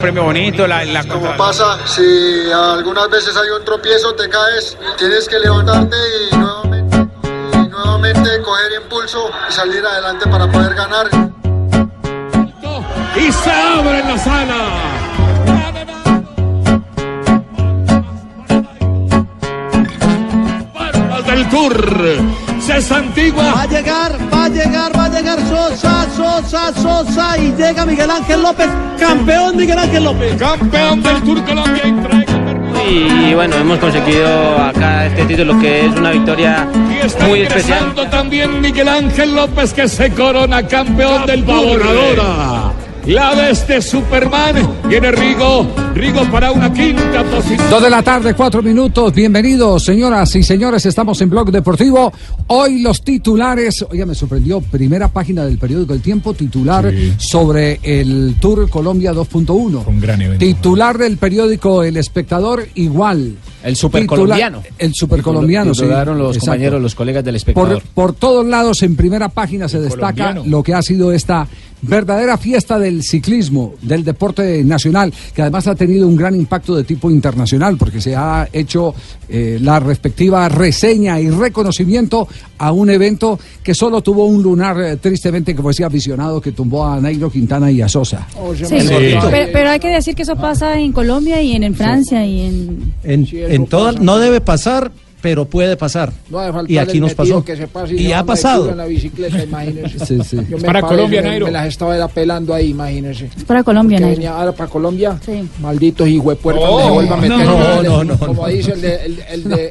premio bonito, la, la Como pasa, si algunas veces hay un tropiezo, te caes, tienes que levantarte y nuevamente, y nuevamente coger impulso y salir adelante para poder ganar. y se abre la sala. Del Tour. Se santigua. Va a llegar, va a llegar, va a llegar Sosa, Sosa, Sosa y llega Miguel Ángel López, campeón Miguel Ángel López. Campeón del Tour Colombia y bueno, hemos conseguido acá este título que es una victoria Y está muy especial. también Miguel Ángel López que se corona campeón del Tour. La de este Superman. Viene Rigo. Rigo para una quinta posición. Dos de la tarde, cuatro minutos. Bienvenidos, señoras y señores. Estamos en Blog Deportivo. Hoy los titulares. Oiga, me sorprendió. Primera página del periódico El Tiempo, titular sobre el Tour Colombia 2.1. Un gran evento. Titular del periódico El Espectador, igual. El supercolombiano. El supercolombiano, sí. Los Exacto. compañeros, los colegas del espectador. Por, por todos lados, en primera página se destaca colombiano. lo que ha sido esta verdadera fiesta del ciclismo, del deporte nacional, que además ha tenido un gran impacto de tipo internacional, porque se ha hecho eh, la respectiva reseña y reconocimiento a un evento que solo tuvo un lunar, eh, tristemente, como decía, visionado, que tumbó a Nairo Quintana y a Sosa. Sí, Sí. Pero, pero hay que decir que eso pasa en Colombia y en, en Francia y en... En, en todas, no debe pasar, pero puede pasar. No y aquí nos pasó. Que se pase y ha pasado. En la bicicleta, imagínese. Sí, sí. Yo me Para paré, Colombia, me, Nairo. me las estaba pelando ahí, imagínese. Es para Colombia, Que Nairo. ahora para Colombia. Sí. Malditos hijuepuertas, No, me vuelvan a meter. no, el de- no, no, como no. dice el de, el, el de,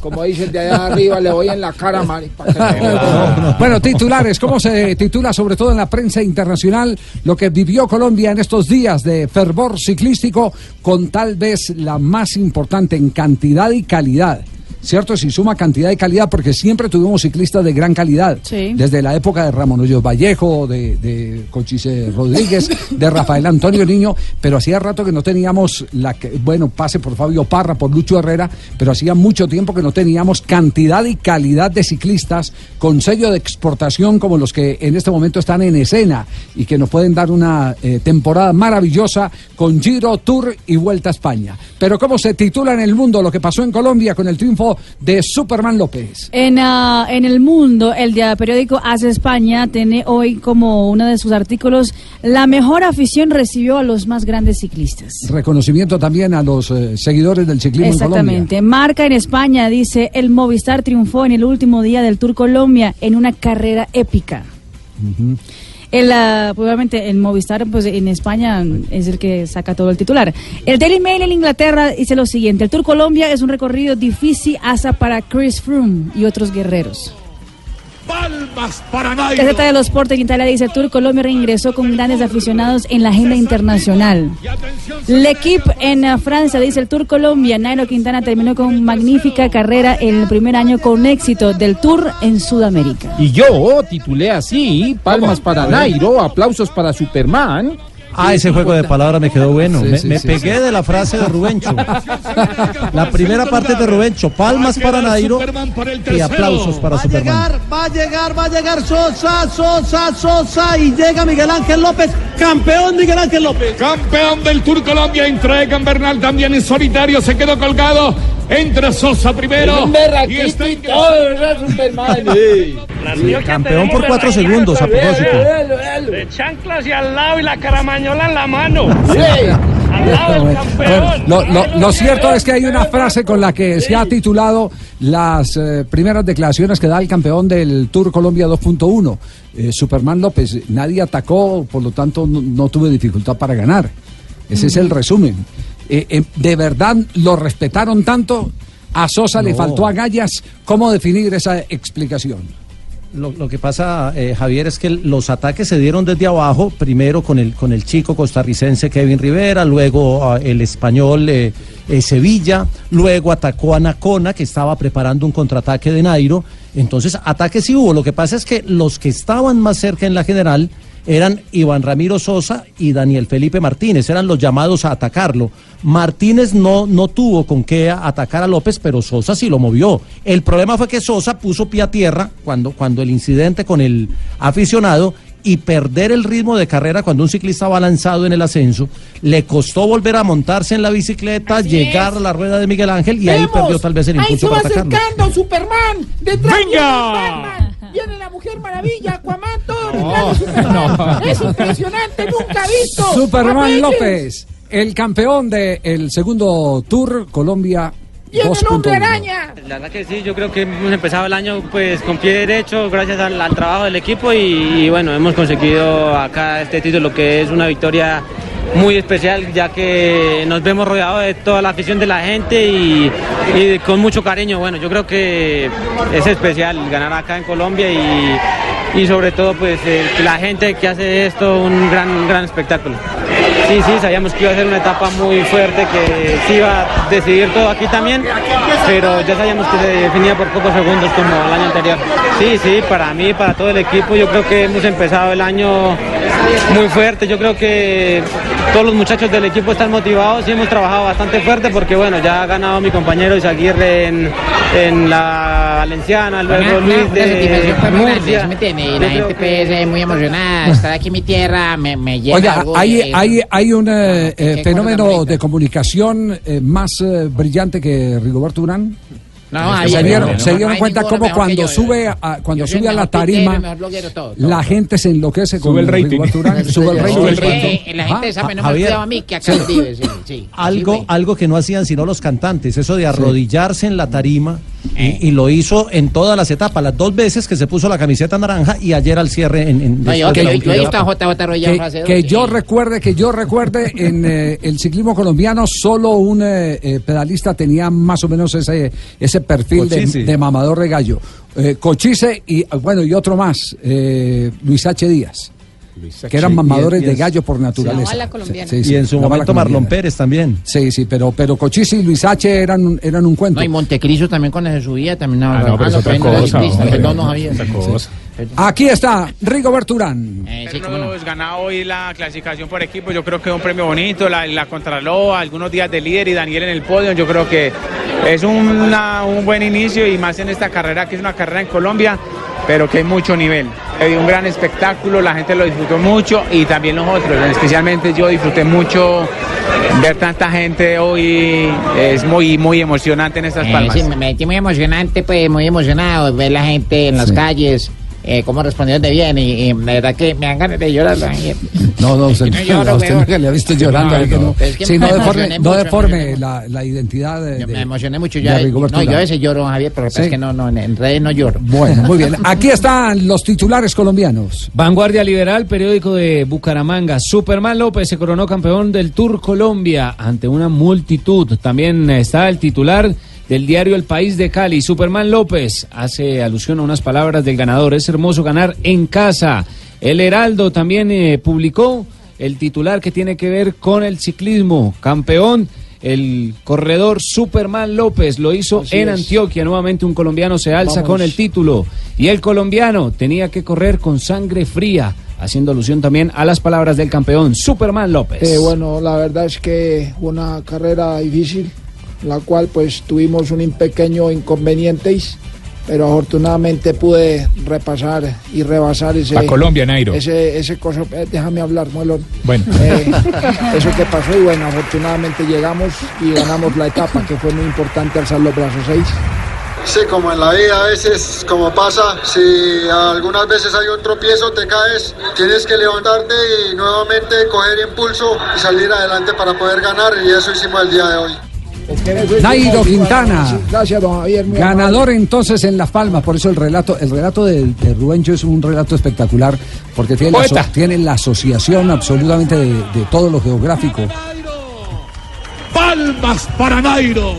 como dice el de allá arriba, le voy en la cara, Mari. no- Bueno, titulares, ¿cómo se titula sobre todo en la prensa internacional lo que vivió Colombia en estos días de fervor ciclístico con tal vez la más importante en cantidad y calidad? ¿Cierto? Si suma cantidad y calidad, porque siempre tuvimos ciclistas de gran calidad. Sí. Desde la época de Ramón Hoyos Vallejo, de, de Cochise Rodríguez, de Rafael Antonio Niño, pero hacía rato que no teníamos la que, bueno, pase por Fabio Parra, por Lucho Herrera, pero hacía mucho tiempo que no teníamos cantidad y calidad de ciclistas con sello de exportación como los que en este momento están en escena y que nos pueden dar una eh, temporada maravillosa con Giro, Tour y Vuelta a España. Pero ¿cómo se titula en el mundo lo que pasó en Colombia con el triunfo de Superman López? En, ah, en el mundo, el periódico Hace España tiene hoy como uno de sus artículos la mejor afición recibió a los más grandes ciclistas. Reconocimiento también a los eh, seguidores del ciclismo en Colombia. Exactamente. Marca en España dice, el Movistar triunfó en el último día del Tour Colombia en una carrera épica. El, pues, obviamente el Movistar pues en España es el que saca todo el titular. El Daily Mail en Inglaterra dice lo siguiente, el Tour Colombia es un recorrido difícil hasta para Chris Froome y otros guerreros. Palmas para Nairo. Gaceta de los Sport en Italia dice Tour Colombia reingresó con grandes aficionados en la agenda internacional. L'Equipe en eh, Francia dice el Tour Colombia. Nairo Quintana terminó con magnífica carrera en el primer año con éxito del Tour en Sudamérica. Y yo titulé así, palmas para Nairo, aplausos para Superman. Ah, ese juego de palabras me quedó bueno. Sí, me sí, me sí, pegué de la frase de Rubencho. La primera parte de Rubencho, palmas para Nairo y aplausos para Va a Superman. llegar, va a llegar, va a llegar Sosa, Sosa, Sosa y llega Miguel Ángel López, campeón Miguel Ángel López. Campeón del Tour Colombia, entrega en Bernal también en solitario, se quedó colgado. Entra Sosa primero. Y está ingresando. Campeón por cuatro segundos a propósito. De chanclas y al lado y la en la mano. Bueno, lo, lo- lo cierto es que hay una frase con la que se ha titulado las eh, primeras declaraciones que da el campeón del Tour Colombia 2.1, eh, Superman López. Nadie atacó, por lo tanto no, no tuve dificultad para ganar. Ese es el resumen. Eh, ¿De verdad lo respetaron tanto? A Sosa le faltó agallas. ¿Cómo definir esa explicación? Lo, lo que pasa, eh, Javier, es que los ataques se dieron desde abajo, primero con el, con el chico costarricense Kevin Rivera, luego ah, el español eh, eh, Sevilla, luego atacó a Nacona, que estaba preparando un contraataque de Nairo. Entonces, ataques sí hubo. Lo que pasa es que los que estaban más cerca en la general eran Iván Ramiro Sosa y Daniel Felipe Martínez, eran los llamados a atacarlo. Martínez no, no tuvo con qué atacar a López, pero Sosa sí lo movió. El problema fue que Sosa puso pie a tierra cuando, cuando el incidente con el aficionado y perder el ritmo de carrera cuando un ciclista va lanzado en el ascenso, le costó volver a montarse en la bicicleta, llegar a la rueda de Miguel Ángel y ahí perdió tal vez el Ahí se impulso va para atacarlo. acercando Superman. Detrás ¡Venga! Viene la Mujer Maravilla, Aquaman, todo de Superman. Es impresionante, nunca visto. Superman. López, el campeón del segundo Tour Colombia Viene el hombre 2.1. araña. La verdad que sí, yo creo que hemos empezado el año pues con pie derecho gracias al, al trabajo del equipo y, y, bueno, hemos conseguido acá este título que es una victoria muy especial ya que nos vemos rodeados de toda la afición de la gente y, con mucho cariño. Bueno, yo creo que es especial ganar acá en Colombia y, y sobre todo pues eh, la gente que hace esto un gran, un gran espectáculo. Sí, sí, sabíamos que iba a ser una etapa muy fuerte, que se iba a decidir todo aquí también, pero ya sabíamos que se definía por pocos segundos como el año anterior. Sí, sí, para mí, para todo el equipo, yo creo que hemos empezado el año muy fuerte, yo creo que todos los muchachos del equipo están motivados y hemos trabajado bastante fuerte porque bueno, ya ha ganado mi compañero Isaguirre en, en la Valenciana, luego Una, Luis la gente que- pues muy emocionada, estar aquí en mi tierra me, me llena Oiga, algo hay, de- hay, hay un eh, eh, fenómeno de comunicación eh, más eh, brillante que Rigoberto Urán. No, se dieron, no, se dieron cuenta mejor cuando sube a, cuando sube a el la tarima el todo, todo, la gente se enloquece con Sube el rating. Sube el rating. Sí, del cuento. eh, la gente sabe, no me a mí que acá. Algo, algo que no hacían sino los cantantes, eso de arrodillarse en la tarima, y, y lo hizo en todas las etapas, las dos veces que se puso la camiseta naranja y ayer al cierre en, en No, yo, que la yo, que, que sí. recuerde, que yo recuerde en eh, el ciclismo colombiano solo un eh, eh, pedalista tenía más o menos ese ese perfil de, mamador de gallo. Eh, Cochise y bueno y otro más, eh, Luis H. Díaz, que eran mamadores y de gallo por naturaleza. colombiana. Sí, sí, y en su momento Marlon. Pérez también. Sí, sí, pero pero Cochise y Luis H. eran un- eran un cuento. No, y Montecristo también con ese subía también. No, Ah, no, pero es otra cosa, perdón, no. Aquí está Rigoberto Urán. Eh, sí, no. Ganado hoy la clasificación por equipo, yo creo que es un premio bonito, la, la Contralor, algunos días de líder y Daniel en el podio, yo creo que es una- un buen inicio y más en esta carrera que es una carrera en Colombia, pero que hay mucho nivel. Hay un gran espectáculo, la gente lo disfrutó mucho y también nosotros, especialmente yo disfruté mucho ver tanta gente hoy, es muy, muy emocionante en estas Eh, palmas. sí, me me sentí muy emocionante, pues muy emocionado ver la gente en las calles, eh, cómo respondieron de bien y, y la verdad que me dan ganas de llorar. No, no, usted, no lloro, a usted weón. nunca le ha visto llorando. No, no, no. es que Sí, no deforme, mucho, la, la identidad de, Yo de- me emocioné mucho. de Rigoberto no, yo a veces lloro, Javier, pero Sí. es que no, no, en, en redes no lloro. Bueno, muy bien. Aquí están los titulares colombianos. Vanguardia Liberal, periódico de Bucaramanga. Superman López se coronó campeón del Tour Colombia ante una multitud. También está el titular del diario El País de Cali. Superman López hace alusión a unas palabras del ganador. Es hermoso ganar en casa. El Heraldo también eh, publicó el titular que tiene que ver con el ciclismo. Campeón. El corredor Superman López lo hizo Así en es. Antioquia. Nuevamente un colombiano se alza Vamos. con el título. Y el colombiano tenía que correr con sangre fría, haciendo alusión también a las palabras del campeón Superman López. Eh, bueno, la verdad es que una carrera difícil, la cual pues tuvimos un pequeño inconveniente, pero afortunadamente pude repasar y rebasar ese... Pa' Colombia, Nairo. Ese, ese coso, eh, déjame hablar, Muelón. Bueno. Eh, eso que pasó y bueno, afortunadamente llegamos y ganamos la etapa, que fue muy importante alzar los brazos seis. Sí, como en la vida a veces, como pasa, si algunas veces hay un tropiezo, te caes, tienes que levantarte y nuevamente coger impulso y salir adelante para poder ganar y eso hicimos el día de hoy. Nairo Quintana. Gracias, don Javier. Ganador entonces en Las Palmas, por eso el relato, el relato de, de Rubencho es un relato espectacular, porque tiene la, tiene la asociación absolutamente de, de todo lo geográfico. Palmas para Nairo.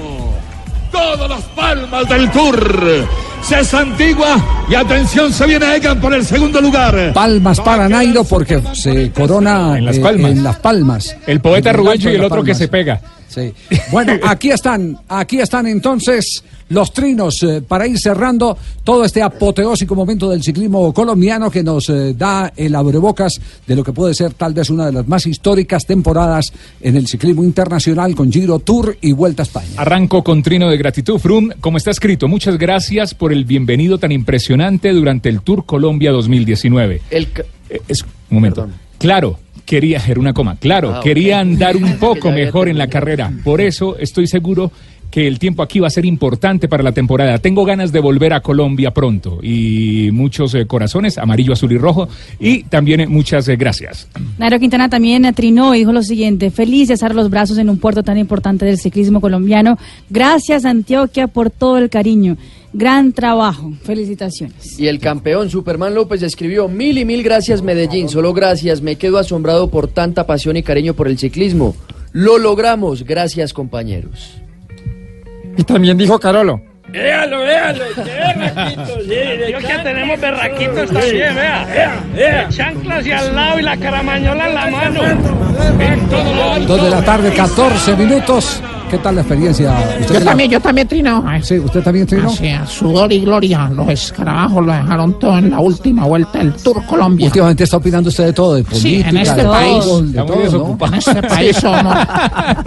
Todas las palmas del Tour. Se santigua y atención, se viene Egan por el segundo lugar. Palmas para Nairo porque se corona En Las eh, Palmas. en Las Palmas. El poeta En Rubencho y el otro que se pega. Sí. Bueno, aquí están, aquí están entonces los trinos eh, para ir cerrando todo este apoteósico momento del ciclismo colombiano que nos eh, da el abrebocas de lo que puede ser tal vez una de las más históricas temporadas en el ciclismo internacional con Giro Tour y Vuelta a España. Arranco con trino de gratitud. Frum, como está escrito, muchas gracias por el bienvenido tan impresionante durante el Tour Colombia 2019. El, Eh, Es, un momento. Claro, quería, era una coma, claro, Ah, quería andar un poco mejor en la carrera. Por eso estoy seguro que el tiempo aquí va a ser importante para la temporada. Tengo ganas de volver a Colombia pronto y muchos eh, corazones, amarillo, azul y rojo, y también eh, muchas eh, gracias. Nairo Quintana también trinó y dijo lo siguiente, feliz de alzar los brazos en un puerto tan importante del ciclismo colombiano. Gracias Antioquia por todo el cariño. Gran trabajo. Felicitaciones. Y el campeón Superman López escribió mil y mil gracias Medellín, solo gracias, me quedo asombrado por tanta pasión y cariño por el ciclismo. Lo logramos, gracias compañeros. Y también dijo Carolo. Véalo, véalo, qué berraquitos, sí. Yo que tenemos berraquitos también, vea. vea. Chanclas y al lado y la caramañola en la mano. Dos de la tarde, 14 minutos. ¿Qué tal la experiencia? ¿Usted Yo la- también, yo también trino. Sí, ¿usted también? Así es, sudor y gloria. Los escarabajos lo dejaron todo en la última vuelta del Tour Colombia. Últimamente está opinando usted de todo, de política, Sí, en este de país, de todo, ¿no? en este país somos,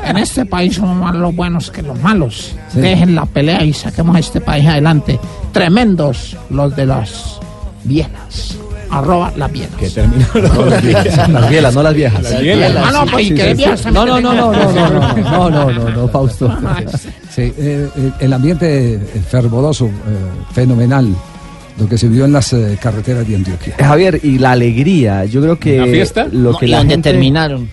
en este país somos más los buenos que los malos. Sí. Dejen la pelea y saquemos a este país adelante. Tremendos los de las bielas. Arroba las bielas. Que terminó las bielas, las bielas, no las viejas. Las bielas. Ah, no, pues, ¿y qué viejas No, no, no, no, no, no, no, no, no, no, Fausto. Sí, eh, eh, el ambiente eh, fervoroso, eh, fenomenal, lo que se vio en las eh, carreteras de Antioquia. Javier, y la alegría, yo creo que ¿Una fiesta? lo No, que ¿y la dónde gente- terminaron?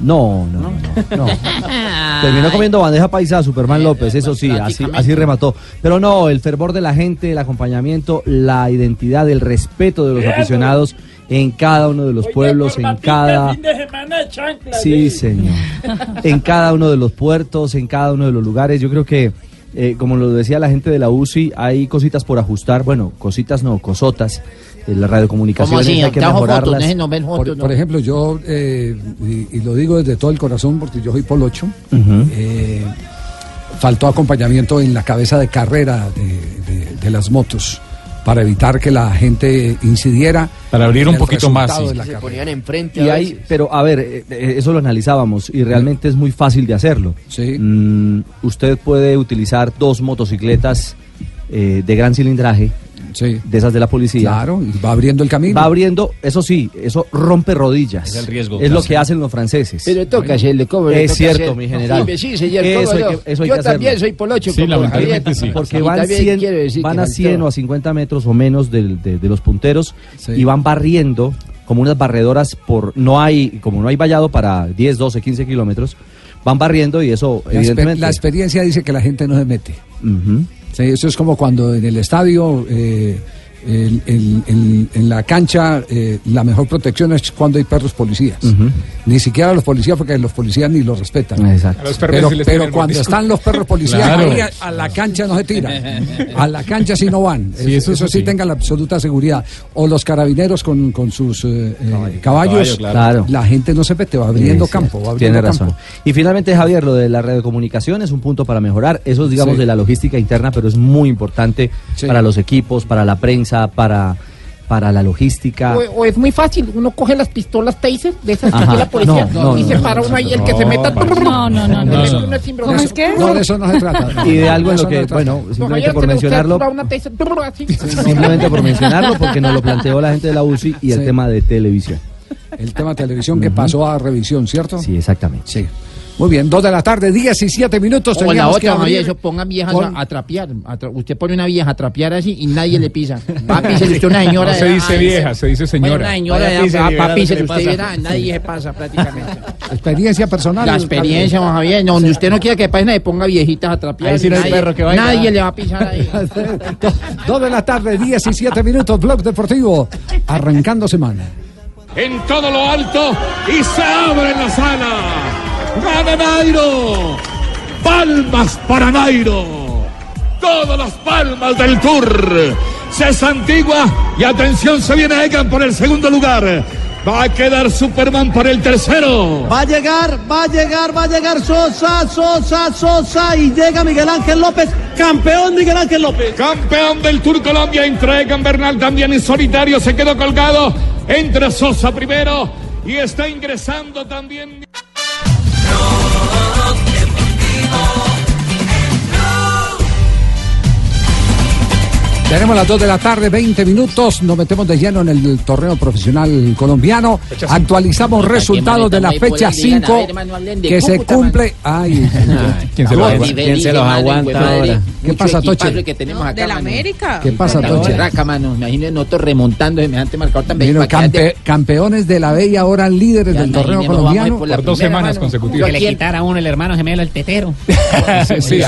No, no, no. no. Terminó comiendo bandeja paisa a Superman López, eso sí, así, así remató. Pero no, el fervor de la gente, el acompañamiento, la identidad, el respeto de los aficionados en cada uno de los pueblos, en cada... Sí, señor. En cada uno de los puertos, en cada uno de los lugares. Yo creo que, eh, como lo decía la gente de la UCI, hay cositas por ajustar. Bueno, cositas no, cosotas. Radiocomunicaciones ¿Cómo así? hay que fotos, mejorarlas. fotos, Por, ¿no? por ejemplo, yo, eh, y, y lo digo desde todo el corazón porque yo soy polocho, Ujú. eh, faltó acompañamiento en la cabeza de carrera de, de- de las motos para evitar que la gente incidiera. Para abrir un poquito más, sí. la Se ponían enfrente Y a hay, veces. pero a ver, eh, eh, eso lo analizábamos y realmente es muy fácil de hacerlo. Mm, usted puede utilizar dos motocicletas eh, de gran cilindraje, de esas de la policía. Claro, y va abriendo el camino. Va abriendo, eso sí, eso rompe rodillas. Es el riesgo, Es lo claro. que hacen los franceses. Pero toca hacerle, ¿cómo Es toca cierto, hacer? mi general. Sí, sí, señor, Eso ¿cómo hay que- eso hay Yo que también soy polocho Sí, como lamentablemente Javier. sí. Porque Y van, también 100, quiero decir van a faltó. 100 o a 50 metros o menos del- de, de los punteros Sí. y van barriendo como unas barredoras por... No hay, como no hay vallado para 10, 12, 15 kilómetros, van barriendo y eso La, evidentemente... la experiencia dice que la gente no se mete. Ujú. Sí, eso es como cuando en el estadio, eh, el- el- el- en la cancha, eh, la mejor protección es cuando hay perros policías. Ni siquiera los policías, porque los policías ni los respetan. Exacto. A los perros Pero, pero cuando están los perros policías, Claro. ahí a, a la cancha no se tiran. A la cancha sí no van. Sí, eso, eso sí, sí. tengan la absoluta seguridad. O los carabineros con, con sus eh, eh, caballos. Caballo, claro. La gente no se mete, va abriendo Sí, campo. Va Tiene abriendo razón. campo. Y finalmente, Javier, lo de la radiocomunicación es un punto para mejorar. Eso es, digamos, Sí. de la logística interna, pero es muy importante para los equipos, para la prensa, para, para la logística. O, o es muy fácil, uno coge las pistolas taser de esas que Ajá. la policía No, no, y no, se no, para no, uno ahí, el no, que se meta. no, no, no, no. ¿Cómo es que? No, de eso no se trata. Y de algo en lo no que, bueno, No, simplemente Javier, por mencionarlo, taser, así. simplemente por mencionarlo, porque nos lo planteó la gente de la UCI y el Sí. tema de televisión. El tema televisión que pasó a revisión, ¿cierto? Sí, exactamente. Sí. Muy bien, dos de la tarde, 17 minutos. O la otra, oye, eso pongan viejas con- a, a trapear. a tra- usted pone una vieja a trapear así y nadie le pisa. Papi, se usted una señora. No se dice vieja, se dice señora. una señora, de- verá papi, se usted verá, nadie se pasa prácticamente. Experiencia personal. La experiencia, don Javier, no, donde usted no quiera que pase, nadie ponga viejitas a trapear. Ahí sí no hay nadie, perro que vaya. Nadie le va a pisar ahí. Dos de la tarde, 17 minutos, Blog Deportivo, arrancando semana. en todo lo alto y se abre la sala. ¡Gana Nairo! ¡Palmas para Nairo! Todas las palmas del Tour. Se santigua y atención, se viene Egan por el segundo lugar. Va a quedar Superman por el tercero. Va a llegar, va a llegar, va a llegar Sosa, Sosa, Sosa y llega Miguel Ángel López, campeón Miguel Ángel López. Campeón del Tour Colombia, entre Egan Bernal también en solitario, se quedó colgado. Entra Sosa primero y está ingresando también. Tenemos las 2 de la tarde, 20 minutos. Nos metemos de lleno en el torneo profesional colombiano. Actualizamos resultados de la fecha 5 que se cumple. Ay, ¿Quién se los agu- quién se los aguanta ahora? ¿Qué pasa, Toche? que tenemos acá, de la mano. América. ¿Qué pasa, Toche? mano. Imagínense nosotros remontando semejante marcador campe- campeones de la B y ahora líderes del torneo colombiano. por dos semanas consecutivas. Que le quitara a uno el hermano gemelo el tetero. Sí,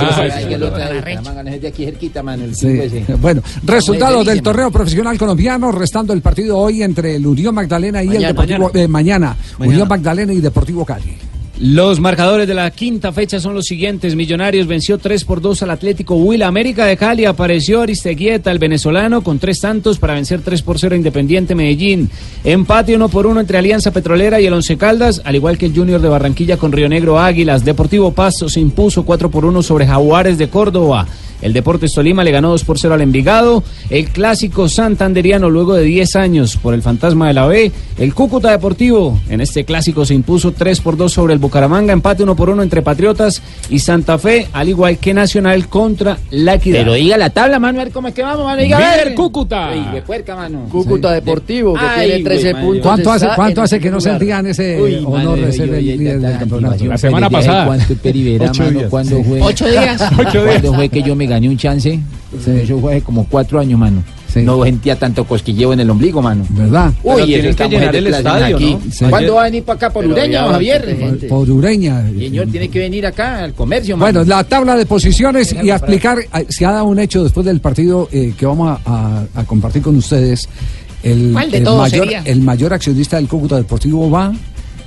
sí. Bueno, resultados del torneo profesional colombiano, restando el partido hoy entre el Unión Magdalena y el Deportivo mañana. eh, mañana. Mañana. Unión Magdalena y Deportivo Cali. Los marcadores de la quinta fecha son los siguientes. Millonarios venció 3 por 2 al Atlético Huila. América de Cali apareció Aristeguieta, el venezolano, con tres tantos para vencer 3 por 0 a Independiente Medellín. Empate 1 por 1 entre Alianza Petrolera y el Once Caldas, al igual que el Junior de Barranquilla con Río Negro Águilas. Deportivo Pasto se impuso 4 por 1 sobre Jaguares de Córdoba. El Deportes Tolima le ganó 2 por 0 al Envigado. El clásico santanderiano luego de 10 años por el fantasma de la B. El Cúcuta Deportivo en este clásico se impuso 3 por 2 sobre el Bucaramanga. Empate 1 por 1 entre Patriotas y Santa Fe, al igual que Nacional contra La Equidad. Pero diga la tabla, mano, a ver cómo es que vamos, mano. Diga, a ver. Cúcuta. Uy, de puerca, mano. Cúcuta Deportivo, que Ay, tiene 13 güey, madre. puntos. ¿Cuánto hace, cuánto hace que no lugar. sentían ese Uy, honor madre, de ser yo- el yo- líder del campeonato? La semana pasada. ¿Cuánto peribera, mano? días. ¿Cuándo Sí. fue? Ocho días. Ocho días. ¿Cuándo fue que yo me gané un chance? Eso fue hace como cuatro años, mano. No sentía tanto cosquilleo en el ombligo, mano. ¿Verdad? Uy, tienen eso que llenar de el estadio, aquí. ¿no? Sí. ¿Cuándo va a venir para acá por Pero Ureña, Javier? gente. Por Ureña. Señor, tiene que venir acá al comercio, mano. Bueno, la tabla de posiciones y a explicar, eh, se ha dado un hecho después del partido eh, que vamos a, a- a compartir con ustedes. El, ¿Cuál de el todos mayor, sería? el mayor accionista del Cúcuta Deportivo va,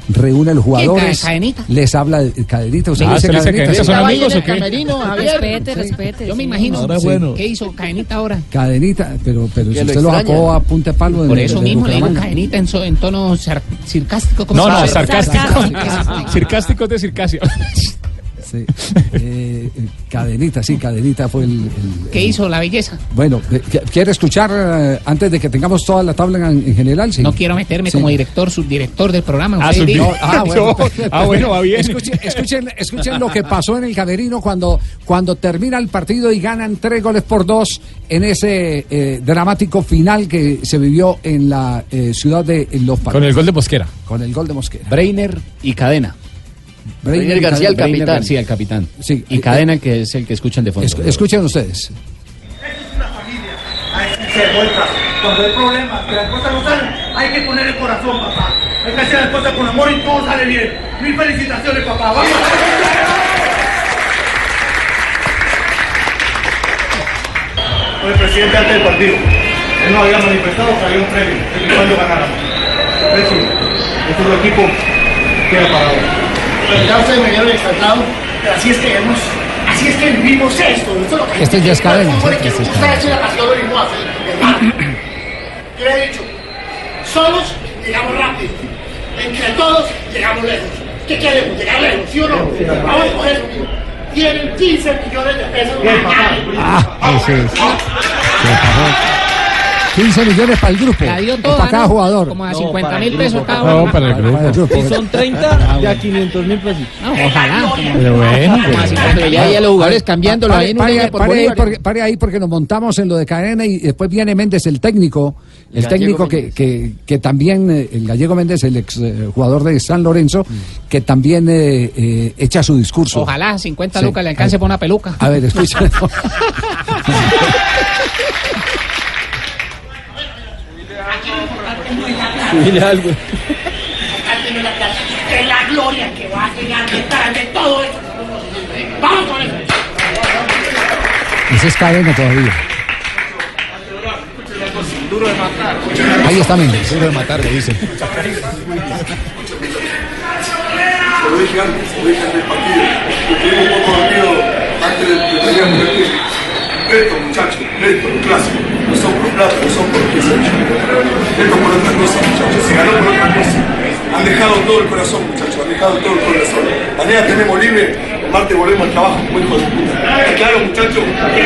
reúne a los jugadores, Ca- Cadenita? les habla de Cadenita. ¿Usted Ah, dice ¿usted dice Cadenita? Sí. ¿Son amigos o qué? camerino. Respete, respete. Yo me sí. imagino. Ahora bueno. ¿Qué hizo Cadenita ahora? Cadenita, pero, pero si lo usted lo extraña. sacó a punta de palo. Por eso de mismo le digo. Cadenita en, so- en tono sar- sarcástico. ¿cómo No, no, llama? sarcástico. Circástico de circasia. Sí. Eh, cadenita, sí, Cadenita fue el... el- ¿Qué el- hizo la belleza? Bueno, eh, ¿quiere escuchar eh, antes de que tengamos toda la tabla en, en general? Sí. No quiero meterme Sí. como director, subdirector del programa. Ah. No, ah, bueno, No, ah, bueno, va bien. Escuchen, escuchen, escuchen lo que pasó en el camerino cuando, cuando termina el partido y ganan tres goles por dos en ese eh, dramático final que se vivió en la eh, ciudad de Los Palmas. Con el gol de Mosquera. Con el gol de Mosquera. Breiner y Cadena. Breiner García, el capitán. García, el capitán. Sí. Y Cadena, que es el que escuchan de fondo. Es- escuchen ustedes. se demuestra. Cuando hay problemas, que las cosas no salen, hay que poner el corazón, papá. Hay que hacer las cosas con amor y todo sale bien. Mil felicitaciones, papá. ¡Vamos! Fue el presidente antes del partido. Él nos había manifestado que había un premio, y cuando ganáramos. Eso, este es el equipo que era para hoy. Ya ustedes me vieron exaltado, pero así es que hemos, así es que vivimos esto. esto es lo que Este ya es cadena, el que este es nos gusta, eso y la pasión lo mismo hace, hermano. Yo le he dicho, solos llegamos rápido, entre todos llegamos lejos. ¿Qué queremos? ¿Llegar lejos? ¿Sí o no? Vamos a coger eso. Tienen 15 millones de pesos. Ah, sí, sí. 15 millones para el grupo. La dio toda, para cada ¿no? jugador. Como a 50 mil pesos cada No, uno. para el grupo. Para el grupo. Si son 30, ya 500 mil pesos. No, ojalá. Pero bueno, Como a pues. 50 Pero ya hay a los jugadores cambiándolo ahí Pare, en pare- por pare ahí porque, pare ahí porque nos montamos en lo de cadena y después viene Méndez, el técnico, el Gallego técnico que, que, que también, eh, el gallego Méndez, el ex eh, jugador de San Lorenzo, que también eh, eh, echa su discurso. Ojalá 50 Sí. lucas le alcance por una peluca. A ver, escucha. Subile algo. Que la gloria que va a llegar detrás de todo esto. Vamos con eso. Ese es cadena todavía. Ahí está Méndez. Duro de matar, le dicen. Lo dije antes, lo dije antes del partido. Lo tuvimos un poco dormido antes de que teníamos que ir. Esto, muchachos, esto, un clásico. No son por plata, no son por lo que se. Esto por otra cosa, muchachos. Se ganó por otra cosa. Han dejado todo el corazón, muchachos. Han dejado todo el corazón. Mañana tenemos libre. El martes volvemos al trabajo como hijos de puta. ¿Está claro, muchachos? Que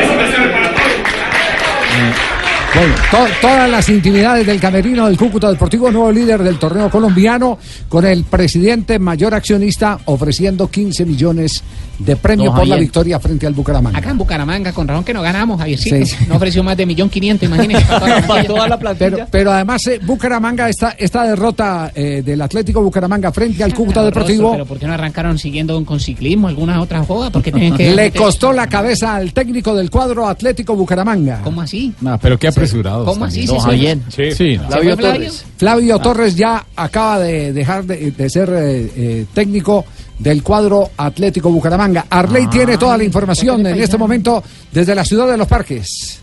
para todos. Bueno, to- todas las intimidades del camerino del Cúcuta Deportivo, nuevo líder del torneo colombiano, con el presidente mayor accionista ofreciendo 15 millones de premio No, por la victoria frente al Bucaramanga. Acá en Bucaramanga, con razón que no ganamos, Javiercito. Sí. No ofreció más de millón quinientos, imagínese. Para toda la plantilla. Pero, pero además, eh, Bucaramanga, esta, esta derrota eh, del Atlético Bucaramanga frente al Cúcuta Deportivo Pero ¿por qué no arrancaron siguiendo con ciclismo, alguna otra joda? Porque tienen que... le costó la cabeza al técnico del cuadro Atlético Bucaramanga. ¿Cómo así? No, pero qué apresurados. ¿Cómo así? ¿Se fue? Sí, Sí, no. Flavio? Torres. Flavio Torres ya acaba de dejar de, de ser eh, eh, técnico del cuadro Atlético Bucaramanga. Arley Ah, tiene toda la información en este momento desde la ciudad de Los Parques.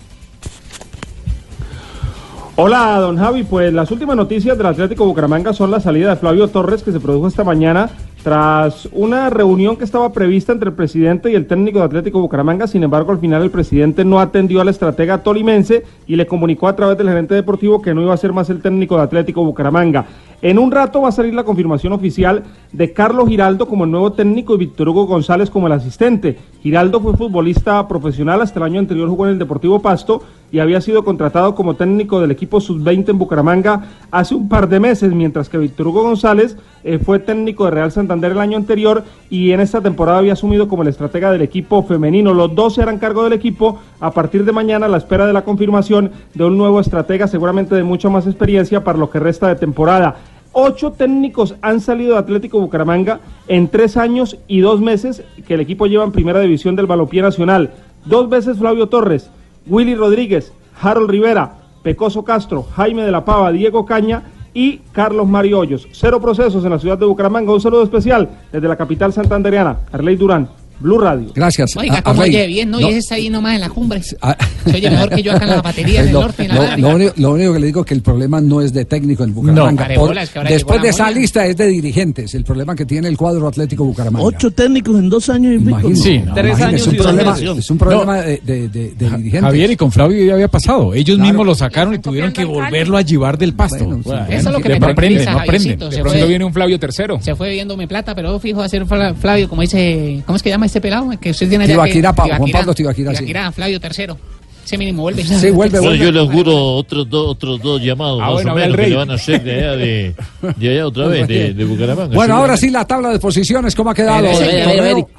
Hola, don Javi. Pues las últimas noticias del Atlético Bucaramanga son la salida de Flavio Torres que se produjo esta mañana tras una reunión que estaba prevista entre el presidente y el técnico de Atlético Bucaramanga. Sin embargo, al final el presidente no atendió al estratega tolimense y le comunicó a través del gerente deportivo que no iba a ser más el técnico de Atlético Bucaramanga. En un rato va a salir la confirmación oficial de Carlos Giraldo como el nuevo técnico y Víctor Hugo González como el asistente. Giraldo fue futbolista profesional, hasta el año anterior jugó en el Deportivo Pasto y había sido contratado como técnico del equipo sub-20 en Bucaramanga hace un par de meses, mientras que Víctor Hugo González eh, fue técnico de Real Santander el año anterior y en esta temporada había asumido como el estratega del equipo femenino. Los dos se harán cargo del equipo a partir de mañana a la espera de la confirmación de un nuevo estratega, seguramente de mucha más experiencia para lo que resta de temporada. Ocho técnicos han salido de Atlético Bucaramanga en tres años y dos meses que el equipo lleva en primera división del balompié nacional. Dos veces Flavio Torres, Willy Rodríguez, Harold Rivera, Pecoso Castro, Jaime de la Pava, Diego Caña y Carlos Mario Hoyos. Cero procesos en la ciudad de Bucaramanga. Un saludo especial desde la capital santandereana. Arley Durán, Blue Radio. Gracias. Oiga, Arley, oye bien, ¿no? no, Y ese está ahí nomás en la cumbre. Se ah, oye mejor que yo acá en la batería del lo, norte. En la lo- lo único, lo único que le digo es que el problema no es de técnico en Bucaramanga. Vale, Por- bola, es que ahora después de esa moña. lista es de dirigentes, el problema que tiene el cuadro Atlético Bucaramanga. Ocho técnicos en dos años y pico. No, imagínese, imagínese, es un y dos problema, es un problema de, de- de- de dirigentes. Javier y con Flavio ya había pasado. Ellos mismos lo sacaron y tuvieron que volverlo a llevar del pasto. Eso es lo que no me aprenden, no aprenden. De se pronto viene un Flavio tercero. Se fue viéndome plata, pero fijo a ser Fla- Flavio, como dice, ¿cómo es que llama este pelado? Que usted tiene Tibaquirá, que- Pa- Juan Pablo Tibaquirá, sí. Tibaquirá, Flavio tercero. Ese mínimo vuelve. Sí, vuelve, Bueno, yo le auguro otros dos, otros dos llamados Ah, más bueno, o menos que le van a hacer de allá, de, de allá otra vez, de, de Bucaramanga. Bueno, Sí, ahora sí la tabla de posiciones, ¿cómo ha quedado?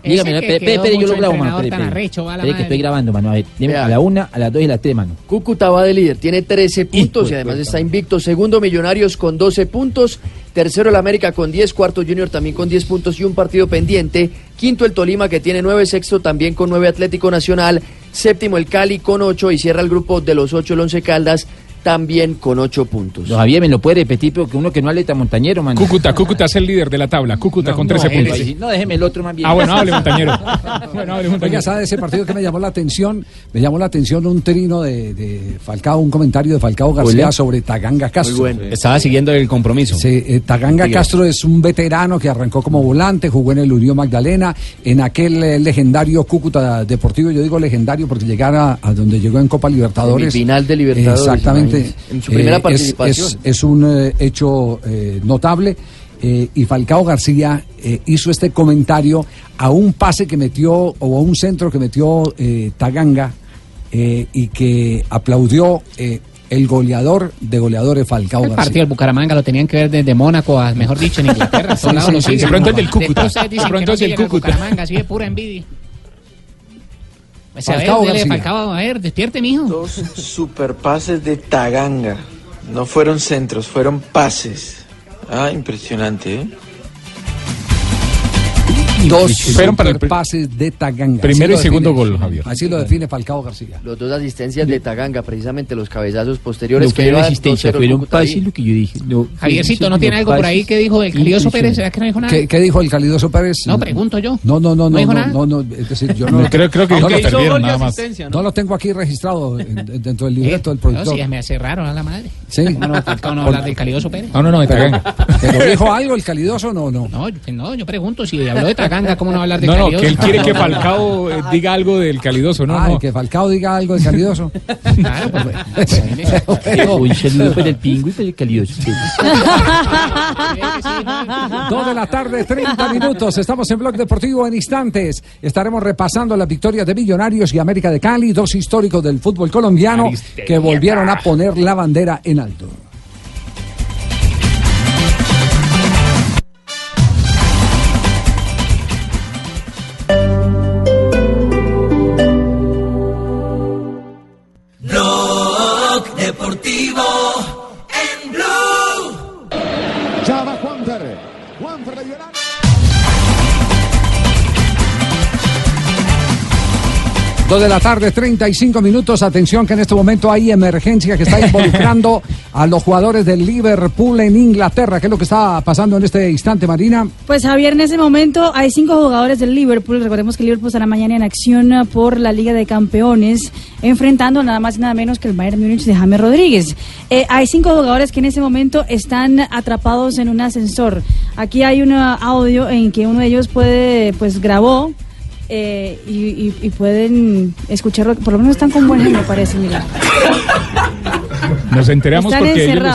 Dígame, espere, yo lo grabo, mano. Espere, que estoy grabando, mano. A ver, a la una, a las dos y a las tres, mano. Cúcuta va de líder, tiene 13 puntos y además está invicto. Segundo Millonarios con 12 puntos. Tercero el América con 10. Cuarto Junior también con 10 puntos y un partido pendiente. Quinto el Tolima que tiene 9. Sexto también con 9 Atlético Nacional. Séptimo el Cali con 8 y cierra el grupo de los 8 el Once Caldas también con 8 puntos. Don Javier, ¿me lo puede repetir? Porque uno que no atleta montañero, mano. Cúcuta, Cúcuta es el líder de la tabla. Cúcuta con 13 no, puntos. No, déjeme el otro más bien. Ah, bueno, hable, montañero. Bueno, hable, Oiga, montañero. ¿sabe ese partido que me llamó la atención? Me llamó la atención un trino de, de Falcao, un comentario de Falcao García sobre Taganga Castro. Estaba siguiendo el compromiso. Sí, eh, Taganga Diga. Castro es un veterano que arrancó como volante, jugó en el Unión Magdalena, en aquel eh, legendario Cúcuta Deportivo, yo digo legendario porque llegara a donde llegó en Copa Libertadores. Semifinal de Libertadores, Exactamente. Imagínese. En su primera es- participación. Es, es un eh, hecho eh, notable. eh, y Falcao García eh, hizo este comentario a un pase que metió o a un centro que metió eh, Taganga eh, y que aplaudió eh, el goleador de goleadores Falcao El García. partido del Bucaramanga lo tenían que ver desde Mónaco a, mejor dicho, en Inglaterra. Sí, sí, sí, de pronto el del Cúcuta. De pronto no es al Cúcuta. Bucaramanga, así de pura envidia. Pues a ver, dele. Falcao, a ver, despierte, mijo. Dos superpases de Taganga. No fueron centros, fueron pases. Ah, impresionante, ¿eh? Dos Fueron para el pases de Taganga. Primero y segundo define- gol, Javier. Así lo define Falcao García. Los dos asistencias de Taganga, precisamente los cabezazos posteriores Lo que era asistencia, 2-0 fueron pases, lo que yo dije. No, Javiercito, ¿no tiene algo por ahí que dijo el Calioso Pérez? ¿Será que no dijo nada? ¿Qué, qué dijo el Calidoso Pérez? No, pregunto yo. No, no, no, ¿No no, dijo no, nada? no, no, es decir, yo no, No, creo- creo que no lo- perdieron, nada más. No lo tengo aquí registrado en- en- dentro del libreto del No, productor. sí, me hace raro a la madre. Sí. ¿Cómo no, Falcao no hablar del Calioso Pérez? No, no, no, de Taganga. ¿Pero dijo algo el Calidoso? No, no. No, yo, no, yo pregunto si habló de Taganga Taganga, ¿cómo no hablar de No, no, Calidoso? que él quiere que Falcao eh, diga algo del calidoso, ¿no? Ah, no. que Falcao diga algo de calidoso. Claro, pues, Un saludo para el pingüi y para el calidoso. Dos de la tarde, 30 minutos. Estamos en Blog Deportivo en instantes. Estaremos repasando las victorias de Millonarios y América de Cali, dos históricos del fútbol colombiano que volvieron a poner la bandera en alto. Dos de la tarde, 35 minutos. Atención que en este momento hay emergencia que está involucrando a los jugadores del Liverpool en Inglaterra. ¿Qué es lo que está pasando en este instante, Marina? Pues Javier, en ese momento hay cinco jugadores del Liverpool. Recordemos que el Liverpool estará mañana en acción por la Liga de Campeones, enfrentando nada más y nada menos que el Bayern Múnich de James Rodríguez. Eh, hay cinco jugadores que en ese momento están atrapados en un ascensor. Aquí hay un audio en que uno de ellos puede, pues grabó. Eh, y, y- y pueden escucharlo, por lo menos están con buen me parece, mira. Nos enteramos Están porque ellos lo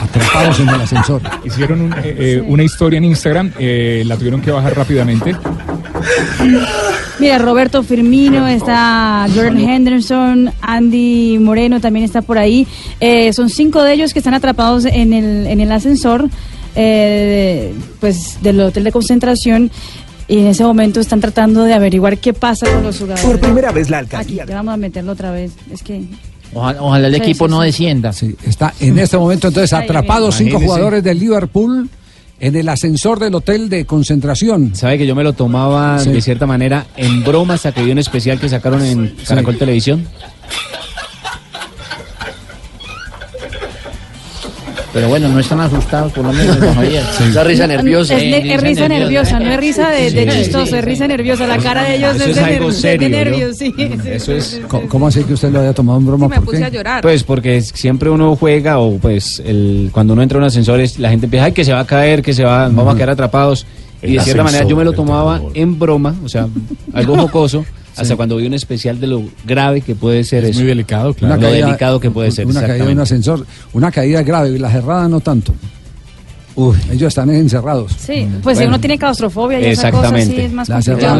Atrapados en el ascensor. Hicieron un, eh, eh, una historia en Instagram, eh, la tuvieron que bajar rápidamente. Mira, Roberto Firmino, está Jordan Henderson, Andy Moreno también está por ahí. Eh, son cinco de ellos que están atrapados en el, en el ascensor eh, pues, del hotel de concentración y en ese momento están tratando de averiguar qué pasa con los jugadores. Por primera vez la Aquí, ya vamos a meterlo otra vez. Es que Ojalá, ojalá el Sí, equipo sí, no sí. descienda. Está en este momento entonces atrapados cinco jugadores del Liverpool en el ascensor del hotel de concentración. Sabe que yo me lo tomaba Sí. de cierta manera en broma hasta que vi un especial que sacaron en Caracol Televisión. Pero bueno, no están asustados, por lo menos, don Javier. Esa risa nerviosa. Es, risa nerviosa, no es risa de, de Sí, chistoso, sí, es risa nerviosa. La cara de ellos Eso es, es de, algo ¿no? nervios, sí. sí, Eso sí, es- sí, sí. ¿Cómo, así que usted lo haya tomado en broma? ¿Por qué? Pues porque siempre uno juega o pues el, cuando uno entra en un ascensor es- la gente empieza, ay que se va a caer, que se va, vamos a quedar atrapados. Y de cierta manera yo me lo tomaba en broma, o sea, algo jocoso, hasta cuando vi un especial de lo grave que puede ser eso. Muy delicado, claro. Lo delicado que puede ser. Una caída en un ascensor, una caída grave, y la cerrada no tanto. Ellos están encerrados. Sí, pues si uno tiene claustrofobia y esa cosa sí Exactamente. es más La, cerrada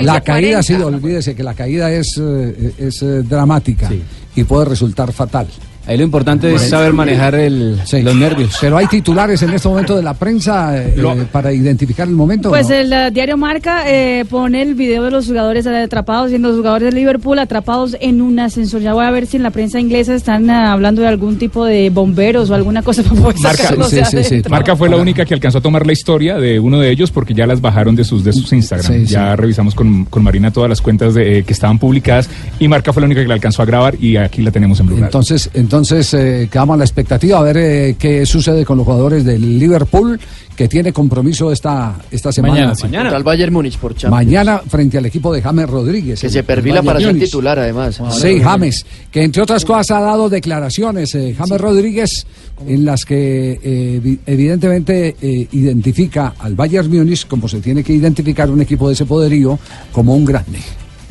La ya. caída, sí, olvídese que la caída es, eh, es eh, dramática y puede resultar fatal. Ahí lo importante es saber manejar el, los nervios. Pero hay titulares en este momento de la prensa eh, Lo- eh, para identificar el momento. Pues ¿no? el eh, diario Marca eh, pone el video de los jugadores atrapados y los jugadores de Liverpool atrapados en un ascensor. Ya voy a ver si en la prensa inglesa están ah, hablando de algún tipo de bomberos o alguna cosa para poder Marca, adentro. Marca fue la única que alcanzó a tomar la historia de uno de ellos porque ya las bajaron de sus de sus Instagram. Sí, ya sí. revisamos con, con Marina todas las cuentas de, eh, que estaban publicadas y Marca fue la única que la alcanzó a grabar y aquí la tenemos en Blue Radio. Entonces, entonces eh, quedamos a la expectativa a ver eh, qué sucede con los jugadores del Liverpool que tiene compromiso esta, esta semana. Mañana, sí. Contra el Bayern Múnich por Champions. Mañana frente al equipo de James Rodríguez. Que el- se perfila para ser Múnich. titular, además. Sí, James, que entre otras cosas ha dado declaraciones, eh, James Rodríguez, en las que eh, evi- evidentemente eh, identifica al Bayern Múnich como se tiene que identificar un equipo de ese poderío como un grande.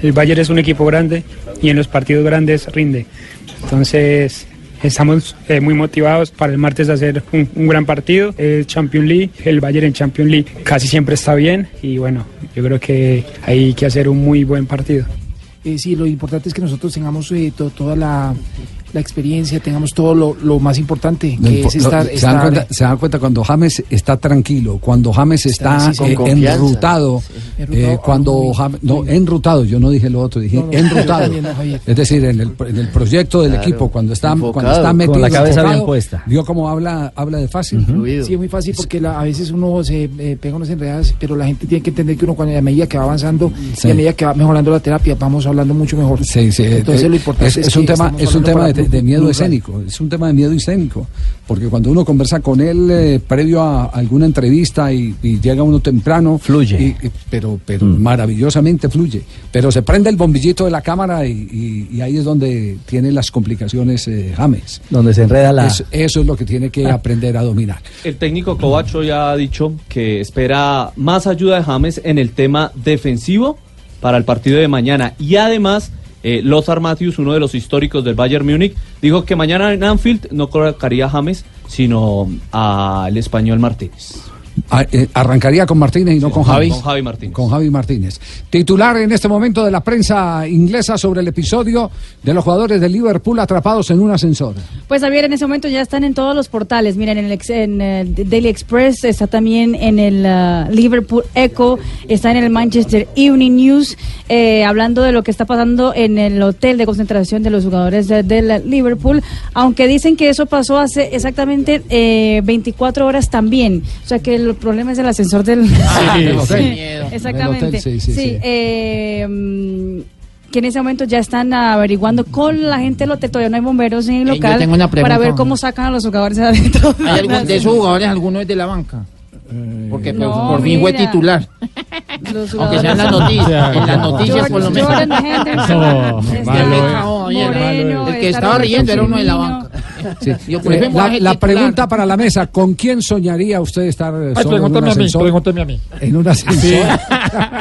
El Bayern es un equipo grande y en los partidos grandes rinde. Entonces estamos eh, muy motivados para el martes hacer un, un gran partido. El Champions League, el Bayern en Champions League casi siempre está bien y bueno, yo creo que hay que hacer un muy buen partido. Eh, sí, lo importante es que nosotros tengamos eh, to- toda la, la experiencia, tengamos todo lo, lo más importante, que impo- es lo- estar... se, dan cuenta, se dan cuenta cuando James está tranquilo, cuando James está, sí, con eh, confianza. enrutado, Sí. eh, Enrutado, cuando muy- James, no, enrutado, yo no dije lo otro, dije No, no, enrutado. es decir, en el, en el proyecto del Claro, equipo, cuando está, enfocado. cuando está Con metido, la cabeza enfocado, bien puesta. Vio cómo habla, habla de fácil. Sí, es muy fácil porque la- a veces uno se eh, pega unas enredadas, pero la gente tiene que entender que uno cuando a medida que va avanzando Sí. y a medida que va mejorando la terapia, vamos hablando mucho mejor. Sí, sí, Entonces eh, lo importante es, es, es un que tema, es un tema de, miedo escénico, es un tema de miedo escénico, porque cuando uno conversa con él eh, previo a alguna entrevista y, y llega uno temprano, fluye. pero pero Mm. maravillosamente fluye. Pero se prende el bombillito de la cámara y, y- y ahí es donde tiene las complicaciones eh, James. Donde se enreda la- Eso, eso es lo que tiene que aprender a dominar. El técnico Covacho ya ha dicho que espera más ayuda de James en el tema defensivo para el partido de mañana. Y además, eh, Lothar Matthews, uno de los históricos del Bayern Múnich, dijo que mañana en Anfield no colocaría a James, sino al español Martínez. Ah, eh, arrancaría con Martínez y no con Javi. Con Javi Martínez. Con Javi Martínez. Titular en este momento de la prensa inglesa sobre el episodio de los jugadores de Liverpool atrapados en un ascensor. Pues Javier, en ese momento ya están en todos los portales. Miren, en el ex- en, eh, Daily Express, está también en el ah, Liverpool Echo, está en el Manchester Evening News, eh, hablando de lo que está pasando en el hotel de concentración de los jugadores de- del Liverpool, aunque dicen que eso pasó hace exactamente eh, 24 horas también. O sea que el problema es el ascensor del, Ah, hotel. Sí, Miedo. Exactamente. Hotel, sí, sí, sí. eh, que en ese momento ya están averiguando con la gente del hotel, todavía no hay bomberos en el yo local, tengo una pregunta. para ver cómo sacan a los jugadores de adentro. ¿Hay algún de esos jugadores, alguno es de la banca? Porque por- no, por fin fue titular. Aunque sea en las noticias, en las noticias por lo menos. Jordan Henderson, No, este, malo, eh. Moreno, El que está estaba riendo era uno de la banca. Sí. Yo, por ejemplo, la, pregunta para la mesa, ¿con quién soñaría usted estar eh, Ay, solo en un a mí, ascensor? a mí. En un ascensor.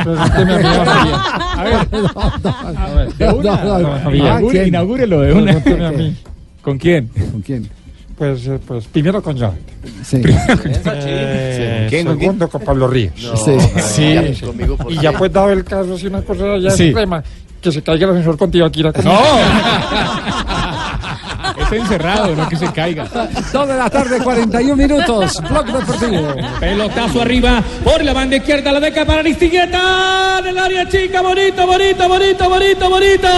Pregúntame a mí, A ver. De una. No, no, no. Javier, Ah, ¿quién? inaugúrelo de una. Pregúntame a mí. ¿Con quién? ¿Con quién? Pues, eh, pues primero con John. Sí. Eh, segundo con Pablo Ríos. No, Sí. Conmigo, Y ya pues dado el caso, si una cosa ya Sí. extrema, que se caiga el ascensor contigo aquí. No. Está encerrado, no que se caiga. Dos de la tarde, 41 minutos. Blog Deportivo. Pelotazo arriba por la banda izquierda, la deca para Aristigueta en el área chica, bonito, bonito, bonito, bonito, bonito.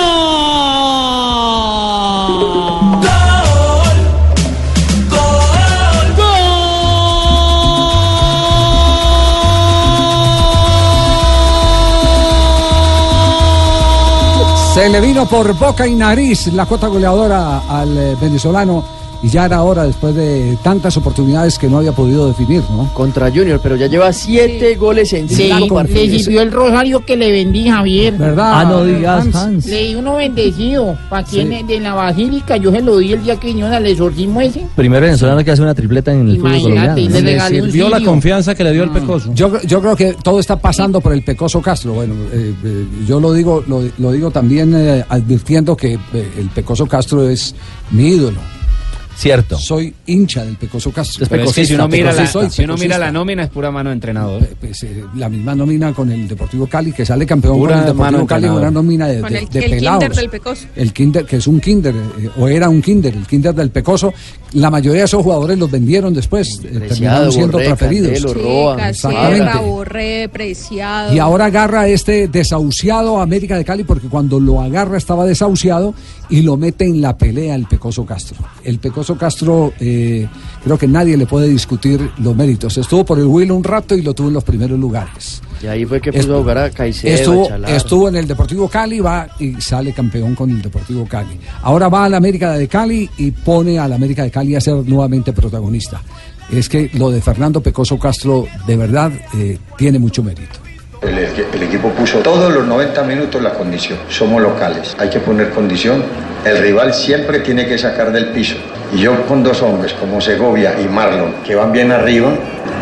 Le vino por boca y nariz la cuota goleadora al eh, venezolano y ya era hora después de tantas oportunidades que no había podido definir, ¿no? Contra Junior, pero ya lleva siete goles en Sí, cinco le partidos. sirvió el rosario que le vendí, Javier. ¿Verdad? Ah, no digas, Hans. Hans. Le di uno bendecido. ¿Para Sí. quién es? De la basílica. Yo se lo di el día que vinieron al exorcismo ese. Primer venezolano que hace una tripleta en el fútbol Imagínate, colombiano. y le un sirvió la confianza que le dio el Pecoso. Yo, yo creo que todo está pasando por el Pecoso Castro. Bueno, eh, eh, yo lo digo, lo, lo digo también eh, advirtiendo que eh, el Pecoso Castro es mi ídolo. Cierto. Soy hincha del Pecoso Castro. Pero es que si uno mira, la, Soy si uno mira pecosista. la nómina es pura mano de entrenador. Pues, eh, la misma nómina con el Deportivo Cali, que sale campeón Pura con el mano Deportivo Cali, entrenador. una nómina de, Con el, de el pelados. kinder del Pecoso. El kinder, que es un kinder, eh, o era un kinder, el kinder del Pecoso. La mayoría de esos jugadores los vendieron después, eh, terminaron siendo Preciado. Y ahora agarra este desahuciado América de Cali porque cuando lo agarra estaba desahuciado y lo mete en la pelea el Pecoso Castro. El Pecoso Castro eh, creo que nadie le puede discutir los méritos. Estuvo por el Will un rato y lo tuvo en los primeros lugares. Y ahí fue que puso a jugar a Caicedo, Estuvo, estuvo en el Deportivo Cali, va y sale campeón con el Deportivo Cali. Ahora va a la América de Cali y pone a la América de Cali a ser nuevamente protagonista. Es que lo de Fernando Pecoso Castro de verdad eh, tiene mucho mérito. El, el equipo puso todos los 90 minutos la condición. Somos locales, hay que poner condición. El rival siempre tiene que sacar del piso. Y yo con dos hombres como Segovia y Marlon, que van bien arriba,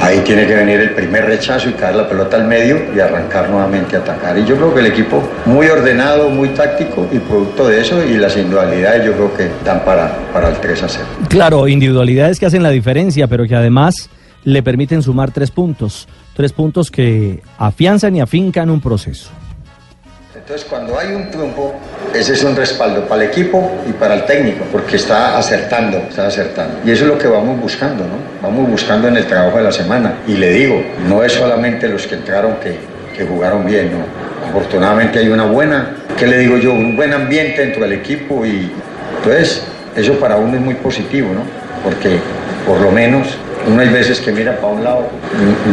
ahí tiene que venir el primer rechazo y caer la pelota al medio y arrancar nuevamente a atacar. Y yo creo que el equipo muy ordenado, muy táctico y producto de eso y las individualidades yo creo que dan para, para el 3 a 0. Claro, individualidades que hacen la diferencia, pero que además le permiten sumar tres puntos. Tres puntos que afianzan y afincan un proceso. Entonces, cuando hay un triunfo, ese es un respaldo para el equipo y para el técnico, porque está acertando, está acertando. Y eso es lo que vamos buscando, ¿no? Vamos buscando en el trabajo de la semana. Y le digo, no es solamente los que entraron que, que jugaron bien, ¿no? Afortunadamente hay una buena, ¿qué le digo yo? Un buen ambiente dentro del equipo y entonces eso para uno es muy positivo, ¿no? Porque por lo menos uno hay veces que mira para un lado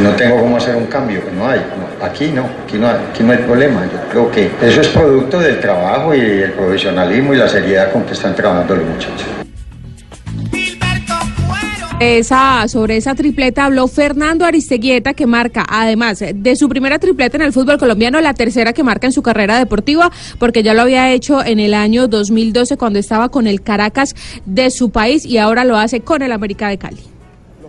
no tengo cómo hacer un cambio, no hay. no, aquí no, aquí no, hay, aquí no hay problema. Yo creo que eso es producto del trabajo y el profesionalismo y la seriedad con que están trabajando los muchachos. Esa, sobre esa tripleta habló Fernando Aristeguieta, que marca, además de su primera tripleta en el fútbol colombiano, la tercera que marca en su carrera deportiva, porque ya lo había hecho en el año 2012 cuando estaba con el Caracas de su país y ahora lo hace con el América de Cali.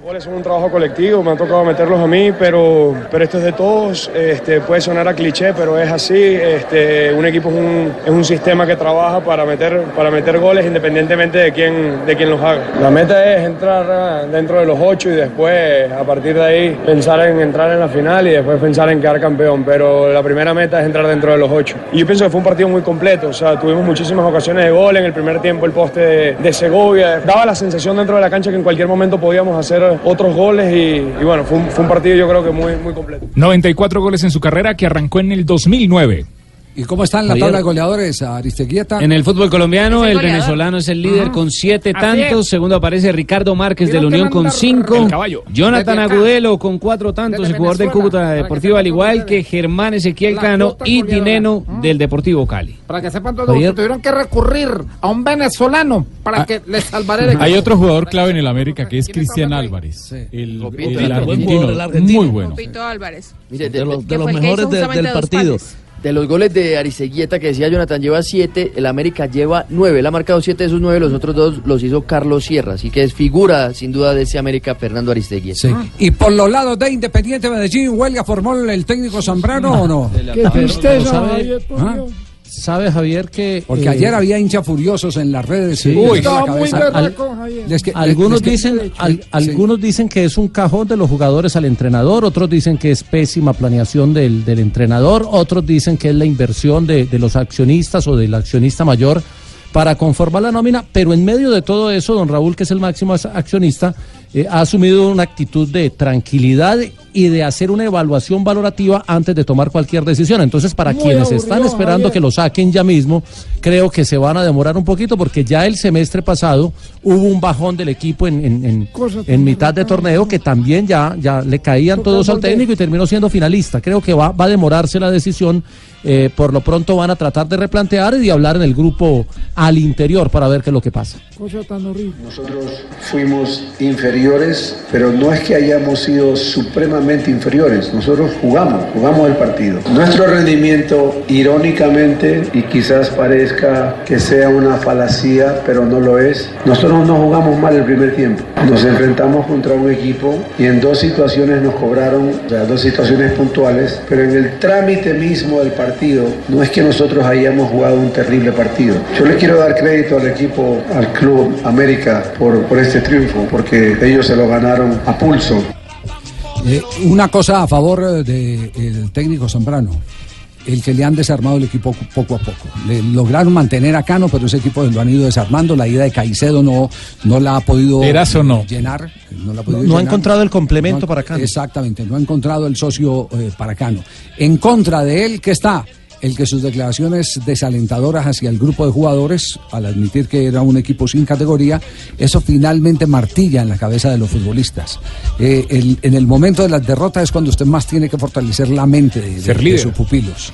Goles son un trabajo colectivo, me ha tocado meterlos a mí, pero, pero esto es de todos. Este, puede sonar a cliché, pero es así. Este, un equipo es un, es un sistema que trabaja para meter, para meter goles independientemente de quién, de quién los haga. La meta es entrar ah, dentro de los ocho y después, a partir de ahí, pensar en entrar en la final y después pensar en quedar campeón. Pero la primera meta es entrar dentro de los ocho. Y yo pienso que fue un partido muy completo. O sea, tuvimos muchísimas ocasiones de gol. En el primer tiempo, el poste de Segovia. Daba la sensación dentro de la cancha que en cualquier momento podíamos hacer otros goles y, bueno, fue un, fue un partido yo creo que muy, muy completo. 94 goles en su carrera que arrancó en el 2009. ¿Y cómo está en la Javier. tabla de goleadores, Aristeguieta? En el fútbol colombiano, el venezolano es el líder con siete tantos. Segundo aparece Ricardo Márquez de la Unión con cinco. Jonathan. Agudelo con cuatro tantos. El jugador del Cúcuta Deportivo, al igual que Germán Ezequiel Cano y. Dineno del Deportivo Cali. Para que sepan todos, tuvieron que recurrir a un venezolano para Ah, que les salvara el equipo. Hay otro jugador clave en el América que es Cristian Álvarez. El, Copito, el el argentino. el argentino. Muy bueno. Pito Álvarez. De los- mejores del partido. De los goles de Ariseguieta que decía Jonathan lleva siete, el América lleva nueve. Él ha marcado siete de esos nueve, los otros dos los hizo Carlos Sierra. Así que es figura, sin duda, de ese América Fernando Aristeguieta. Sí. ¿Y por los lados de Independiente Medellín huelga formó el técnico Zambrano o no? Qué tristeza, ¿Ah? ¿Sabe, Javier, que... Porque eh, ayer había hinchas furiosos en las redes. Sí. Uy. la Estaba muy berraco, Javier. Les que- Algunos les que- dicen, al- algunos dicen que es un cajón de los jugadores al entrenador, otros dicen que es pésima planeación del, del entrenador, otros dicen que es la inversión de, de los accionistas o del accionista mayor para conformar la nómina, pero en medio de todo eso, don Raúl, que es el máximo accionista, eh, ha asumido una actitud de tranquilidad y de hacer una evaluación valorativa antes de tomar cualquier decisión. Entonces, para Muy quienes aburrido, están esperando Javier. que lo saquen ya mismo, creo que se van a demorar un poquito porque ya el semestre pasado hubo un bajón del equipo en, en- en- mitad de torneo que también ya, ya le caían todos al técnico y terminó siendo finalista. Creo que va, va a demorarse la decisión. eh, por lo pronto van a tratar de replantear y de hablar en el grupo al interior para ver qué es lo que pasa. Cosa tan horrible. Nosotros fuimos inferiores, pero no es que hayamos sido supremamente inferiores. Nosotros jugamos, jugamos el partido. Nuestro rendimiento, irónicamente, y quizás parezca que sea una falacía, pero no lo es, nosotros no jugamos mal el primer tiempo. Nos enfrentamos contra un equipo y en dos situaciones nos cobraron, o sea, dos situaciones puntuales, pero en el trámite mismo del partido, no es que nosotros hayamos jugado un terrible partido. Yo le quiero dar crédito al equipo, al Club América, por, por este triunfo, porque ellos se lo ganaron a pulso. Eh, una cosa a favor del técnico Zambrano. El que le han desarmado el equipo poco a poco. Le lograron mantener a Cano, pero ese equipo lo han ido desarmando. La ida de Caicedo no, no la ha podido no. llenar. No, la ha podido No ha llenar. encontrado el complemento para Cano. Exactamente, no ha encontrado el socio eh, para Cano. En contra de él, que está? El que sus declaraciones desalentadoras hacia el grupo de jugadores, al admitir que era un equipo sin categoría, eso finalmente martilla en la cabeza de los futbolistas. Eh, el- en el momento de las derrotas es cuando usted más tiene que fortalecer la mente de, sus pupilos.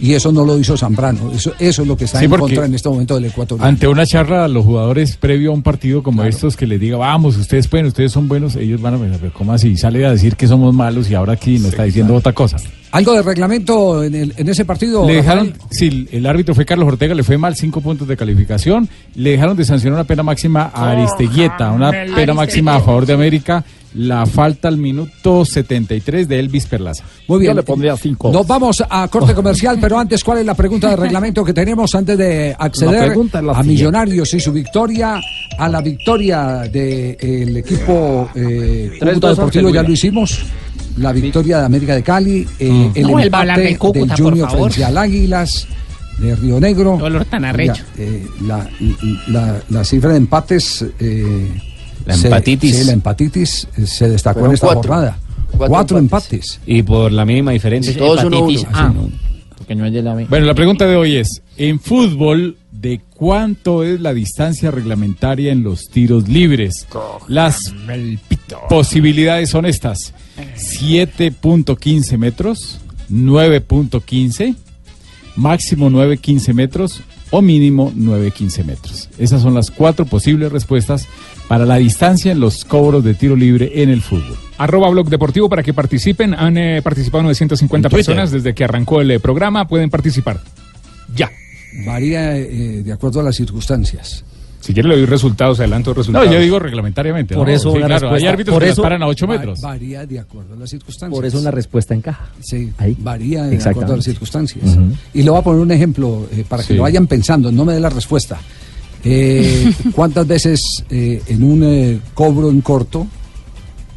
Y eso no lo hizo Zambrano. Eso, eso es lo que está Sí, en contra en este momento del ecuatoriano. Ante una charla a los jugadores previo a un partido como estos que les diga, vamos, ustedes pueden, ustedes son buenos, ellos van a pensar, "Pero ¿cómo así? Sale a decir que somos malos y ahora aquí nos está diciendo otra cosa. ¿Algo de reglamento en, el- en ese partido? Le dejaron, sí, el árbitro fue Carlos Ortega, le fue mal, cinco puntos de calificación. Le dejaron de sancionar una pena máxima a Aristeguieta, una pena máxima a favor de América. La falta al minuto 73 de Elvis Perlaza. Muy bien. Yo le pondría cinco. Nos vamos a corte comercial, pero antes, ¿cuál es la pregunta de reglamento que tenemos antes de acceder a. Millonarios y su victoria, a la victoria del equipo eh, Cúcuta Deportivo? Ya lo hicimos. La victoria de América de Cali, eh, Mm. el No empate del Cúcuta, por Junior favor. frente al Águilas de Río Negro. Qué olor tan arrecho. Ya, eh, la, la- la cifra de empates. eh, La se- empatitis. sí, la empatitis eh, se destacó Fueron en esta cuatro. jornada. Cuatro Cuatro, empates. Y por la mínima diferencia. Todos uno, hepatitis. uno. Ah, Sí. Porque no es de la B. Bueno, la pregunta de hoy es, en fútbol, ¿de cuánto es la distancia reglamentaria en los tiros libres? Las posibilidades son estas. 7.15 metros, 9.15, máximo 9.15 metros o mínimo 9-15 metros. Esas son las cuatro posibles respuestas para la distancia en los cobros de tiro libre en el fútbol. Arroba Blog Deportivo para que participen. Han eh, participado 950 En Twitter. personas desde que arrancó el eh, programa. Pueden participar. Ya. Varía eh, de acuerdo a las circunstancias. Si quiere le doy resultados, adelanto No, resultados. yo digo reglamentariamente. Por ¿no? eso Sí, una claro, hay árbitros por que eso- las paran a 8 Va- metros. Varía de acuerdo a las circunstancias. Por eso una respuesta encaja. Sí, Ahí. varía de acuerdo a las circunstancias. Y le voy a poner un ejemplo eh, para que Sí. lo vayan pensando, no me dé la respuesta. Eh, ¿Cuántas veces eh, en un eh, cobro en corto,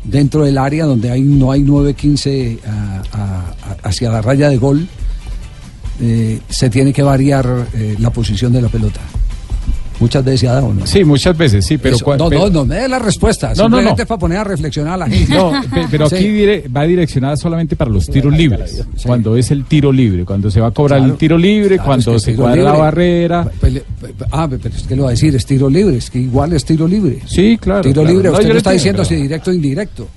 dentro del área donde hay, no hay 9-15 a- a- a- hacia la raya de gol, eh, se tiene que variar eh, la posición de la pelota? Muchas veces se ha dado, ¿no? Sí, muchas veces, sí, pero... Eso, cua- no, pero- no, no me dé la respuesta. No, no, no. simplemente para poner a reflexionar a la gente. No, pe- pero Sí. aquí dire- va direccionada solamente para los tiros libres. Cuando es el tiro libre, cuando se va a cobrar Claro. el tiro libre, Claro, cuando es que se cuadra la libre. barrera. Pe- pe- Ah, pe- pero es que lo va a decir, es tiro libre, es que igual es tiro libre. Sí, claro. Tiro claro. libre, No, usted no está diciendo si directo o indirecto.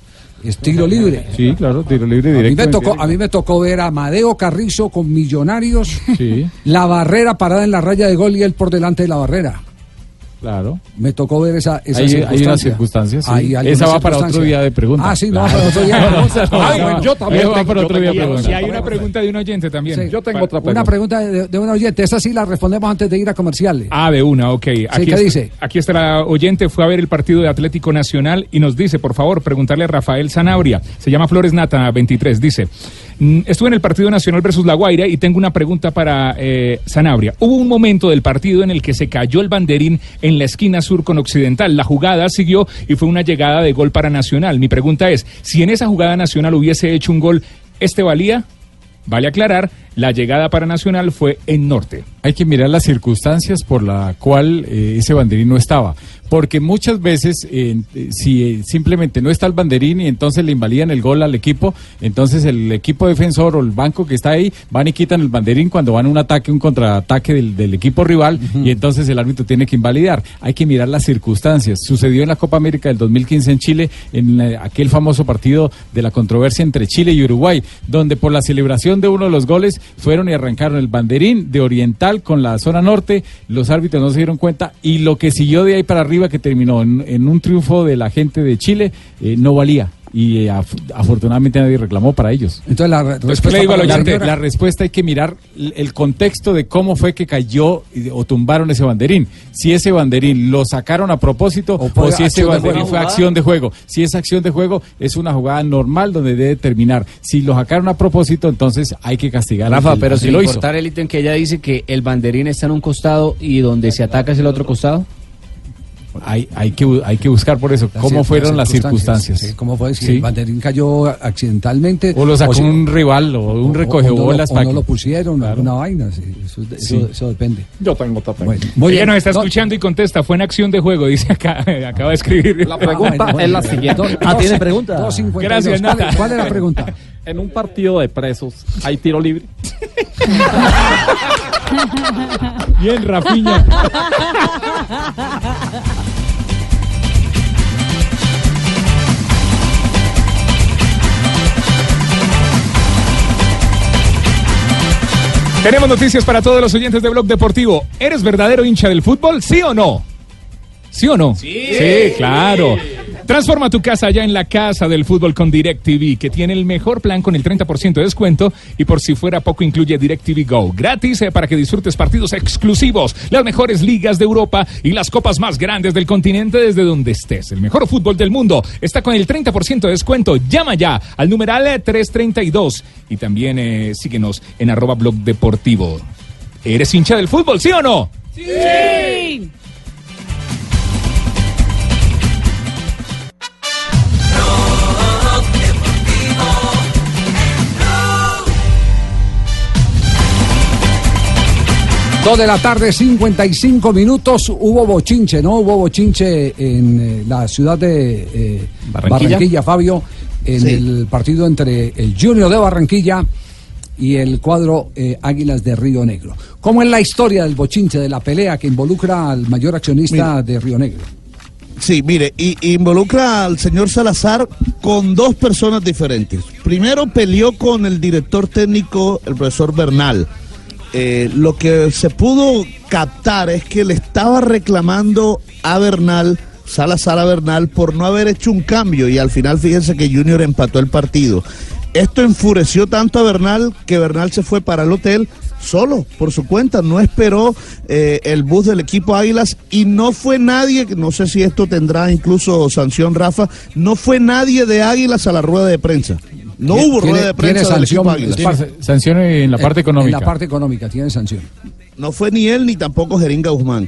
Es tiro libre. Sí, claro, tiro libre A mí, directo. me tocó, a mí me tocó ver a Amadeo Carrizo con Millonarios, Sí, la barrera parada en la raya de gol y él por delante de la barrera. Claro. Me tocó ver esa, esa Hay- hay circunstancia. unas circunstancias, sí. Hay Esa va para otro día de preguntas. Ah, sí, no, Claro. para otro día de preguntas. Ay, bueno, yo también va para otro día. otra Y pregunta. hay una pregunta de un oyente también. Sí. Yo tengo otra Una pregunta de, de un oyente, esa sí la respondemos antes de ir a comerciales. Ah, de una, ok. Aquí ¿qué está, dice? Aquí está la oyente, fue a ver el partido de Atlético Nacional y nos dice, por favor, preguntarle a Rafael Sanabria. Se llama Flores Nata 23. Dice, "Mm, estuve en el partido Nacional versus La Guaira y tengo una pregunta para eh, Sanabria. Hubo un momento del partido en el que se cayó el banderín en la esquina sur con Occidental. La jugada siguió y fue una llegada de gol para Nacional. Mi pregunta es, si en esa jugada Nacional hubiese hecho un gol, ¿este valía? Vale aclarar, la llegada para Nacional fue en Norte. Hay que mirar las circunstancias por la cual eh, ese banderín no estaba. Porque muchas veces, eh, si eh, simplemente no está el banderín y entonces le invalidan el gol al equipo, entonces el equipo defensor o el banco que está ahí van y quitan el banderín cuando van a un ataque, un contraataque del, del equipo rival y entonces el árbitro tiene que invalidar. Hay que mirar las circunstancias. Sucedió en la Copa América del 2015 en Chile, en eh, aquel famoso partido de la controversia entre Chile y Uruguay, donde por la celebración de uno de los goles fueron y arrancaron el banderín de Oriental con la zona norte, los árbitros no se dieron cuenta y lo que siguió de ahí para arriba, que terminó en, en un triunfo de la gente de Chile, eh, no valía. Y eh, af- afortunadamente nadie reclamó para ellos. Entonces la re- respuesta la, para la la- señora- la respuesta hay que mirar el el contexto de cómo fue que cayó y- o tumbaron ese banderín. Si ese banderín lo sacaron a propósito o, si ese banderín fue acción de juego. Si es acción de juego, es una jugada normal donde debe terminar. Si lo sacaron a propósito, entonces hay que castigar. Rafa, que- pero sin lo hizo. importar el ítem que ella dice que el banderín está en un costado y donde se ataca es el otro costado. Hay, hay, que, hay que buscar por eso. Las ¿Cómo fueron las circunstancias? sí, ¿Cómo fue? Si Sí. el banderín cayó accidentalmente. O lo sacó si- un rival o un o- recoge o no lo- bolas o para no lo pusieron, alguna vaina. sí, eso, eso- Sí. eso depende. Yo tengo otra pregunta. Muy Ella bien. nos está No, escuchando y contesta, fue en acción de juego, dice acá, acaba de escribir. La pregunta bueno, es la bueno. siguiente. Ah, ¿tiene pregunta? 2.52. Gracias, ¿Cuál, Nata. es- ¿Cuál es la pregunta? En un partido de presos, ¿hay tiro libre? Bien, Rafiña. Tenemos noticias para todos los oyentes de Blog Deportivo. ¿Eres verdadero hincha del fútbol? ¿Sí o no? ¿Sí o no? Sí. claro. Transforma tu casa ya en la casa del fútbol con DirecTV, que tiene el mejor plan con el 30% de descuento y por si fuera poco incluye DirecTV Go. Gratis eh, para que disfrutes partidos exclusivos, las mejores ligas de Europa y las copas más grandes del continente desde donde estés. El mejor fútbol del mundo está con el 30% de descuento. Llama ya al numeral eh, 332 y también eh, síguenos en arroba blog deportivo. ¿Eres hincha del fútbol, sí o no? Sí. Dos de la tarde, 55 minutos. Hubo bochinche, ¿no? Hubo bochinche en eh, la ciudad de eh, Barranquilla. Barranquilla. Fabio, en Sí. el partido entre el Junior de Barranquilla y el cuadro eh, Águilas de Río Negro. ¿Cómo es la historia del bochinche, de la pelea que involucra al mayor accionista de Río Negro? Sí, mire, y, y involucra al señor Salazar con dos personas diferentes. Primero peleó con el director técnico, el profesor Bernal, eh, lo que se pudo captar es que le estaba reclamando a Bernal, Salazar a Bernal, por no haber hecho un cambio y al final fíjense que Junior empató el partido. Esto enfureció tanto a Bernal que Bernal se fue para el hotel solo, por su cuenta, no esperó eh, el bus del equipo Águilas y no fue nadie, no sé si esto tendrá incluso sanción Rafa, no fue nadie de Águilas a la rueda de prensa. No Tiene- hubo rueda de tiene prensa del sanción, equipo tiene- Sanción en la parte En económica. la parte económica, tiene sanción. No fue ni él ni tampoco Jeringa Guzmán.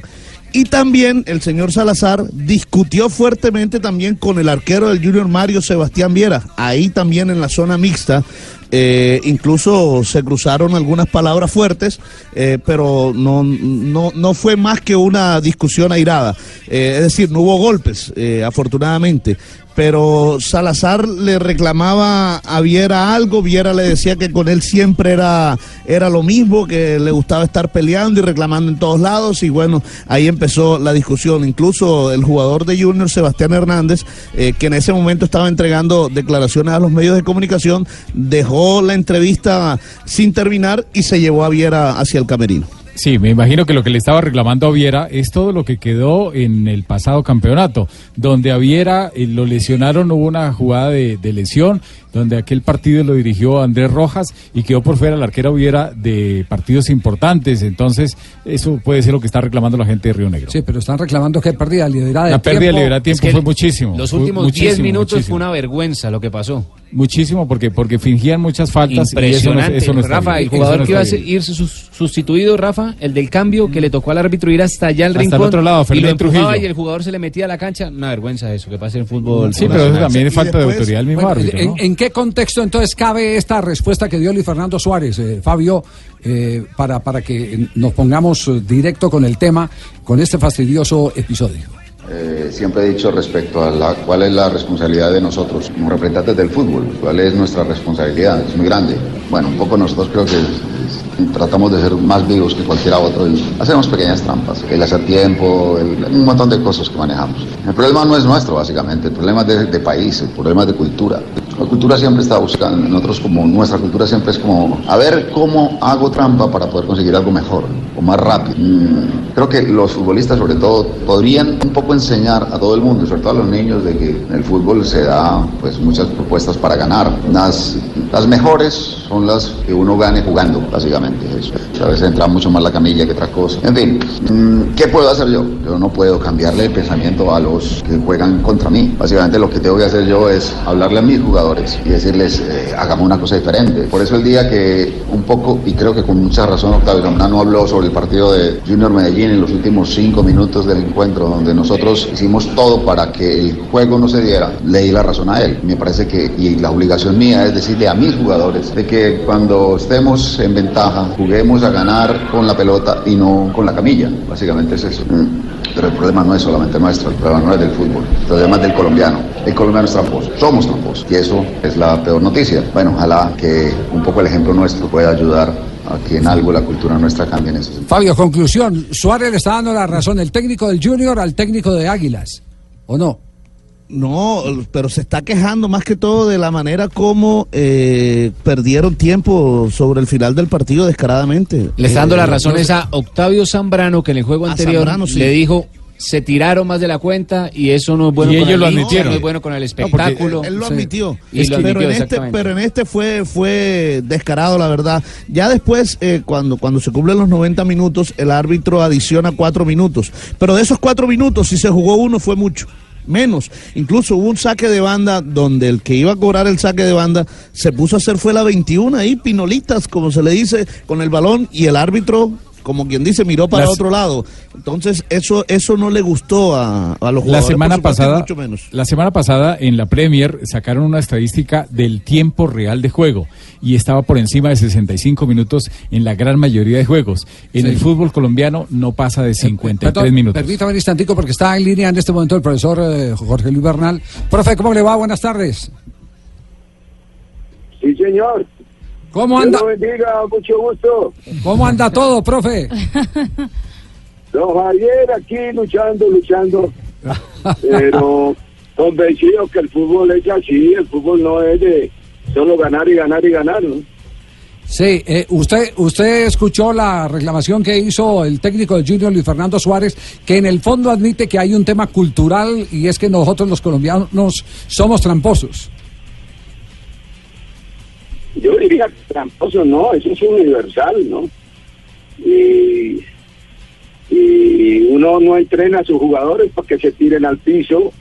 Y también el señor Salazar discutió fuertemente también con el arquero del Junior Mario Sebastián Viera, ahí también en la zona mixta. eh, incluso se cruzaron algunas palabras fuertes, eh, pero no, no, no fue más que una discusión airada. Eh, es decir, no hubo golpes, eh, afortunadamente. Pero Salazar le reclamaba a Viera algo, Viera le decía que con él siempre era, era lo mismo, que le gustaba estar peleando y reclamando en todos lados, y bueno, ahí empezó la discusión. Incluso el jugador de Junior, Sebastián Hernández, eh, que en ese momento estaba entregando declaraciones a los medios de comunicación, dejó la entrevista sin terminar y se llevó a Viera hacia el camerino. Sí, me imagino que lo que le estaba reclamando a Viera es todo lo que quedó en el pasado campeonato, donde a Viera eh, lo lesionaron, hubo una jugada de, de lesión, donde aquel partido lo dirigió Andrés Rojas y quedó por fuera el arquero Viera de partidos importantes. Entonces, eso puede ser lo que está reclamando la gente de Río Negro. Sí, pero están reclamando que pérdida de liderazgo. La pérdida de tiempo que fue muchísimo. Los últimos 10 muchísimo, minutos muchísimo. fue una vergüenza lo que pasó. Muchísimo, porque, porque fingían muchas faltas y eso no, Impresionante. eso no está Rafa, bien. el jugador no que iba a irse sus- sustituido, Rafa, el del cambio, que le tocó al árbitro ir hasta allá al Hasta el otro lado, y lo empujaba Trujillo. y el jugador se le metía a la cancha. Una vergüenza eso, que pasa en fútbol. Sí, pero eso también es falta de autoridad del mismo Bueno, árbitro, ¿en, ¿no? en qué contexto entonces cabe esta respuesta que dio Luis Fernando Suárez, eh, Fabio, eh, para, para que nos pongamos eh, directo con el tema, con este fastidioso episodio? Siempre he dicho respecto a la, cuál es la responsabilidad de nosotros como representantes del fútbol, cuál es nuestra responsabilidad, es muy grande. Bueno, un poco nosotros creo que tratamos de ser más vivos que cualquiera otro y hacemos pequeñas trampas, el hacer tiempo, el- un montón de cosas que manejamos. El problema no es nuestro, básicamente, el problema es de, de país, el problema es de cultura. La cultura siempre está buscando, nosotros como nuestra cultura siempre es como, a ver cómo hago trampa para poder conseguir algo mejor o más rápido. Mm, creo que los futbolistas sobre todo podrían un poco enseñar a todo el mundo, sobre todo a los niños, de que en el fútbol se da pues muchas propuestas para ganar. Las, las mejores son las que uno gane jugando, básicamente. Eso. A veces entra mucho más la camilla que otra cosa. En fin, mm, ¿qué puedo hacer yo? Yo no puedo cambiarle el pensamiento a los que juegan contra mí. Básicamente lo que tengo que hacer yo es hablarle a mis jugadores y decirles, eh, hagamos una cosa diferente. Por eso el día que un poco, y creo que con mucha razón Octavio Zambrano habló sobre el partido de Junior Medellín en los últimos cinco minutos del encuentro, donde nosotros hicimos todo para que el juego no se diera, le di la razón a él. Me parece que, y la obligación mía es decirle a mis jugadores de que cuando estemos en ventaja, juguemos a ganar con la pelota y no con la camilla. Básicamente es eso. Mm. Pero el problema no es solamente nuestro, el problema no es del fútbol, el problema es del colombiano. El colombiano es tramposo, somos tramposos. Y eso es la peor noticia. Bueno, ojalá que un poco el ejemplo nuestro pueda ayudar a que en algo la cultura nuestra cambie en sentido. Fabio, conclusión, Suárez le está dando la razón, el técnico del Junior al técnico de Águilas, ¿o no? No, pero se está quejando más que todo de la manera como eh, perdieron tiempo sobre el final del partido descaradamente. Le está dando Eh, las razones no- a Octavio Zambrano, que en el juego anterior Zambrano, sí. le dijo se tiraron más de la cuenta y eso no es bueno Y con ellos el lo admitieron. no es bueno con el No, espectáculo. Él, él lo Sí. admitió. Pero, en este, pero en este fue, fue descarado, la verdad. Ya después, eh, cuando, cuando se cumplen los 90 minutos, el árbitro adiciona cuatro minutos. Pero de esos cuatro minutos, si se jugó uno, fue mucho. Menos. Incluso hubo un saque de banda donde el que iba a cobrar el saque de banda se puso a hacer fue la 21 ahí, pinolitas, como se le dice, con el balón y el árbitro. Como quien dice, miró para otro lado. Entonces, eso eso no le gustó a, a los La jugadores. semana supuesto, y pasada, mucho menos. la semana pasada en la Premier sacaron una estadística del tiempo real de juego y estaba por encima de 65 minutos en la gran mayoría de juegos. En Sí. el fútbol colombiano no pasa de 53 Perdón, minutos. Permítame un instantico porque está en línea en este momento el profesor eh, Jorge Luis Bernal. Profe, ¿cómo le va? Buenas tardes. Sí, señor. ¿Cómo Dios anda? lo bendiga, mucho gusto. ¿Cómo anda todo, profe? Don Javier aquí luchando, luchando. Pero convencido que el fútbol es así, el fútbol no es de solo ganar y ganar y ganar, ¿no? Sí, eh, usted, usted escuchó la reclamación que hizo el técnico del Junior, Luis Fernando Suárez, que en el fondo admite que hay un tema cultural y es que nosotros los colombianos somos tramposos. Yo diría tramposo no, eso es universal, ¿no? Y, y uno no entrena a sus jugadores para que se tiren al piso,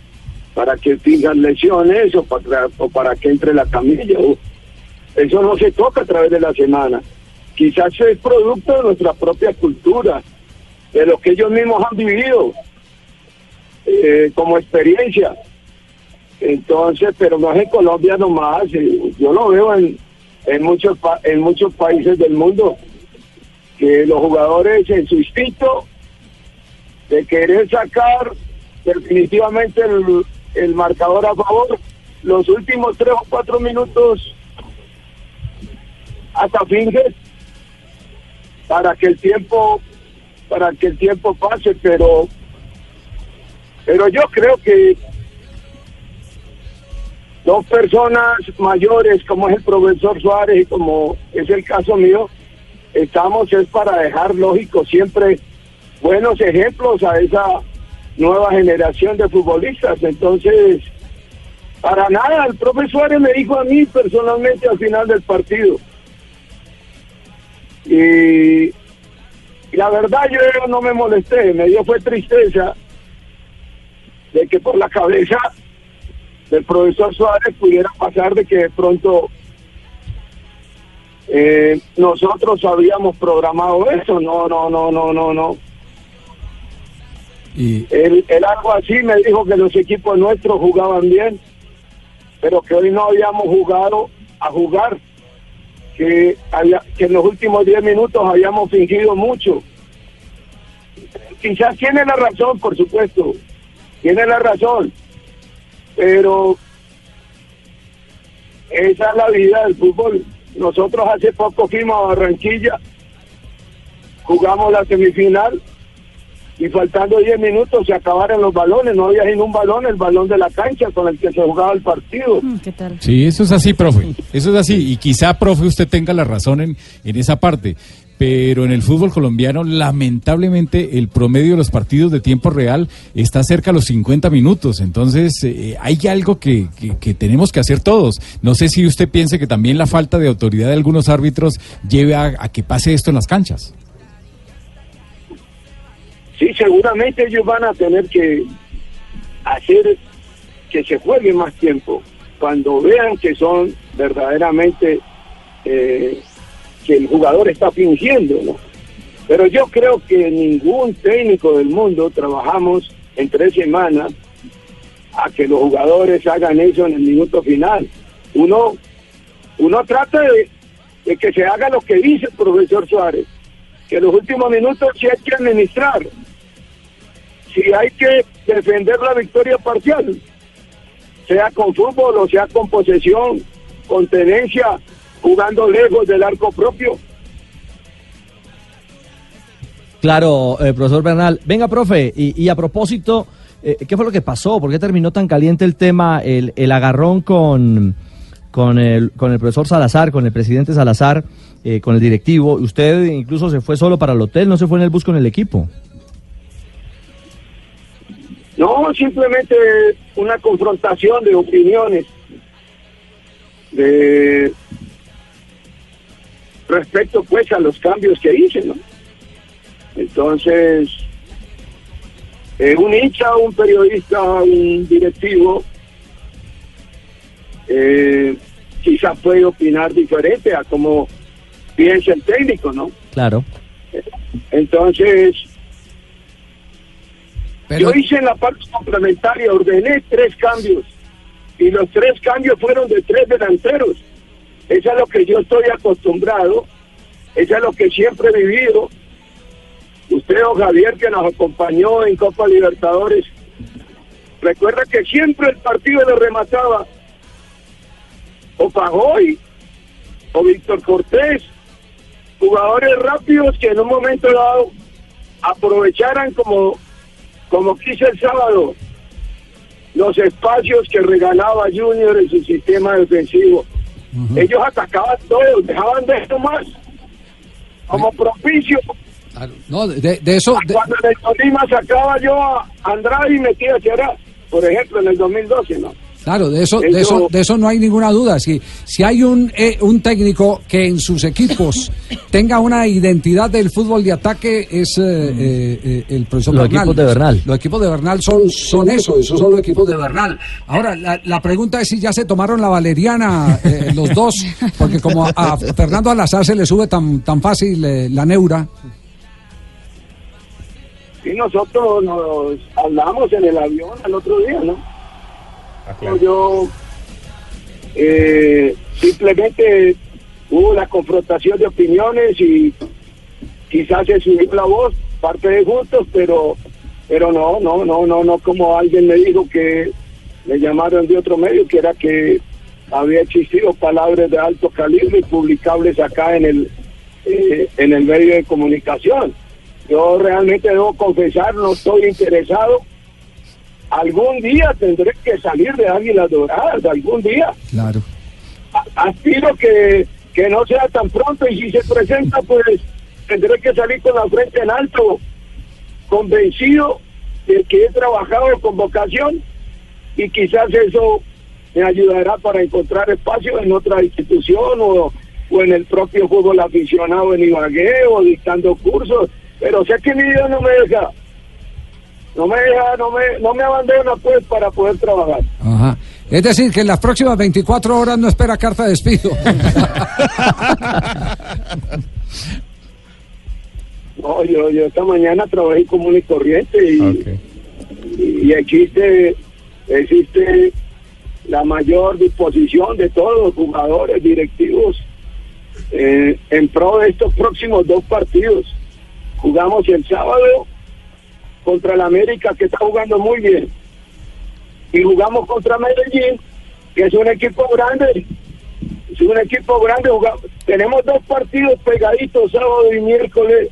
para que tengan lesiones o para, o para que entre la camilla. Eso no se toca a través de la semana. Quizás es producto de nuestra propia cultura, de lo que ellos mismos han vivido eh, como experiencia. Entonces, pero no es en Colombia nomás, eh, yo lo veo en, en muchos pa- en muchos países del mundo que los jugadores en su instinto de querer sacar definitivamente el, el marcador a favor los últimos tres o cuatro minutos hasta finges para que el tiempo para que el tiempo pase pero pero yo creo que dos personas mayores como es el profesor Suárez y como es el caso mío, estamos es para dejar lógico siempre buenos ejemplos a esa nueva generación de futbolistas. Entonces, para nada, el profesor Suárez me dijo a mí personalmente al final del partido. Y, la verdad yo no me molesté, me dio fue tristeza de que por la cabeza del profesor Suárez pudiera pasar de que de pronto eh, nosotros habíamos programado eso. No, no, no, no, no, no. Y Él, él algo así me dijo que los equipos nuestros jugaban bien, pero que hoy no habíamos jugado a jugar, que, había, que en los últimos 10 minutos habíamos fingido mucho. Quizás tiene la razón, por supuesto, tiene la razón, pero esa es la vida del fútbol. Nosotros hace poco fuimos a Barranquilla, jugamos la semifinal y faltando 10 minutos se acabaron los balones, no había ni un balón, el balón de la cancha con el que se jugaba el partido. ¿Qué tal? Sí, eso es así, profe. Eso es así. Y quizá, profe, usted tenga la razón en, en esa parte. Pero en el fútbol colombiano, lamentablemente, el promedio de los partidos de tiempo real está cerca a los 50 minutos. Entonces, eh, hay algo que, que- tenemos que hacer todos. No sé si usted piense que también la falta de autoridad de algunos árbitros lleve a, a que pase esto en las canchas. Sí, seguramente ellos van a tener que hacer que se juegue más tiempo cuando vean que son verdaderamente eh, que el jugador está fingiendo, ¿no? Pero yo creo que ningún técnico del mundo trabajamos en tres semanas a que los jugadores hagan eso en el minuto final. Uno, uno trata de, que se haga lo que dice el profesor Suárez, que los últimos minutos sí hay que administrar, si hay que defender la victoria parcial, sea con fútbol o sea con posesión, con tenencia, jugando lejos del arco propio. Claro, eh, profesor Bernal. Venga, profe, y, y a propósito, eh, ¿qué fue lo que pasó? ¿Por qué terminó tan caliente el tema, el, el agarrón con, con, el, con el profesor Salazar, con el presidente Salazar, eh, con el directivo? Usted incluso se fue solo para el hotel, no se fue en el bus con el equipo. No, simplemente una confrontación de opiniones de respecto pues a los cambios que hice, ¿no? Entonces, eh, un hincha, un periodista, un directivo, eh, quizás puede opinar diferente a como piensa el técnico, ¿no? Claro. Entonces, yo hice en la parte complementaria, ordené tres cambios y los tres cambios fueron de tres delanteros. Es lo que yo estoy acostumbrado, es lo que siempre he vivido. Usted, don Javier, que nos acompañó en Copa Libertadores, recuerda que siempre el partido lo remataba o Pajoy o Víctor Cortés, jugadores rápidos que en un momento dado aprovecharan como, como quise el sábado los espacios que regalaba Junior en su sistema defensivo. Ellos atacaban todo, dejaban de esto más como propicio. No, de, de eso. de- Cuando en el Tolima sacaba yo a Andrade y metía a Ceará, por ejemplo, en el 2012, ¿no? Claro, de eso, de Eso- de eso no hay ninguna duda. Si, si hay un, eh, un técnico que en sus equipos tenga una identidad del fútbol de ataque es eh, eh, eh, el profesor Los Bernal. equipos de Bernal. Los equipos de Bernal son, son eso, esos son los equipos de Bernal. Ahora, la, la pregunta es si ya se tomaron la valeriana eh, los dos, porque como a, a Fernando Alazar se le sube tan, tan fácil eh, la neura. Y nosotros nos hablamos en el avión el otro día, ¿no? Yo eh, simplemente hubo la confrontación de opiniones y quizás se subió la voz, parte de gustos, pero pero no, no, no, no, no como alguien me dijo que le llamaron de otro medio, que era que había existido palabras de alto calibre y publicables acá en el eh, en el medio de comunicación. Yo realmente debo confesar, no estoy interesado. Algún día tendré que salir de Águilas Doradas, algún día. Claro. Aspiro que, que no sea tan pronto y si se presenta, pues tendré que salir con la frente en alto, convencido de que he trabajado con vocación y quizás eso me ayudará para encontrar espacio en otra institución o, o en el propio fútbol aficionado en Ibagué o dictando cursos, pero sé que mi vida no me deja, no me deja, no me, no me abandona pues para poder trabajar. Ajá. Es decir, que en las próximas 24 horas no espera carta de despido. No, yo, yo esta mañana trabajé común y corriente y, y, y existe, existe la mayor disposición de todos los jugadores, directivos, eh, en pro de estos próximos dos partidos. Jugamos el sábado contra el América, que está jugando muy bien, y jugamos contra Medellín, que es un equipo grande. Es un equipo grande. jugamos- tenemos dos partidos pegaditos, sábado y miércoles.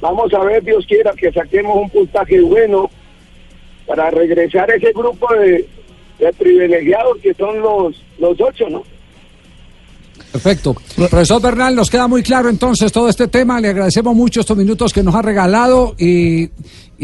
Vamos a ver, Dios quiera, que saquemos un puntaje bueno para regresar a ese grupo de, de privilegiados que son los, los ocho, ¿no? Perfecto. Profesor Bernal, nos queda muy claro entonces todo este tema. Le agradecemos mucho estos minutos que nos ha regalado y,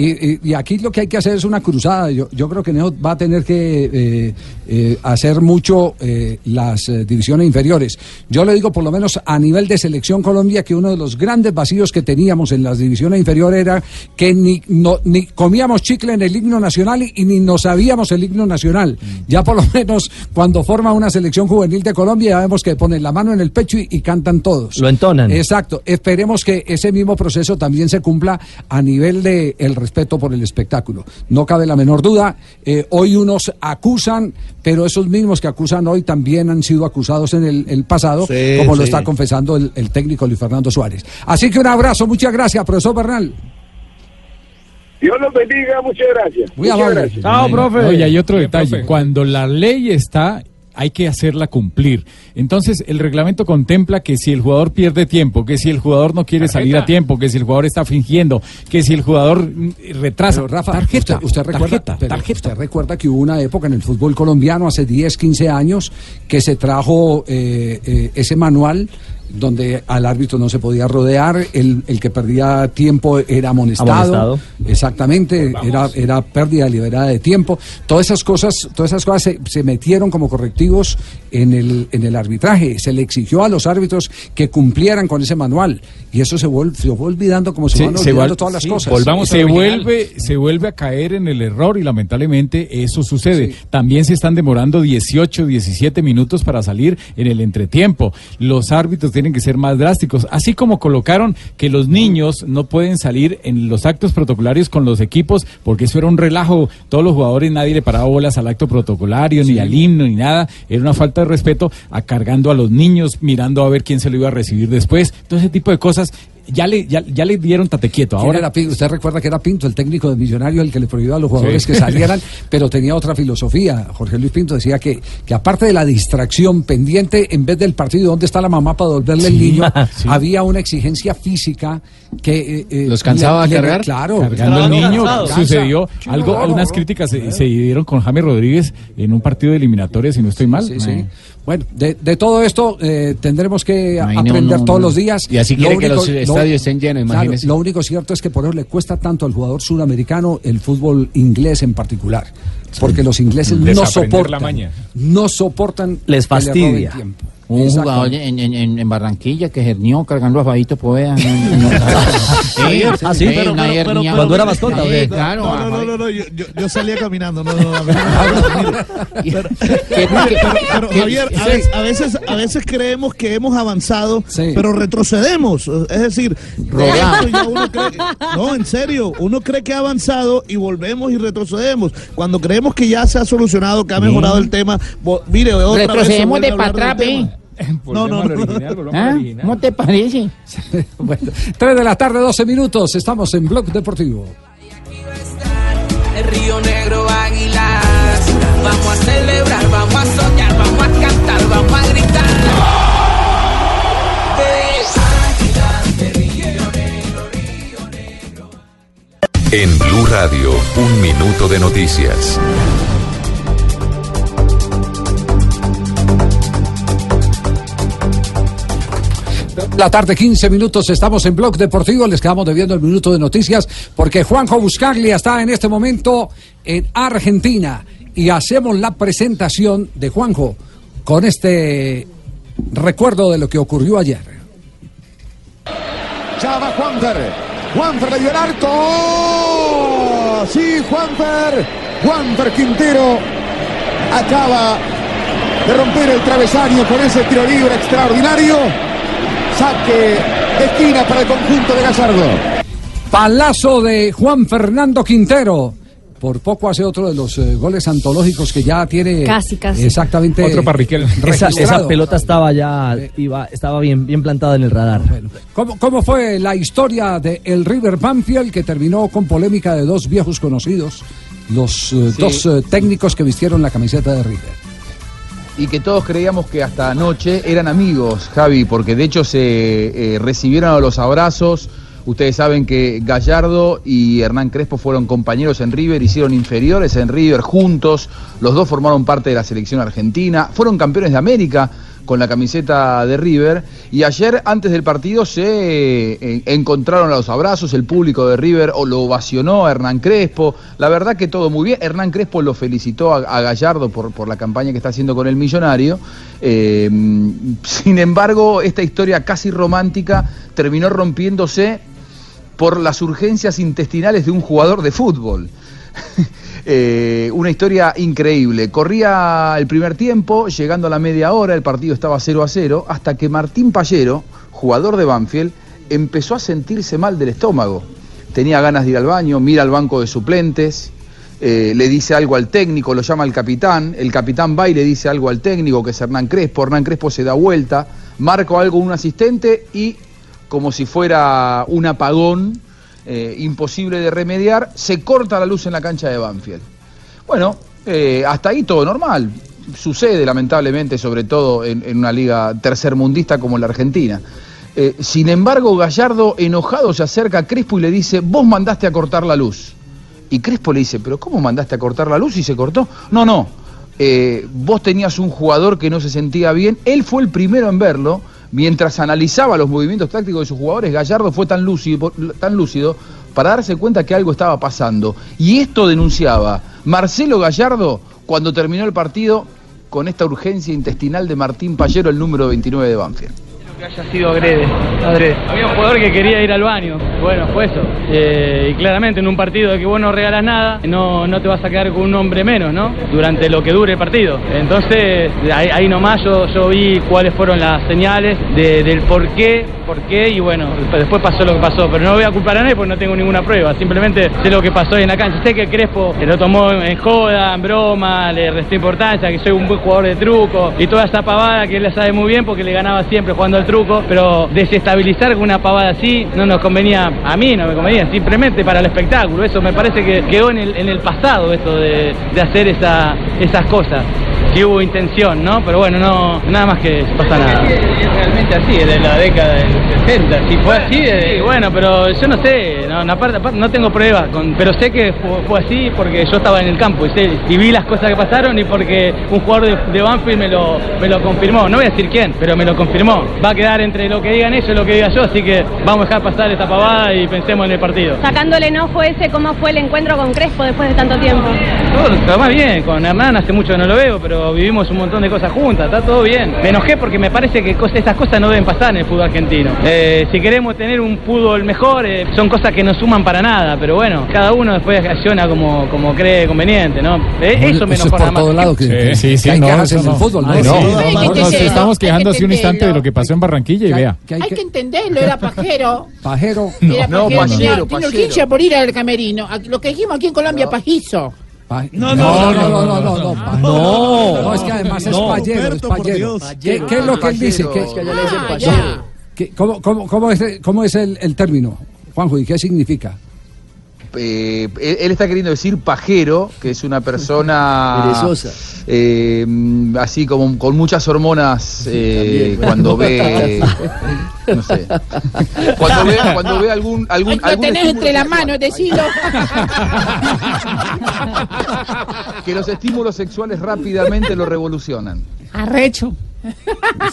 y- aquí lo que hay que hacer es una cruzada. Yo, yo creo que Neo va a tener que eh, eh, hacer mucho eh, las divisiones inferiores. Yo le digo por lo menos a nivel de selección Colombia que uno de los grandes vacíos que teníamos en las divisiones inferiores era que ni, no- ni comíamos chicle en el himno nacional y, y ni nos sabíamos el himno nacional. Ya por lo menos cuando forma una selección juvenil de Colombia ya vemos que ponen la mano en el pecho y, y cantan todos. Lo entonan. Exacto. Esperemos que ese mismo proceso también se cumpla a nivel de el respeto por el espectáculo. No cabe la menor duda. eh, hoy unos acusan, pero esos mismos que acusan hoy también han sido acusados en el, el pasado, Sí, como lo está confesando el, el técnico Luis Fernando Suárez. Así que un abrazo, muchas gracias, profesor Bernal. Dios los bendiga, muchas gracias. Muy Muchas amable. gracias. No, y hay otro detalle. Cuando la ley está, hay que hacerla cumplir. Entonces, el reglamento contempla que si el jugador pierde tiempo, que si el jugador no quiere salir a tiempo, que si el jugador está fingiendo, que si el jugador mm, retrasa. Pero, Rafa, tarjeta, usted, usted recuerda, tarjeta, pero tarjeta. usted recuerda que hubo una época en el fútbol colombiano, hace 10, 15 años, que se trajo eh, eh, ese manual donde al árbitro no se podía rodear, el, el que perdía tiempo era amonestado. Amonestado. Exactamente, era, era pérdida deliberada de tiempo. Todas esas cosas, todas esas cosas se, se metieron como correctivos en el, en el arbitraje. Se le exigió a los árbitros que cumplieran con ese manual. Y eso se, vuel- se fue olvidando como se Sí, van se olvidando todas las sí, cosas. volvamos se vuelve se vuelve a caer en el error y lamentablemente eso sucede. También se están demorando 18, 17 minutos para salir en el entretiempo. Los árbitros tienen que ser más drásticos, así como colocaron que los niños no pueden salir en los actos protocolarios con los equipos porque eso era un relajo. Todos los jugadores nadie le paraba bolas al acto protocolario ni al himno ni nada. Era una falta de respeto a cargando a los niños, mirando a ver quién se lo iba a recibir después. Todo ese tipo de cosas ya le, ya, ya le dieron tate quieto. ¿Quién Ahora era Pinto? Usted recuerda que era Pinto, el técnico de Millonarios, el que le prohibió a los jugadores Sí. que salieran, pero tenía otra filosofía. Jorge Luis Pinto decía que, que aparte de la distracción pendiente, en vez del partido, ¿dónde está la mamá para devolverle el niño? sí. Había una exigencia física que... eh, eh, ¿Los cansaba le- cargar? Claro. Cargando al niño. Sucedió Qué algo, horror. unas críticas se, se dieron con James Rodríguez en un partido de eliminatoria, si no estoy mal. Sí, sí. Bueno, de, de todo esto eh, tendremos que Ay, aprender no, todos no. los días. Y así Lo quiere que los estadios estén llenos, claro, lo único cierto es que por eso le cuesta tanto al jugador sudamericano el fútbol inglés en particular. Porque los ingleses no la soportan, maña. no soportan Les que le roben Un jugador en, en, en, en Barranquilla que hernió cargando a Fabito Poveda. No, no, no. Sí, Ah, sí, sí, pero- Cuando era mascota. Claro, No, no, no, no, no, yo, yo- salía caminando. No, no, pero, ¿Qué- pero- qué- pero, qué- Javier, a veces, a veces, a veces creemos que hemos avanzado, pero retrocedemos. Es decir, no, en serio, uno cree que ha avanzado y volvemos y retrocedemos. Cuando creemos que ya se ha solucionado, que ha mejorado el tema, mire, otra Retrocedemos de para tema. No, no, no. ¿Ah? ¿Cómo te parece? Bueno, 3 de la tarde, 12 minutos. Estamos en Blog Deportivo. El Río Negro Águilas. Vamos a celebrar, vamos a soñar, vamos a cantar, vamos a gritar. En Blue Radio, un minuto de noticias. La tarde, 15 minutos, estamos en Blog Deportivo, les quedamos debiendo el minuto de noticias porque Juanjo Buscaglia está en este momento en Argentina y hacemos la presentación de Juanjo con este recuerdo de lo que ocurrió ayer. Ya va Juanfer. Juanfer el arco. Sí, Juanfer. Juanfer Quintero acaba de romper el travesaño con ese tiro libre extraordinario. Saque de esquina para el conjunto de Gallardo. Palazo de Juan Fernando Quintero. Por poco hace otro de los eh, goles antológicos que ya tiene Casi, casi. exactamente Esa, registrado. esa pelota estaba ya iba, estaba bien, bien plantada en el radar. ¿Cómo, cómo fue la historia de el River Banfield que terminó con polémica de dos viejos conocidos, los eh, Sí. dos eh, técnicos que vistieron la camiseta de River? Y que todos creíamos que hasta anoche eran amigos, Javi, porque de hecho se eh, recibieron los abrazos. Ustedes saben que Gallardo y Hernán Crespo fueron compañeros en River, hicieron inferiores en River juntos, los dos formaron parte de la selección argentina, fueron campeones de América con la camiseta de River. Y ayer antes del partido se eh, encontraron a los abrazos, el público de River o lo ovacionó a Hernán Crespo, la verdad que todo muy bien, Hernán Crespo lo felicitó a, Gallardo por, por la campaña que está haciendo con el millonario, Eh, sin embargo esta historia casi romántica terminó rompiéndose por las urgencias intestinales de un jugador de fútbol. Eh, una historia increíble. Corría el primer tiempo, llegando a la media hora, el partido estaba 0 a 0, hasta que Martín Pallero, jugador de Banfield, empezó a sentirse mal del estómago. Tenía ganas de ir al baño, mira al banco de suplentes, eh, le dice algo al técnico, lo llama al capitán, el capitán va y le dice algo al técnico, que es Hernán Crespo, Hernán Crespo se da vuelta, marca algo un asistente y, como si fuera un apagón, eh, imposible de remediar, se corta la luz en la cancha de Banfield. Bueno, eh, hasta ahí todo normal. Sucede lamentablemente, sobre todo en, una liga tercermundista como la Argentina. Eh, sin embargo, Gallardo, enojado, se acerca a Crespo y le dice, vos mandaste a cortar la luz. Y Crespo le dice, pero ¿cómo mandaste a cortar la luz y se cortó? No, no, vos tenías un jugador que no se sentía bien, él fue el primero en verlo, mientras analizaba los movimientos tácticos de sus jugadores, Gallardo fue tan lúcido, tan lúcido para darse cuenta que algo estaba pasando. Y esto denunciaba Marcelo Gallardo cuando terminó el partido con esta urgencia intestinal de Martín Pallero, el número 29 de Banfield. Que haya sido agrede, adrede. Había un jugador que quería ir al baño. Bueno, fue eso. Eh, y claramente en un partido de que vos no regalas nada, no, no te vas a quedar con un hombre menos, ¿no? Durante lo que dure el partido. Entonces, ahí, ahí nomás yo, yo vi cuáles fueron las señales de- del por qué, por qué, y bueno, después pasó lo que pasó. Pero no voy a culpar a nadie porque no tengo ninguna prueba. Simplemente sé lo que pasó en la cancha. Sé que Crespo se lo tomó en joda, en broma, le resté importancia, que soy un buen jugador de truco y toda esa pavada que él la sabe muy bien porque le ganaba siempre jugando al truco, pero desestabilizar con una pavada así no nos convenía, a mí no me convenía, simplemente para el espectáculo. Eso me parece que quedó en el, en el pasado, esto de, de hacer esa, esas cosas. Si hubo intención, ¿no? Pero bueno, no, nada más que pasa nada. Es realmente así, de la década del 60. Si fue así, de- bueno, pero yo no sé, no, no, aparte, aparte no tengo pruebas, con, pero sé que fue, fue así porque yo estaba en el campo y, sé, y vi las cosas que pasaron y porque un jugador de, de Banfield me lo, me lo confirmó. No voy a decir quién, pero me lo confirmó. Va a quedar entre lo que digan ellos y lo que diga yo, así que vamos a dejar pasar esta pavada y pensemos en el partido. Sacando el enojo ese, ¿cómo fue el encuentro con Crespo después de tanto tiempo? Todo está más bien, con Hernán hace mucho que no lo veo, pero vivimos un montón de cosas juntas, está todo bien. Me enojé porque me parece que cosas- esas cosas no deben pasar en el fútbol argentino. Eh, si queremos tener un fútbol mejor, eh, son cosas que no suman para nada, pero bueno, cada uno después acciona como, como cree conveniente, ¿no? Eh, eso me Eso es enojó por nada más. todo lado que, Sí, sí, hay no, eso el no. fútbol. ¿no? Ay, No, no, No, no, nos no, estamos quejando hace un instante de lo que pasó en Barranquilla y vea. hay que- entenderlo, era pajero. Pajero. Era No, pajero, tenía pajero. urgencia por ir al camerino. Lo que dijimos aquí en Colombia, pajizo. No, no, no, no, no, no, no, No. no, es que además es payero, es payero. ¿Qué, es lo que él dice? ¿Qué, Es que allá le dicen Ah, payero. ya. ¿Qué- cómo, cómo, cómo es, cómo es el, el término, Juanjo, y qué significa? Eh, él, él está queriendo decir pajero, que es una persona Perezosa. eh, así como con muchas hormonas eh, cuando ve no sé cuando ve cuando ve algún algún, Ay, lo tenés entre las manos, decilo. que los estímulos sexuales rápidamente lo revolucionan. Arrecho.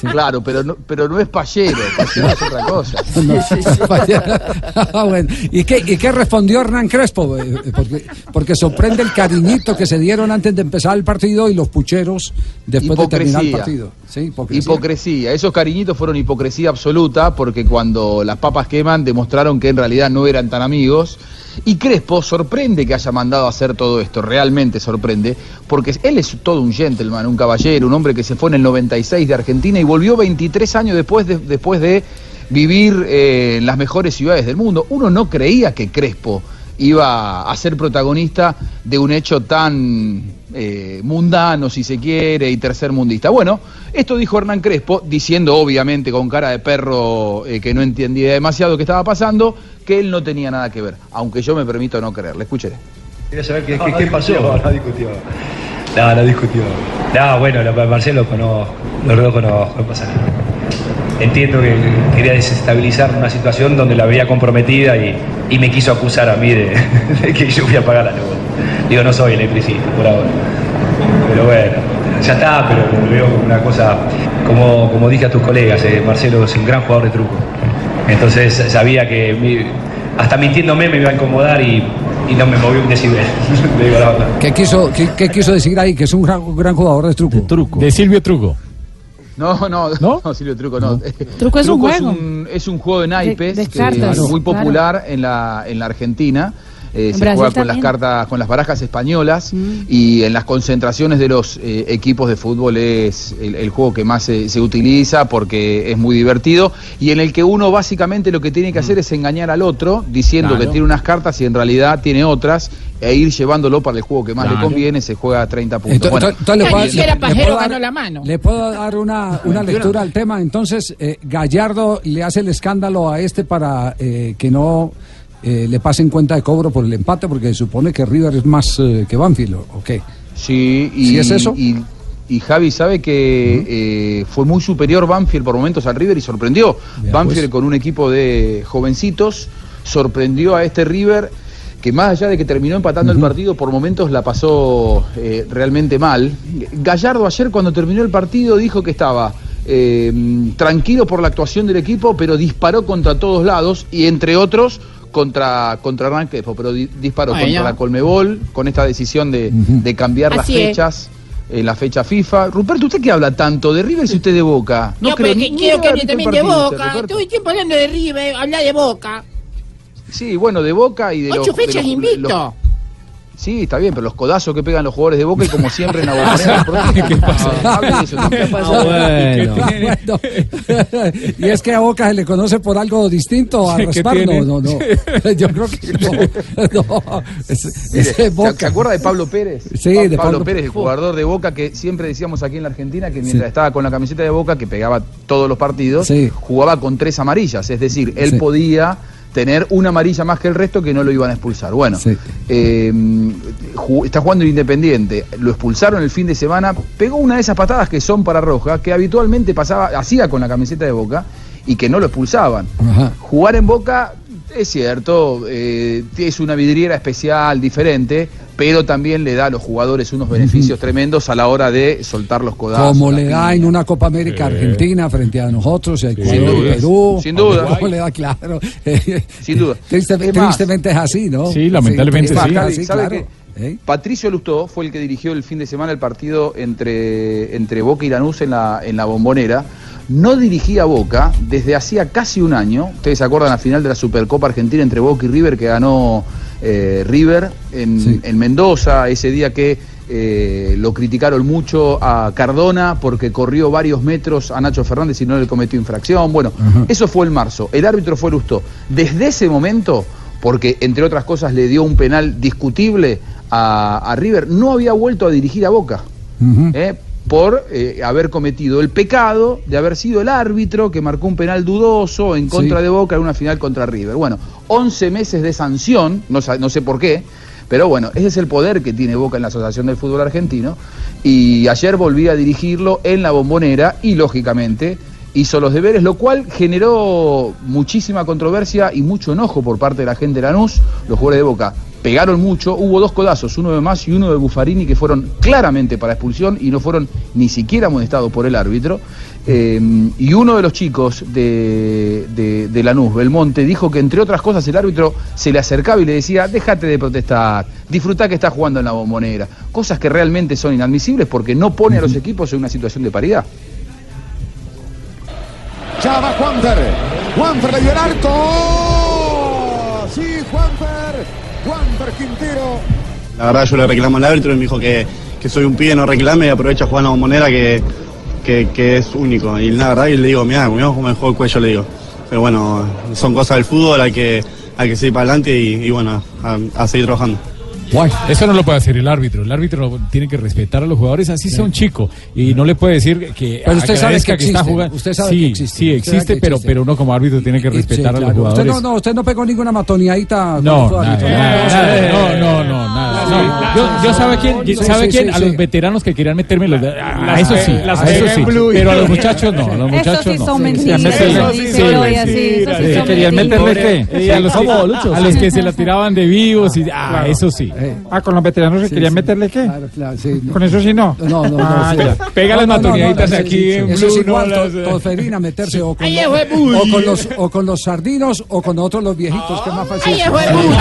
Claro, pero no, pero no es payero, payero es otra cosa. No, payero. Ah, bueno. ¿Y, qué, ¿Y qué respondió Hernán Crespo? Eh, eh, Porque, porque sorprende el cariñito que se dieron antes de empezar el partido y los pucheros después de terminar el partido. Sí, hipocresía. Hipocresía. Esos cariñitos fueron hipocresía absoluta porque cuando las papas queman demostraron que en realidad no eran tan amigos. Y Crespo sorprende que haya mandado a hacer todo esto, realmente sorprende, porque él es todo un gentleman, un caballero, un hombre que se fue en el 96 de Argentina y volvió 23 años después de, después de vivir eh, en las mejores ciudades del mundo. Uno no creía que Crespo iba a ser protagonista de un hecho tan eh, mundano, si se quiere, y tercermundista. Bueno, esto dijo Hernán Crespo, diciendo obviamente con cara de perro eh, que no entendía demasiado qué estaba pasando, que él no tenía nada que ver, aunque yo me permito no creerle. Escuche. Quería saber qué, qué- qué pasó. No, no. No, discutió. No, bueno, Marcelo conozco, lo reconozco, no pasa nada. Entiendo que quería desestabilizar una situación donde la veía comprometida y, me quiso acusar a mí de, que yo fui a pagar la luz. Digo, no soy electricista por ahora. Pero bueno, ya está, pero lo veo como una cosa, como, como dije a tus colegas, eh, Marcelo es un gran jugador de truco. Entonces sabía que mi- hasta mintiéndome me iba a incomodar y, y no me movió un decibel. Digo la verdad. ¿Qué quiso, qué, qué quiso decir ahí? Que es un gran, gran jugador de truco. De Silvio Truco. No, no, no, Silvio Truco no. Truco es un juego. un, es un juego de naipes De- de que cartas, es muy claro. popular en la en la Argentina. Eh, se Brasil juega con las cartas, con las barajas españolas y en las concentraciones de los eh, equipos de fútbol es el, el juego que más se, se utiliza porque es muy divertido y en el que uno básicamente lo que tiene que hacer es engañar al otro diciendo Claro. que tiene unas cartas y en realidad tiene otras e ir llevándolo para el juego que más Claro. le conviene, se juega a 30 puntos. Entonces, Bueno, entonces le puedo- le puedo dar- ganó la mano. Le puedo dar una, una lectura al tema. Entonces, eh, Gallardo le hace el escándalo a este para eh, que no eh, le pasen cuenta de cobro por el empate, porque se supone que River es más eh, que Banfield, ¿o qué? Sí, y, ¿Sí es eso? Y, y Javi sabe que eh, fue muy superior Banfield por momentos al River y sorprendió. Vea, Banfield pues. con un equipo de jovencitos sorprendió a este River que más allá de que terminó empatando el partido, por momentos la pasó eh, realmente mal. Gallardo ayer cuando terminó el partido dijo que estaba eh, tranquilo por la actuación del equipo, pero disparó contra todos lados y entre otros contra, contra Crespo, pero di- disparó Bueno. contra la Colmebol con esta decisión de, de cambiar las Así fechas. En la fecha FIFA. Ruperto, ¿usted qué habla tanto? ¿De River si usted de Boca? No, creo pero que ni quiero que hable también de Boca. Todo el tiempo hablando de River, habla de Boca. Sí, bueno, de Boca y de los... Ocho de fechas los- invicto. los- Sí, está bien, pero los codazos que pegan los jugadores de Boca y como siempre en protestan. ¿Qué pasa? Ah, hable de eso, ¿no? ¿Qué pasó? Bueno. y es que a Boca se le conoce por algo distinto a ¿Qué Raspar. No, no, no. Yo creo que no. no. Es- es ¿se- Boca. ¿Se acuerda de Pablo Pérez? Sí, Pa- de Pablo, Pablo- Pérez, el jugador de Boca que siempre decíamos aquí en la Argentina que mientras Sí. estaba con la camiseta de Boca, que pegaba todos los partidos, jugaba con tres amarillas. Es decir, él Sí. podía tener una amarilla más que el resto que no lo iban a expulsar. Bueno, eh, está jugando el Independiente, lo expulsaron el fin de semana, pegó una de esas patadas que son para Roja, que habitualmente pasaba, hacía con la camiseta de Boca y que no lo expulsaban. Jugar en Boca es cierto, eh, es una vidriera especial, diferente, pero también le da a los jugadores unos beneficios tremendos a la hora de soltar los codazos. Como le da piña. en una Copa América Argentina frente a nosotros, Ecuador, Sin duda. Perú. Sin duda. Como le da, claro. Sin duda. Triste- Es más, tristemente es así, ¿no? Sí, lamentablemente sí. así, ¿Sabe claro. qué? Patricio Lustó fue el que dirigió el fin de semana el partido entre, entre Boca y Lanús en la, en la bombonera. No dirigía Boca desde hacía casi un año. Ustedes se acuerdan la final de la Supercopa Argentina entre Boca y River que ganó eh, River en, en Mendoza, ese día que eh, lo criticaron mucho a Cardona porque corrió varios metros a Nacho Fernández y no le cometió infracción. Bueno, eso fue en marzo. El árbitro fue Lustó. Desde ese momento, porque entre otras cosas le dio un penal discutible a, a River, no había vuelto a dirigir a Boca. ¿eh? Por eh, haber cometido el pecado de haber sido el árbitro que marcó un penal dudoso en contra Sí. de Boca en una final contra River. Bueno, 11 meses de sanción, no, no sé por qué, pero bueno, ese es el poder que tiene Boca en la Asociación del Fútbol Argentino. Y ayer volví a dirigirlo en la bombonera y lógicamente hizo los deberes, lo cual generó muchísima controversia y mucho enojo por parte de la gente de Lanús, los jugadores de Boca. Pegaron mucho, hubo dos codazos, uno de Más y uno de Buffarini, que fueron claramente para expulsión y no fueron ni siquiera amonestados por el árbitro. Eh, y uno de los chicos de, de, de Lanús, Belmonte, dijo que entre otras cosas el árbitro se le acercaba y le decía, déjate de protestar, disfrutá que estás jugando en la bombonera. Cosas que realmente son inadmisibles porque no pone a los equipos en una situación de paridad. Ya va Juanfer. Juanfer el arco. Sí, Juanfer. La verdad yo le reclamo al árbitro y me dijo que, que soy un pibe, no reclame y aprovecha a jugar que, que, es único. Y la verdad y le digo, mira, mirá cómo me el cuello, le digo. Pero bueno, son cosas del fútbol, hay que, hay que seguir para adelante y, bueno, a seguir trabajando. Eso no lo puede hacer el árbitro. El árbitro tiene que respetar a los jugadores, así sea un chico. Y no le puede decir que Pero usted sabe agradezca que está existe, jugando. usted sabe sí, que existe, sí, existe, que pero, existe. pero uno como árbitro tiene que Sí, respetar a los claro. Usted jugadores. no, no, usted no pegó ninguna matoniadita. No, no, no, no, nada. Yo, yo sabe quién, Sí, sabe sí, quién, sí, a sí. los veteranos que querían meterme los, eso sí, a eso sí, pero a los muchachos no, a los muchachos no. eso sí, querían meterle qué? A los, que, que se la tiraban de vivos y ah, eso sí. Ah, con los veteranos se Sí, querían sí. meterle qué? Claro, claro, sí. Con eso sí no. No, no, no. Ah, ya. Pega las matoniaditas aquí en Eso es igual, no las- tosferina, meterse o con, Ay, los, eh, o con los o con los sardinos o con otros los viejitos, que es más fácil. Ay, eh, uy.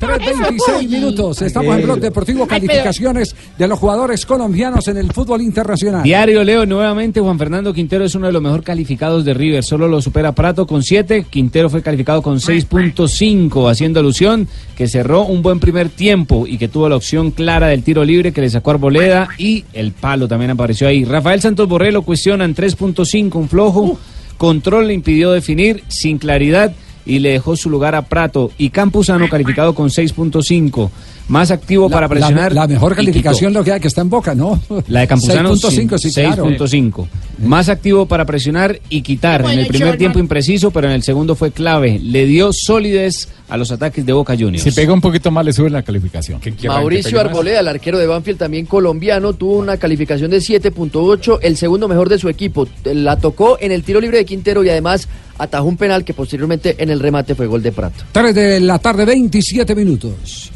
3.26 minutos. Estamos en Blog Deportivo, calificaciones de los jugadores colombianos en el fútbol internacional. Diario Leo, nuevamente Juan Fernando Quintero es uno de los mejor calificados de River, solo lo supera Prato con 7, Quintero fue calificado con 6.5, haciendo alusión que cerró un buen primer tiempo y que tuvo la opción clara del tiro libre que le sacó Arboleda y el palo también apareció ahí. Rafael Santos Borré lo cuestionan 3.5, un flojo, control le impidió definir sin claridad y le dejó su lugar a Prato. Y Campuzano calificado con 6.5, más activo La- para presionar. La, la mejor calificación lo que hay que está en boca, ¿no? La de Campuzano 6.5, sí, claro. 6.5. Más activo para presionar y quitar. Bueno, en el primer tiempo impreciso, pero en el segundo fue clave. Le dio solidez a los ataques de Boca Juniors. Si pega un poquito más le sube la calificación. Mauricio Arboleda, el arquero de Banfield, también colombiano, tuvo una calificación de 7.8, el segundo mejor de su equipo. La tocó en el tiro libre de Quintero y además atajó un penal que posteriormente en el remate fue gol de Prato. 3 de la tarde, 27 minutos.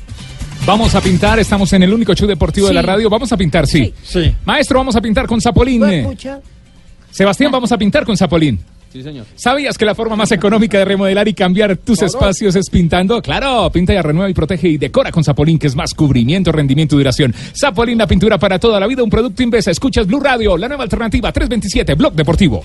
Vamos a pintar, estamos en el único show deportivo de la radio. Vamos a pintar, sí. Maestro, vamos a pintar con Zapolín. Sebastián, vamos a pintar con Zapolín. Sí, señor. ¿Sabías que la forma más económica de remodelar y cambiar tus espacios es pintando? Claro, pinta y renueva y protege y decora con Zapolín, que es más cubrimiento, rendimiento y duración. Zapolín, la pintura para toda la vida, un producto Invesa. Escuchas Blue Radio, la nueva alternativa 327, Blog Deportivo.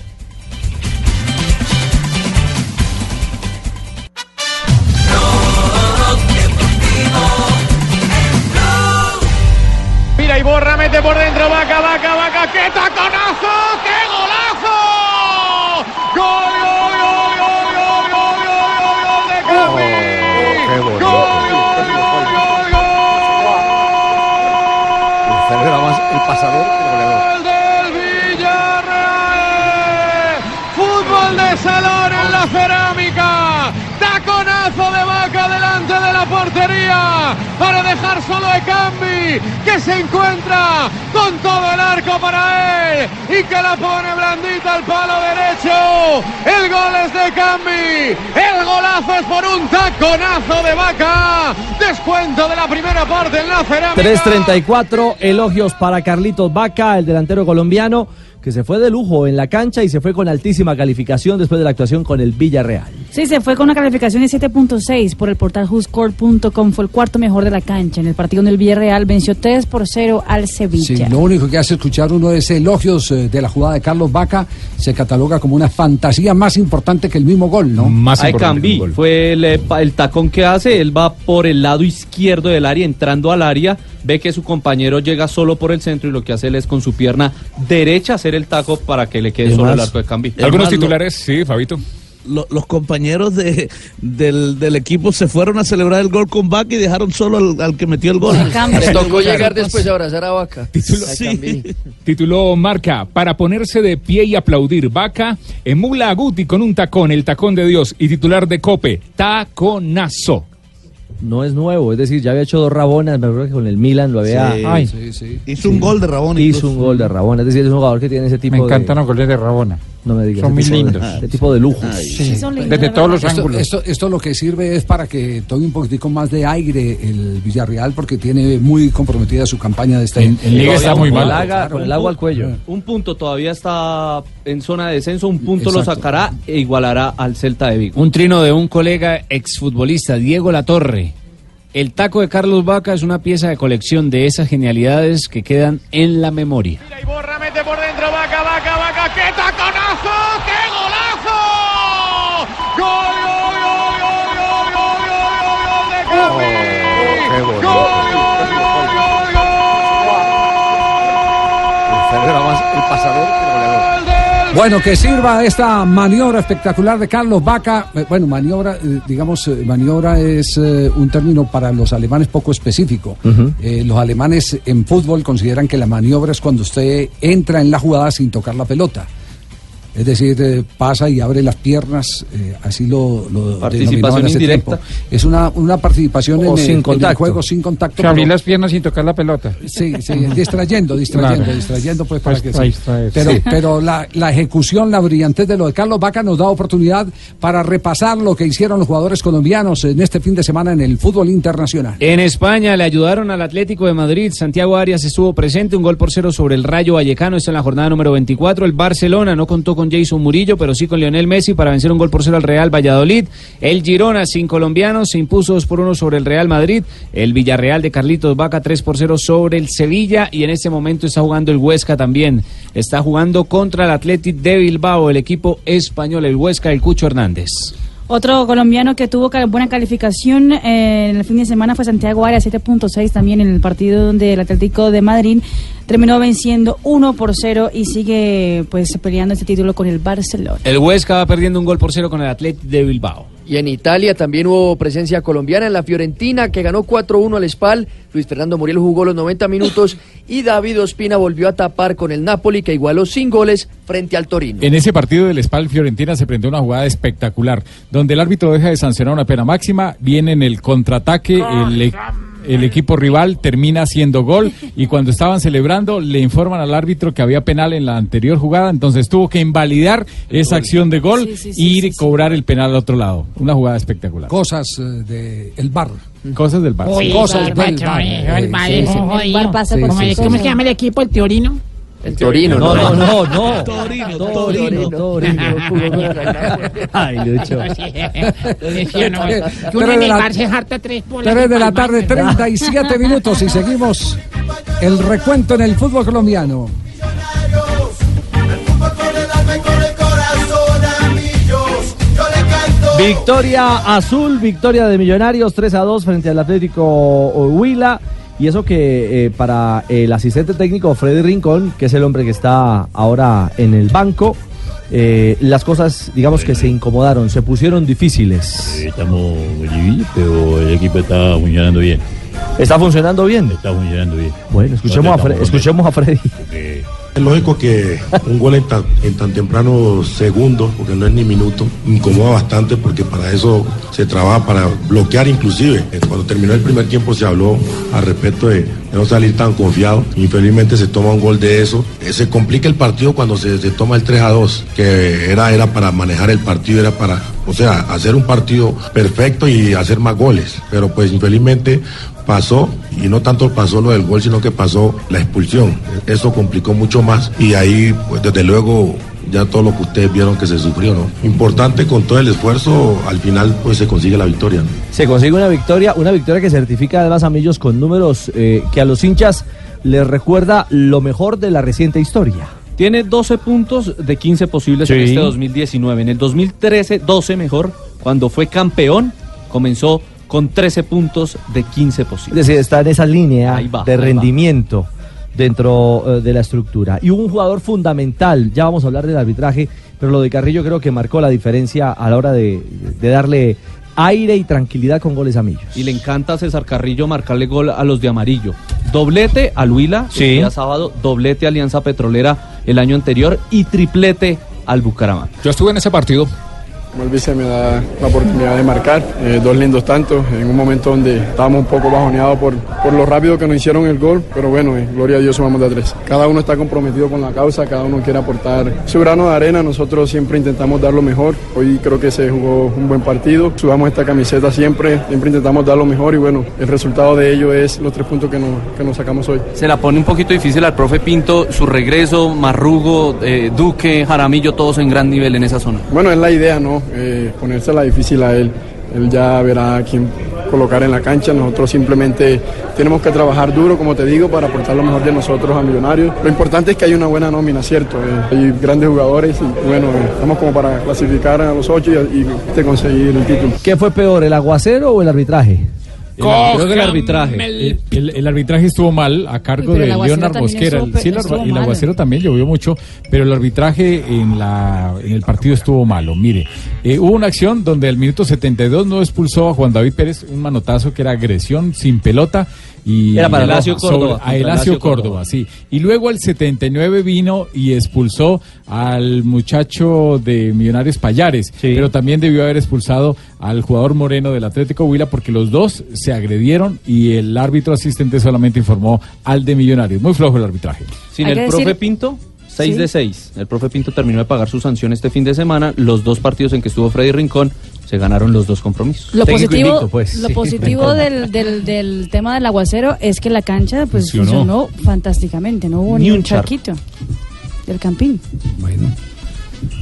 mete por dentro, vaca, vaca, vaca, qué taconazo. Se encuentra con todo el arco para él y que la pone blandita al palo derecho. El gol es de Cambi. El golazo es por un taconazo de vaca. Descuento de la primera parte en la cerámica. 3.34, elogios para Carlitos Vaca, el delantero colombiano, que se fue de lujo en la cancha y se fue con altísima calificación después de la actuación con el Villarreal. Sí, se fue con una calificación de 7.6 por el portal whoscored.com. Fue el cuarto mejor de la cancha. En el partido en el Villarreal venció 3 por 0 al Sevilla. Sí, lo único que hace escuchar uno es elogios eh, de la jugada de Carlos Vaca. Se cataloga como una fantasía más importante que el mismo gol, ¿no? Ahí Cambi fue el, eh, pa- el tacón que hace, él va por el lado izquierdo del área, entrando al área, ve que su compañero llega solo por el centro y lo que hace él es con su pierna derecha hacer el taco para que le quede solo el más, arco de Cambi. Algunos más, lo- titulares, sí, Fabito. Lo- los compañeros de, del, del equipo se fueron a celebrar el gol con Vaca y dejaron solo al, al que metió el gol. Les tocó llegar después a abrazar a Vaca. Título, Marca, para ponerse de pie y aplaudir. Vaca emula a Guti con un tacón, el tacón de Dios. Y titular de Cope, taconazo. No es nuevo, es decir, ya había hecho dos rabonas, me acuerdo que con el Milan lo había... Sí, Ay. sí, sí. Hizo un gol de Rabona. Hizo incluso. un gol de Rabona, es decir, es un jugador que tiene ese tipo Me de... encantan los goles de Rabona. No me digas. Son muy tipo de- lindos. ese tipo de lujo. Sí. Son lindos, Desde de todos los Esto, ángulos. esto, esto lo que sirve es para que tome un poquitico más de aire el Villarreal porque tiene muy comprometida su campaña de este En- en Liga está muy mal. con el agua al cuello. Un punto todavía está en zona de descenso, un punto lo sacará e igualará al Celta de Vigo. Un trino de un colega exfutbolista, Diego Latorre. El taco de Carlos Vaca es una pieza de colección de esas genialidades que quedan en la memoria. Y borra, mete por dentro, vaca, vaca, vaca, qué taconazo, gol. Celebra más el pasador que el goleador. Bueno, que sirva esta maniobra espectacular de Carlos Vaca. Eh, Bueno, maniobra, eh, digamos, eh, maniobra es un término para los alemanes poco específico. Eh, los alemanes en fútbol consideran que la maniobra es cuando usted entra en la jugada sin tocar la pelota. Es decir, eh, pasa y abre las piernas, eh, así lo, lo Participación indirecta. tiempo. Es una, una participación O en, el- sin en el contacto. juego sin contacto. Que las piernas sin tocar la pelota. Sí, sí, distrayendo, distrayendo, Claro. distrayendo, pues para Pues, que para sí. distraer, Pero, sí. pero la, la ejecución, la brillantez de lo de Carlos Vaca nos da oportunidad para repasar lo que hicieron los jugadores colombianos en este fin de semana en el fútbol internacional. En España le ayudaron al Atlético de Madrid. Santiago Arias estuvo presente, un gol por cero sobre el Rayo Vallecano. Esto en la jornada número 24. El Barcelona no contó con Jason Murillo, pero sí con Lionel Messi para vencer un gol por cero al Real Valladolid. El Girona, sin colombianos, se impuso 2 por 1 sobre el Real Madrid. El Villarreal de Carlitos Vaca 3 por 0 sobre el Sevilla. Y en este momento está jugando el Huesca también. Está jugando contra el Athletic de Bilbao, el equipo español, el Huesca, el Cucho Hernández. Otro colombiano que tuvo buena calificación eh, en el fin de semana fue Santiago Arias, 7.6 también en el partido donde el Atlético de Madrid terminó venciendo 1 por 0 y sigue pues peleando este título con el Barcelona. El Huesca va perdiendo un gol por cero con el Athletic de Bilbao. Y en Italia también hubo presencia colombiana en la Fiorentina que ganó 4-1 al Spal. Luis Fernando Muriel jugó los 90 minutos y David Ospina volvió a tapar con el Napoli que igualó sin goles frente al Torino. En ese partido del Spal Fiorentina se prendió una jugada espectacular, donde el árbitro deja de sancionar una pena máxima, viene en el contraataque, el, e- el equipo rival termina haciendo gol y cuando estaban celebrando le informan al árbitro que había penal en la anterior jugada, entonces tuvo que invalidar esa acción de gol Sí, sí, y sí, ir y cobrar el penal al otro lado. Una jugada espectacular. Cosas del de el bar. Cosas del Barça. Uy, Cosas el del bar. eh, el Eh, Bar, eh. El Bar pasa ¿Cómo por es- sus ¿Cómo cosas. se llama el equipo? ¿El Teorino? El Torino, No, ¿no? no, no, no. Torino, Torino, Torino. Ay, Lucho. Tres bolas. 3 de y la tarde, 37 minutos y seguimos el recuento en el fútbol colombiano. Victoria azul, victoria de Millonarios 3 a 2 frente al Atlético Huila. Y eso que eh, para el asistente técnico Freddy Rincón, que es el hombre que está ahora en el banco, eh, las cosas, digamos que se incomodaron, se pusieron difíciles. Estamos muy difíciles, pero el equipo está funcionando bien. ¿Está funcionando bien? Está funcionando bien. Bueno, escuchemos, a, Fre- escuchemos a Freddy. Es lógico que un gol en tan, temprano segundo, porque no es ni minuto, incomoda bastante porque para eso se trabaja, para bloquear inclusive. Eh, Cuando terminó el primer tiempo se habló al respecto de, no salir tan confiado. Infelizmente se toma un gol de eso. Eh, Se complica el partido cuando se, se toma el 3 a 2, que era, era para manejar el partido, era para, o sea, hacer un partido perfecto y hacer más goles. Pero pues infelizmente pasó, y no tanto pasó lo del gol, sino que pasó la expulsión. Eso complicó mucho más y ahí, pues desde luego, ya todo lo que ustedes vieron que se sufrió, ¿no? Importante con todo el esfuerzo, al final pues se consigue la victoria, ¿no? Se consigue una victoria, una victoria que certifica además a Millos con números eh, que a los hinchas les recuerda lo mejor de la reciente historia. Tiene 12 puntos de 15 posibles en este 2019. En el 2013, 12 mejor. Cuando fue campeón, comenzó con 13 puntos de 15 Es posibles. decir, está en esa línea va, de va. rendimiento dentro eh, de la estructura. Y hubo un jugador fundamental, ya vamos a hablar del arbitraje, pero lo de Carrillo creo que marcó la diferencia a la hora de, de darle aire y tranquilidad con goles a Millos. Y le encanta a César Carrillo marcarle gol a los de amarillo. Doblete a Huila Sí. el día sábado, doblete a Alianza Petrolera el año anterior y triplete al Bucaramanga. Yo estuve en ese partido. Como el vice me da la oportunidad de marcar, eh, dos lindos tantos, en un momento donde estábamos un poco bajoneados por, por lo rápido que nos hicieron el gol, pero bueno, eh, gloria a Dios sumamos de a tres. Cada uno está comprometido con la causa, cada uno quiere aportar su grano de arena, nosotros siempre intentamos dar lo mejor, hoy creo que se jugó un buen partido, subamos esta camiseta siempre, siempre intentamos dar lo mejor y bueno, el resultado de ello es los tres puntos que nos, que nos sacamos hoy. Se la pone un poquito difícil al profe Pinto, su regreso, Marrugo, eh, Duque, Jaramillo, todos en gran nivel en esa zona. Bueno, es la idea, ¿no? Eh, ponérsela difícil a él. Él ya verá quién colocar en la cancha. Nosotros simplemente tenemos que trabajar duro, como te digo, para aportar lo mejor de nosotros a Millonarios. Lo importante es que hay una buena nómina, ¿cierto? Eh, hay grandes jugadores y bueno, eh, estamos como para clasificar a los ocho y, y de conseguir el título. ¿Qué fue peor, el aguacero o el arbitraje? Creo que el arbitraje. El, el- el arbitraje estuvo mal a cargo el de Leonard Mosquera. estuvo Sí, el, estuvo el mal. aguacero también llovió mucho, pero el arbitraje en, la, en el partido estuvo malo. Mire, eh, hubo una acción donde al minuto 72 no expulsó a Juan David Pérez un manotazo que era agresión sin pelota. Y Era para Elacio Córdoba, a Elacio Elacio Córdoba, Córdoba. sí. Y luego al 79 vino y expulsó al muchacho de Millonarios Payares, pero también debió haber expulsado al jugador moreno del Atlético Huila porque los dos se agredieron y el árbitro asistente solamente informó al de Millonarios. Muy flojo el arbitraje. Sin el profe decir- Pinto, 6 Sí. de 6. El profe Pinto terminó de pagar su sanción este fin de semana. Los dos partidos en que estuvo Freddy Rincón se ganaron los dos compromisos. Lo Técnico positivo, invicto, pues. lo Sí, positivo del, del, del tema del aguacero es que la cancha pues Funcionó. funcionó, fantásticamente, no hubo Ni ni, un charquito del campín.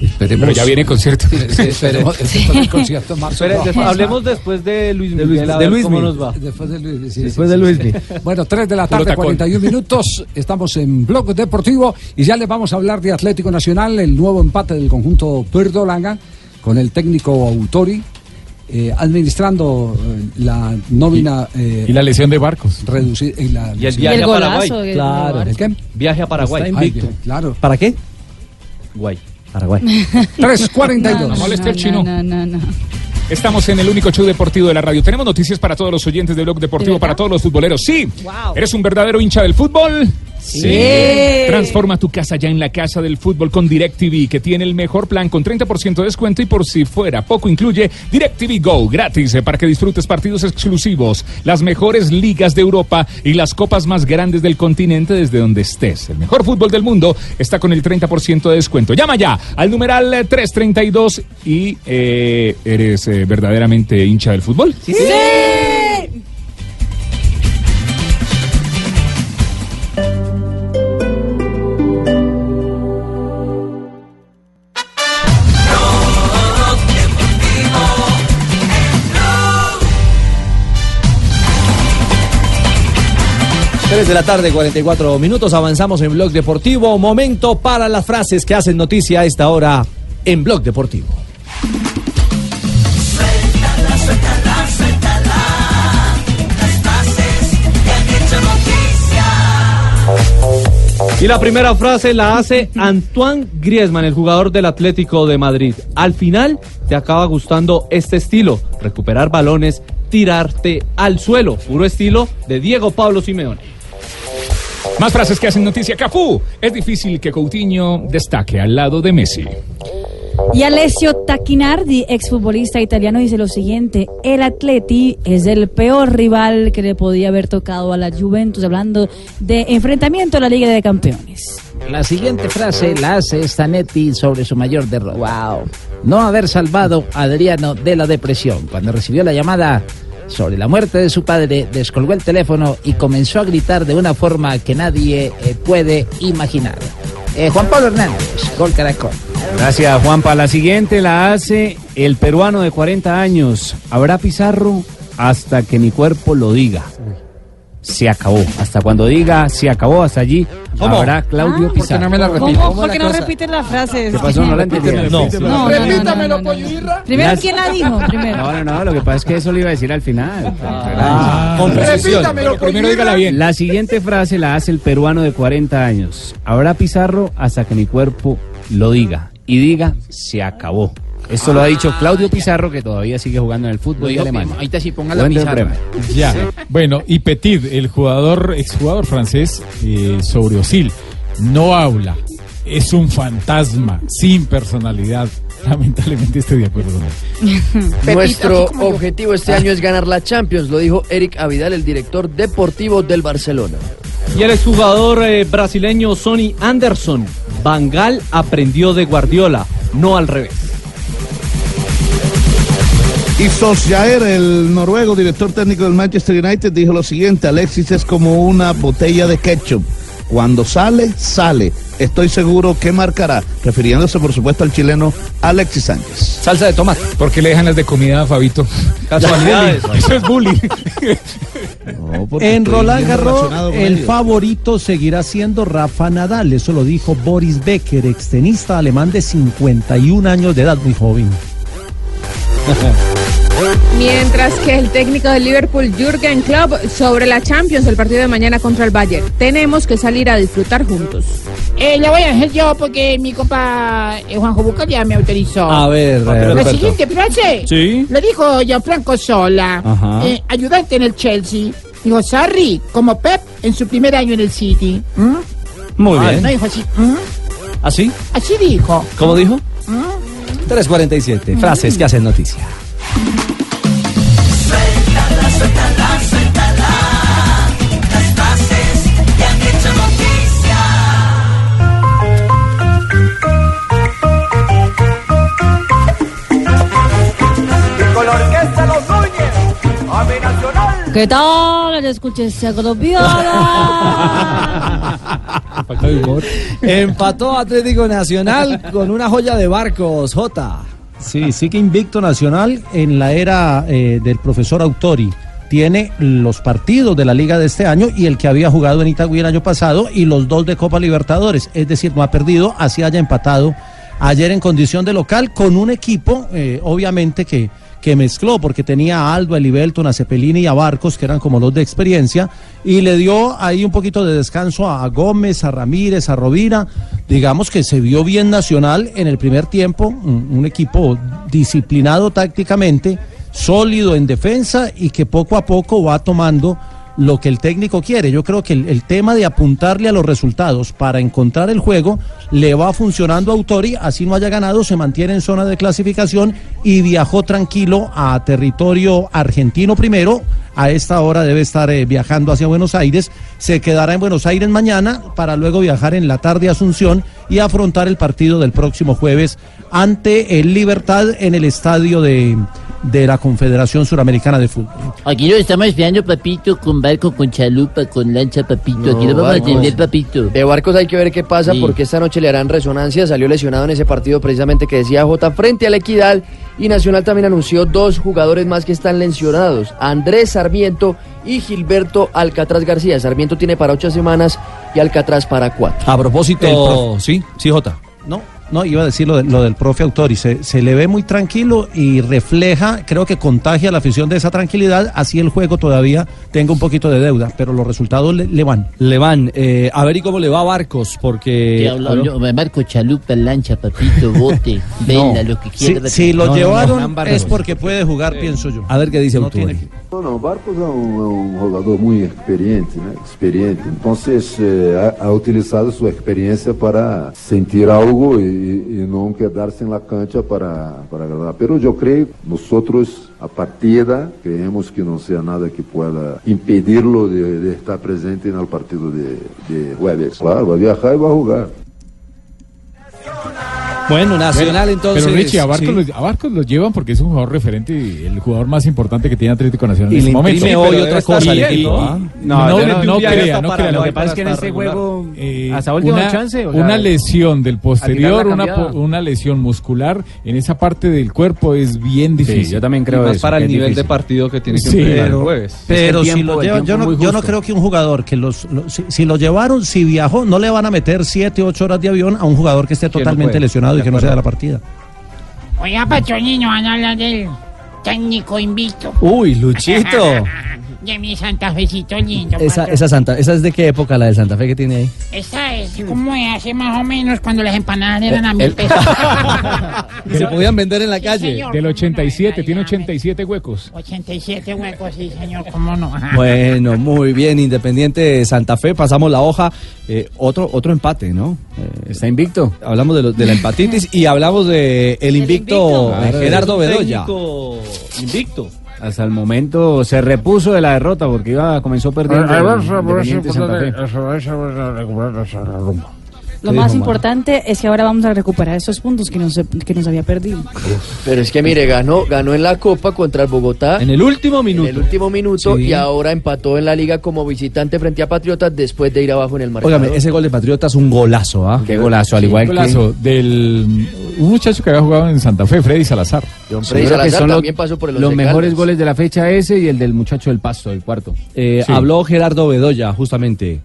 Esperemos. Pero ya viene concierto. Sí, esperemos- esperemos el concierto en marzo. Espere, después- hablemos después de Luis De Miguel, Luis- a de Luismi. cómo nos va. Después de Luis, sí, Después sí, de sí. Luismi. Bueno, 3 de la tarde, tacón. 41 minutos. Estamos en Blog Deportivo y ya les vamos a hablar de Atlético Nacional, el nuevo empate del conjunto verdolaga con el técnico Autori. eh, administrando eh, la nómina eh, Y la lesión de Barcos. reducida y, la Y el viaje a Paraguay. Claro. ¿El qué? Viaje a Paraguay. Está invicto, claro. ¿Para qué? Guay. Paraguay. 3.42. No moleste al chino. No, no, no. Estamos en el único show deportivo de la radio. Tenemos noticias para todos los oyentes de Blog Deportivo, para todos los futboleros. Sí. ¿Eres un verdadero hincha del fútbol? Sí. Transforma tu casa ya en la casa del fútbol con DirecTV, que tiene el mejor plan con 30% de descuento y por si fuera poco incluye DirecTV Go gratis eh, para que disfrutes partidos exclusivos, las mejores ligas de Europa y las copas más grandes del continente desde donde estés. El mejor fútbol del mundo está con el 30% de descuento. Llama ya al numeral eh, 332 y eh, eres eh, verdaderamente hincha del fútbol. ¡Sí! De la tarde, 44 minutos. Avanzamos en Blog Deportivo. Momento para las frases que hacen noticia a esta hora en Blog Deportivo. Suéltala, suéltala, suéltala. Las frases que han hecho Y la primera frase la hace Antoine Griezmann, el jugador del Atlético de Madrid. Al final te acaba gustando este estilo, recuperar balones, tirarte al suelo, puro estilo de Diego Pablo Simeone. Más frases que hacen noticia. Cafú. Es difícil que Coutinho destaque al lado de Messi. Y Alessio Tacchinardi, exfutbolista italiano, dice lo siguiente: el Atleti es el peor rival que le podía haber tocado a la Juventus, hablando de enfrentamiento a la Liga de Campeones. La siguiente frase la hace Stanetti sobre su mayor derrota. Wow. No haber salvado a Adriano de la depresión. Cuando recibió la llamada sobre la muerte de su padre, descolgó el teléfono y comenzó a gritar de una forma que nadie eh, puede imaginar. Eh, Juan Pablo Hernández, Gol Caracol. Gracias, Juanpa. La siguiente la hace el peruano de 40 años. Habrá Pizarro hasta que mi cuerpo lo diga. Se acabó. Hasta cuando diga se acabó, hasta allí ¿Cómo? habrá Claudio Ah, ¿por qué Pizarro. no me la repite? ¿Cómo? ¿Por qué no repiten las frases? ¿Qué pasó? ¿No la entendieron? No. No. No, no, no, Repítamelo, no. Primero, Las- ¿quién la dijo? Primero. No, no, no, lo que pasa es que eso lo iba a decir al final. Ah, con precisión. Repítamelo, Pero primero dígala bien. La siguiente frase la hace el peruano de 40 años. Habrá Pizarro hasta que mi cuerpo lo diga. Y diga, se acabó. Esto lo ha dicho Claudio Pizarro, que todavía sigue jugando en el fútbol de Alemania. Ahorita sí ponga la. Bremen. Ya. Bueno, y Petit, el jugador, exjugador francés eh, sobre Osil, no habla. Es un fantasma, sin personalidad. Lamentablemente estoy de acuerdo con él. Nuestro objetivo este año es ganar la Champions, lo dijo Eric Avidal, el director deportivo del Barcelona. Y el exjugador eh, brasileño Sonny Anderson. Bangal aprendió de Guardiola, no al revés. Y Solskjaer, el noruego director técnico del Manchester United, dijo lo siguiente, Alexis es como una botella de ketchup. Cuando sale, sale. Estoy seguro que marcará, refiriéndose por supuesto al chileno Alexis Sánchez. Salsa de tomate. ¿Por qué le dejan las de comida a Fabito? Casualidades. Eso es bullying. En Roland Garros, el ellos. favorito seguirá siendo Rafa Nadal. Eso lo dijo Boris Becker, extenista alemán de 51 años de edad, muy joven. Mientras que el técnico del Liverpool, Jürgen Klopp, sobre la Champions del partido de mañana contra el Bayern. Tenemos que salir a disfrutar juntos. Eh, la voy a hacer yo porque mi compa eh, Juanjo Bucal ya me autorizó. A ver, eh, La siguiente frase. Sí. Lo dijo Gianfranco Sola, eh, ayudante en el Chelsea. Dijo, Sarri, como Pep en su primer año en el City. ¿Mm? Muy Ah, bien. No dijo así. ¿Mm? ¿Así? Así dijo. ¿Cómo dijo? ¿Mm? 347, frases que hacen noticia. Suéltala, suéltala. Las frases que han hecho noticia. Con la orquesta Los Núñez, a mi nacional. ¿Qué tal? Ya escuché ese colombiana. Empató Atlético Nacional con una joya de barcos, J. Sí, sigue invicto Nacional en la era eh, del profesor Autori. Tiene los partidos de la liga de este año y el que había jugado en Itagüí el año pasado y los dos de Copa Libertadores. Es decir, no ha perdido, así haya empatado ayer en condición de local con un equipo, eh, obviamente, que, que mezcló, porque tenía a Aldo, a Elivelton, a Cepelini y a Barcos, que eran como los de experiencia, y le dio ahí un poquito de descanso a Gómez, a Ramírez, a Rovira. Digamos que se vio bien Nacional en el primer tiempo, un, equipo disciplinado tácticamente, sólido en defensa y que poco a poco va tomando lo que el técnico quiere. Yo creo que el, tema de apuntarle a los resultados para encontrar el juego le va funcionando a Autori, así no haya ganado, se mantiene en zona de clasificación y viajó tranquilo a territorio argentino primero. A esta hora debe estar eh, viajando hacia Buenos Aires. Se quedará en Buenos Aires mañana para luego viajar en la tarde a Asunción y afrontar el partido del próximo jueves ante el Libertad en el estadio de, de la Confederación Suramericana de Fútbol. Aquí lo estamos esperando, papito, con barco, con chalupa, con lancha, papito. Aquí lo vamos a atender, papito. De Barcos hay que ver qué pasa Sí. porque esta noche le harán resonancia. Salió lesionado en ese partido precisamente que decía J frente a la Equidad. Y Nacional también anunció dos jugadores más que están lesionados: Andrés Sarmiento y Gilberto Alcatraz García. Sarmiento tiene para ocho semanas y Alcatraz para cuatro. A propósito, sí, sí, Jota. No, No, iba a decir lo, de- lo del profe Autori. Se, se le ve muy tranquilo y refleja, creo que contagia la afición de esa tranquilidad. Así el juego todavía tenga un poquito de deuda, pero los resultados le, le van. Le van. Eh, a ver y cómo le va a Barcos, porque. Hablo- marco chalupa, lancha, papito, bote, vela, lo que Si, quiera. si lo No, no, no, llevaron no, es porque puede jugar, pienso yo. A ver qué dice No Autori. tiene que- Não, não, o Barcos é é um jogador muito experiente, né? Experiente. Então, eh, ha, ha utilizado sua experiência para sentir algo e, e não quedar-se na cancha para, para agradar. Pero eu creio, nosotros, a partida, creemos que não seja nada que pueda impedirlo de, de estar presente no partido de, de jueves. Claro, vai viajar e vai jogar. Bueno, Nacional entonces. Pero Richie, a Barcos, sí. lo, a Barcos lo llevan porque es un jugador referente y el jugador más importante que tiene Atlético Nacional Y en este momento. imprime hoy otra cosa al Y- equipo, y- ¿ah? No, no, no, no crea, no crea. Lo que pasa es que en este juego, Eh, hasta último una, chance, o sea, una lesión del posterior, una, una lesión muscular en esa parte del cuerpo es bien difícil. yo también creo Y más eso, para el nivel difícil. de partido que tiene que Sí. enfrentar el jueves. pero si lo el llevan, tiempo yo no, yo no creo que un jugador que los, lo- si, lo llevaron, si viajó, no le van a meter 7, 8 horas de avión a un jugador que esté totalmente puede, lesionado y que no sea de la partida. Oiga, Pachonino, van a hablar del técnico invicto. Uy, Luchito. De mi Santa Fecito lindo. Esa, patrón. esa Santa, ¿esa es de qué época la de Santa Fe que tiene ahí? Esta es como de hace más o menos cuando las empanadas eran a mil el- pesos. Que se podían vender en la calle. señor. Del 87, tiene 87 huecos. 87 huecos, sí, señor, cómo no. Bueno, muy bien, Independiente Santa Fe, pasamos la hoja. Eh, otro, otro empate, ¿no? Eh, Está invicto. hablamos de, lo- de la empatitis y hablamos de el invicto, invicto. eh, Gerardo Bedoya. Invicto. Hasta el momento se repuso de la derrota porque iba comenzó perdiendo Santa Fe. Lo ¿Qué más importante es que ahora vamos a recuperar esos puntos que nos, que nos había perdido. Pero es que mire, ganó, ganó en la Copa contra el Bogotá. En el último minuto. En el último minuto Sí. y ahora empató en la liga como visitante frente a Patriotas después de ir abajo en el marcador. Óigame, ese gol de Patriota es un golazo, ¿ah? Qué golazo, al igual Un golazo del un muchacho que había jugado en Santa Fe, Freddy Salazar. John que Freddy que Salazar son los, también pasó por el los mejores goles de la fecha ese y el del muchacho del Pasto, el cuarto. Eh, Sí. Habló Gerardo Bedoya, justamente.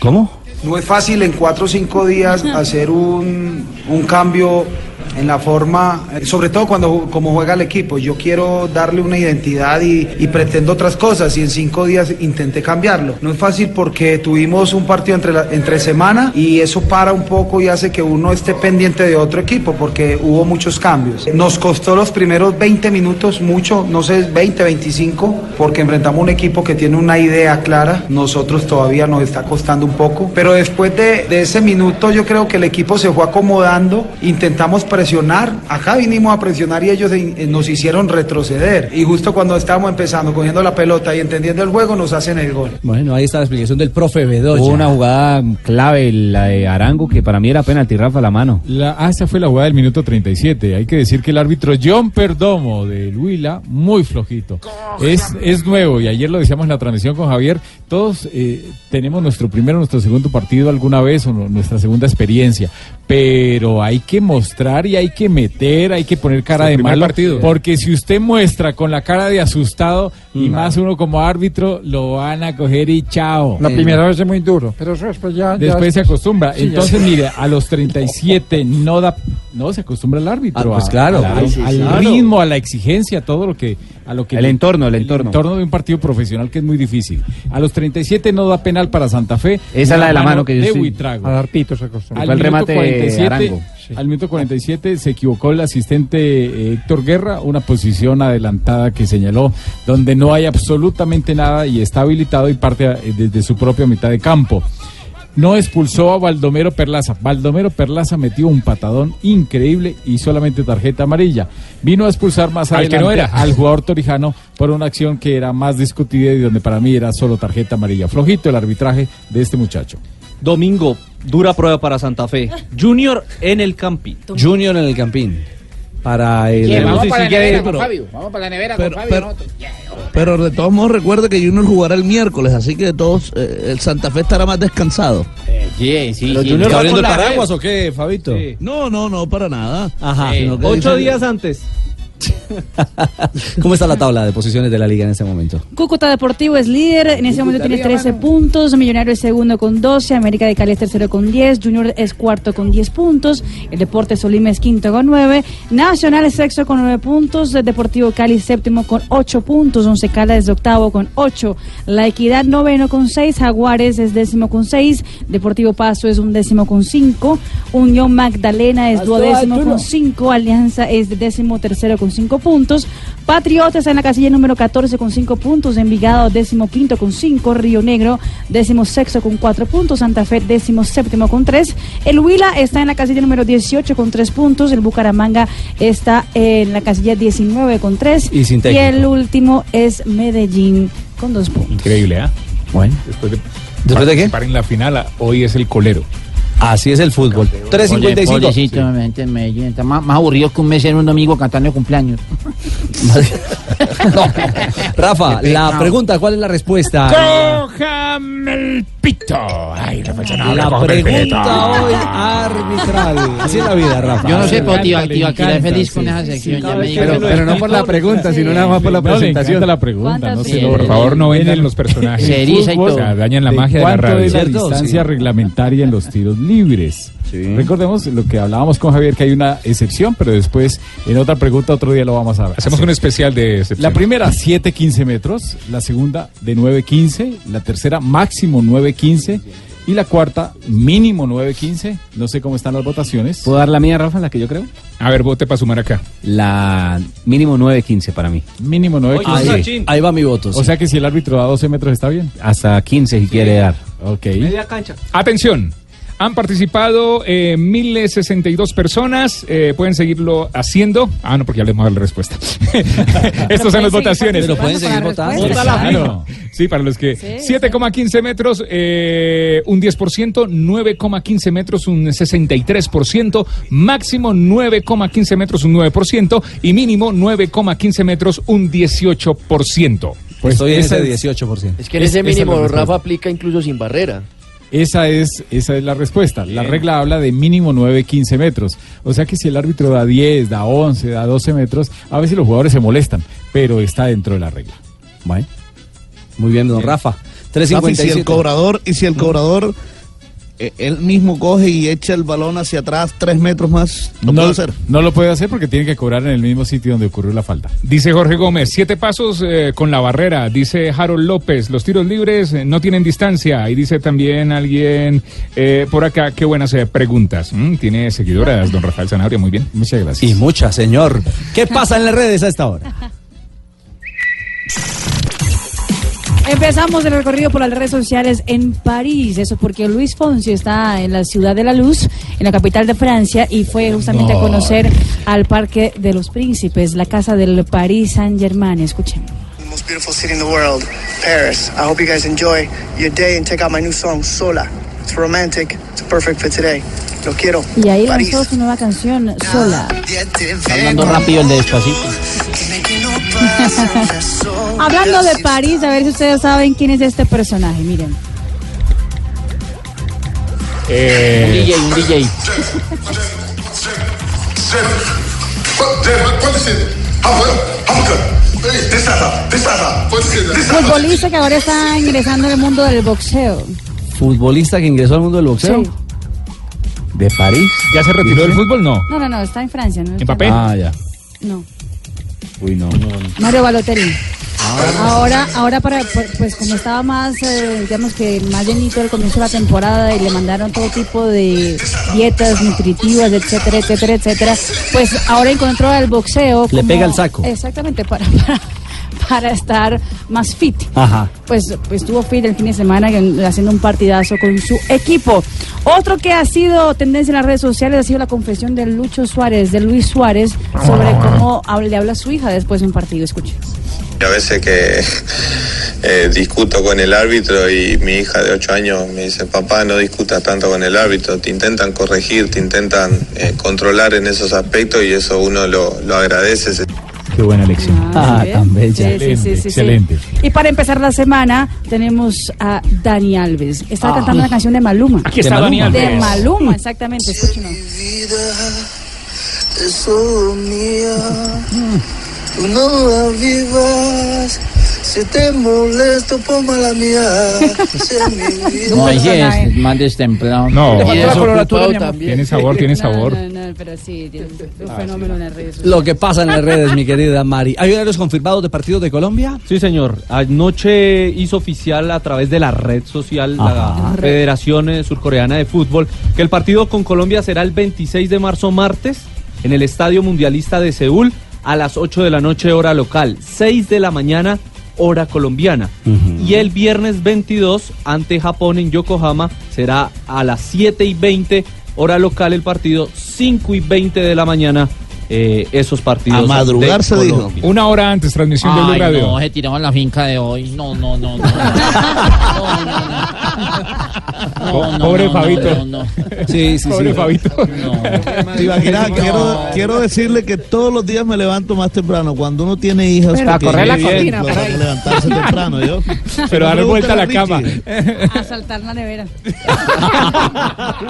¿Cómo? No es fácil en cuatro o cinco días hacer un, un cambio en la forma, eh, sobre todo cuando como juega el equipo. Yo quiero darle una identidad y, y pretendo otras cosas y en cinco días intenté cambiarlo. No es fácil porque tuvimos un partido entre, la- entre semana y eso para un poco y hace que uno esté pendiente de otro equipo porque hubo muchos cambios. Nos costó los primeros 20 minutos mucho, no sé, 20, 25, porque enfrentamos un equipo que tiene una idea clara. Nosotros todavía nos está costando un poco, pero después de, de ese minuto yo creo que el equipo se fue acomodando, intentamos presionar, acá vinimos a presionar y ellos nos hicieron retroceder. Y justo cuando estábamos empezando, cogiendo la pelota y entendiendo el juego, nos hacen el gol. Bueno, ahí está la explicación del profe Bedoya. Hubo una jugada clave, la de Arango, que para mí era penalti, Rafa, la mano. La, ah, esa fue la jugada del minuto 37. Hay que decir que el árbitro John Perdomo del Huila, muy flojito. Es, es nuevo y ayer lo decíamos en la transmisión con Javier. Todos eh, tenemos nuestro primero, nuestro segundo partido alguna vez o no- nuestra segunda experiencia. Pero hay que mostrar y hay que meter, hay que poner cara de malo. partido. Porque si usted muestra con la cara de asustado y más uno como árbitro, lo van a coger y chao. La primera vez es muy duro, pero eso después ya... ya- Después se acostumbra. Sí, Entonces, mire, a los 37 no da, no se acostumbra el árbitro. Ah, pues claro. a la- Sí, sí, al claro. ritmo, a la exigencia, a todo lo que, a lo que El entorno, el entorno. de un partido profesional que es muy difícil. A los 37 no da penal para Santa Fe. Esa es la de la mano que yo de Buitrago. A dar acostumbra. Al Fue el minuto remate 47, Arango. al minuto 47 se equivocó el asistente eh, Héctor Guerra, una posición adelantada que señaló donde no hay absolutamente nada y está habilitado y parte eh, desde su propia mitad de campo. No expulsó a Baldomero Perlaza. Baldomero Perlaza metió un patadón increíble y solamente tarjeta amarilla. Vino a expulsar más Al que adelante no era. al jugador torijano por una acción que era más discutida y donde para mí era solo tarjeta amarilla. Flojito el arbitraje de este muchacho. Domingo, dura prueba para Santa Fe. Junior en el Campín. Junior en el Campín. Para el. Sí, vamos para la nevera con Fabio. Vamos para la nevera Pero- con Fabio. pero- de todos modos recuerde que Junior jugará el miércoles, así que todos, eh, el Santa Fe estará más descansado. Sí, sí, ¿Pero sí. Junior abriendo el paraguas o qué, Fabito? Sí. No, no, no, para nada. Ajá. Que Ocho dice- días antes. ¿Cómo está la tabla de posiciones de la liga en este momento? Cúcuta Deportivo es líder, en ese momento tiene 13 puntos, Millonario es segundo con 12, América de Cali es tercero con 10, Junior es cuarto con 10 puntos, el Deportes Solima es quinto con 9, Nacional es sexto con 9 puntos, el Deportivo Cali séptimo con 8 puntos, Once Caldas es octavo con 8, La Equidad noveno con 6, Jaguares es décimo con 6, Deportivo Paso es un décimo con 5, Unión Magdalena es duodécimo con 5, Alianza es décimo tercero con 5 puntos, Patriotas en la casilla número 14 con 5 puntos, Envigado décimo quinto con 5, Río Negro décimo sexto con 4 puntos, Santa Fe décimo séptimo con 3, el Huila está en la casilla número 18 con 3 puntos, el Bucaramanga está en la casilla 19 con 3 Y sin técnico. el último es Medellín con 2 puntos. Increíble, ¿ah? Bueno. Después de, ¿Después de qué? Para en la final, hoy es el colero. Así es el fútbol. 3.55. Pobrecito, me gente en Medellín. Está más, más aburrido que un mes en un domingo cantando de cumpleaños. Rafa, la pregunta, ¿cuál es la respuesta? Cójame el pito. Ay, no La pregunta hoy arbitral. Así es la vida, Rafa. Yo no sé, pero tío, tío, aquí encanta, feliz con sí. esa sección. Pero, pero no por la pregunta, sino nada más por la No, presentación. encanta la pregunta, no Sí, sé, por favor, no vendan los personajes. Se eriza y O todo. sea, dañan la ¿De magia de la ¿Cuánto radio. la distancia Sí. reglamentaria en los tiros libres? Recordemos lo que hablábamos con Javier, que hay una excepción, pero después en otra pregunta otro día lo vamos a ver. Hacemos un especial de excepción. La primera, 7.15 metros. La segunda, de 9.15. La tercera, máximo 9.15. Y la cuarta, mínimo 9.15. No sé cómo están las votaciones. ¿Puedo dar la mía, Rafa, la que yo creo? A ver, vote para sumar acá. La mínimo 9.15 para mí. Mínimo 9.15. Ahí, ahí va mi voto. O sea que si el árbitro da 12 metros está bien. Hasta 15 si quiere dar. Ok. cancha. Atención. Han participado eh, 1062 personas. eh, pueden seguirlo haciendo. Ah, no, porque ya les hemos dado la respuesta. Estas son las votaciones. Pero pueden seguir votando. Claro. Sí, para los que. 7,15 metros, eh, un 10%, 9,15 metros, un 63%, máximo 9,15 metros, un 9%, y mínimo 9,15 metros, un 18%. Pues Estoy en ese es- 18%. Es que en Es- ese mínimo. Rafa aplica incluso sin barrera. Esa es, esa es la respuesta. La regla habla de mínimo 9, 15 metros. O sea que si el árbitro da 10, da 11, da 12 metros, a veces los jugadores se molestan, pero está dentro de la regla. Bueno. Muy bien, don Rafa. Rafa, y si el 3.57. cobrador, y si el cobrador él mismo coge y echa el balón hacia atrás tres metros más, lo no, puede hacer. no lo puede hacer porque tiene que cobrar en el mismo sitio donde ocurrió la falta. Dice Jorge Gómez, siete pasos eh, con la barrera. Dice Harold López, los tiros libres eh, no tienen distancia. Y dice también alguien eh, por acá, qué buenas eh, preguntas. Mm, tiene seguidoras, don Rafael Zanabria, muy bien. Muchas gracias. Y mucha, señor. ¿Qué pasa en las redes a esta hora? Empezamos el recorrido por las redes sociales en París, eso porque Luis Fonsi está en la ciudad de la luz, en la capital de Francia, y fue justamente a No. conocer al Parque de los Príncipes, la casa del Paris Saint-Germain. Escuchen. most beautiful city in the world, Paris. I hope you guys enjoy your day and check out my new song, Sola. It's romantic. It's perfect for today. Lo quiero. Y ahí París. lanzó su nueva canción, Sola. Hablando rápido el de despacito. Hablando de París, a ver si ustedes saben quién es este personaje, miren. Un Eh, DJ, un DJ. Futbolista que ahora está ingresando en el mundo del boxeo. Futbolista que ingresó al mundo del boxeo. Sí. De París. ¿Ya se retiró del fútbol? No. No, no, no, está en Francia, ¿no? está- ¿Mbappé? Ah, ya. No, Uy, no, no. Mario Balotelli. Ahora, ahora para, pu- pues como estaba más, eh, digamos que más llenito al comienzo de la temporada y le mandaron todo tipo de dietas nutritivas, etcétera, etcétera, etcétera, pues ahora encontró el boxeo. Le pega el saco. Exactamente, para, para, para estar más fit. Ajá. Pues, pues estuvo fit el fin de semana haciendo un partidazo con su equipo. Otro que ha sido tendencia en las redes sociales ha sido la confesión de Lucho Suárez, de Luis Suárez, sobre cómo habla- le habla a su hija después de un partido. Escuchen. A veces que eh, discuto con el árbitro y mi hija de 8 años me dice, papá, no discutas tanto con el árbitro, te intentan corregir, te intentan eh, controlar en esos aspectos y eso uno lo, lo agradece. Qué buena lección. Ah, tan bella. Sí, sí, sí, sí, sí. excelente. Y para empezar la semana tenemos a Dani Alves. Está Ah. cantando una canción de Maluma. Aquí de está Dani Maluma. De Alves. Maluma, exactamente. Escúchenlo. Es solo mía. tú no avivas. Si te molesto, por mala mía. No, ahí sí es más destemplado. No. Y eso también. Tiene sabor, tiene sabor. No, no, pero sí, tiene un fenómeno en las redes Lo que pasa en las redes, mi querida Mari. ¿Hay horarios confirmados de partidos de Colombia? Sí, señor. Anoche hizo oficial a través de la red social, Ajá. la Federación eh, Surcoreana de Fútbol, que el partido con Colombia será el 26 de marzo, martes, en el Estadio Mundialista de Seúl, a las 8 de la noche, hora local, 6 de la mañana, hora colombiana. Y el viernes 22, ante Japón en Yokohama, será a las 7 y 20, hora local, el partido, 5 y 20 de la mañana. Eh, esos partidos. A madrugar se dijo. Una hora antes, transmisión de Blue Ay, Radio. no, se tiraban la finca de hoy. No, no, no, no. Po- Pobre Fabito. Sí, sí, Pobre sí. Fabito. Quiero, quiero decirle que todos los días me levanto más temprano. Cuando uno tiene hijas, Para correr la cortina, para levantarse temprano. ¿yo? Pero darle vuelta a la cama. A saltar la nevera.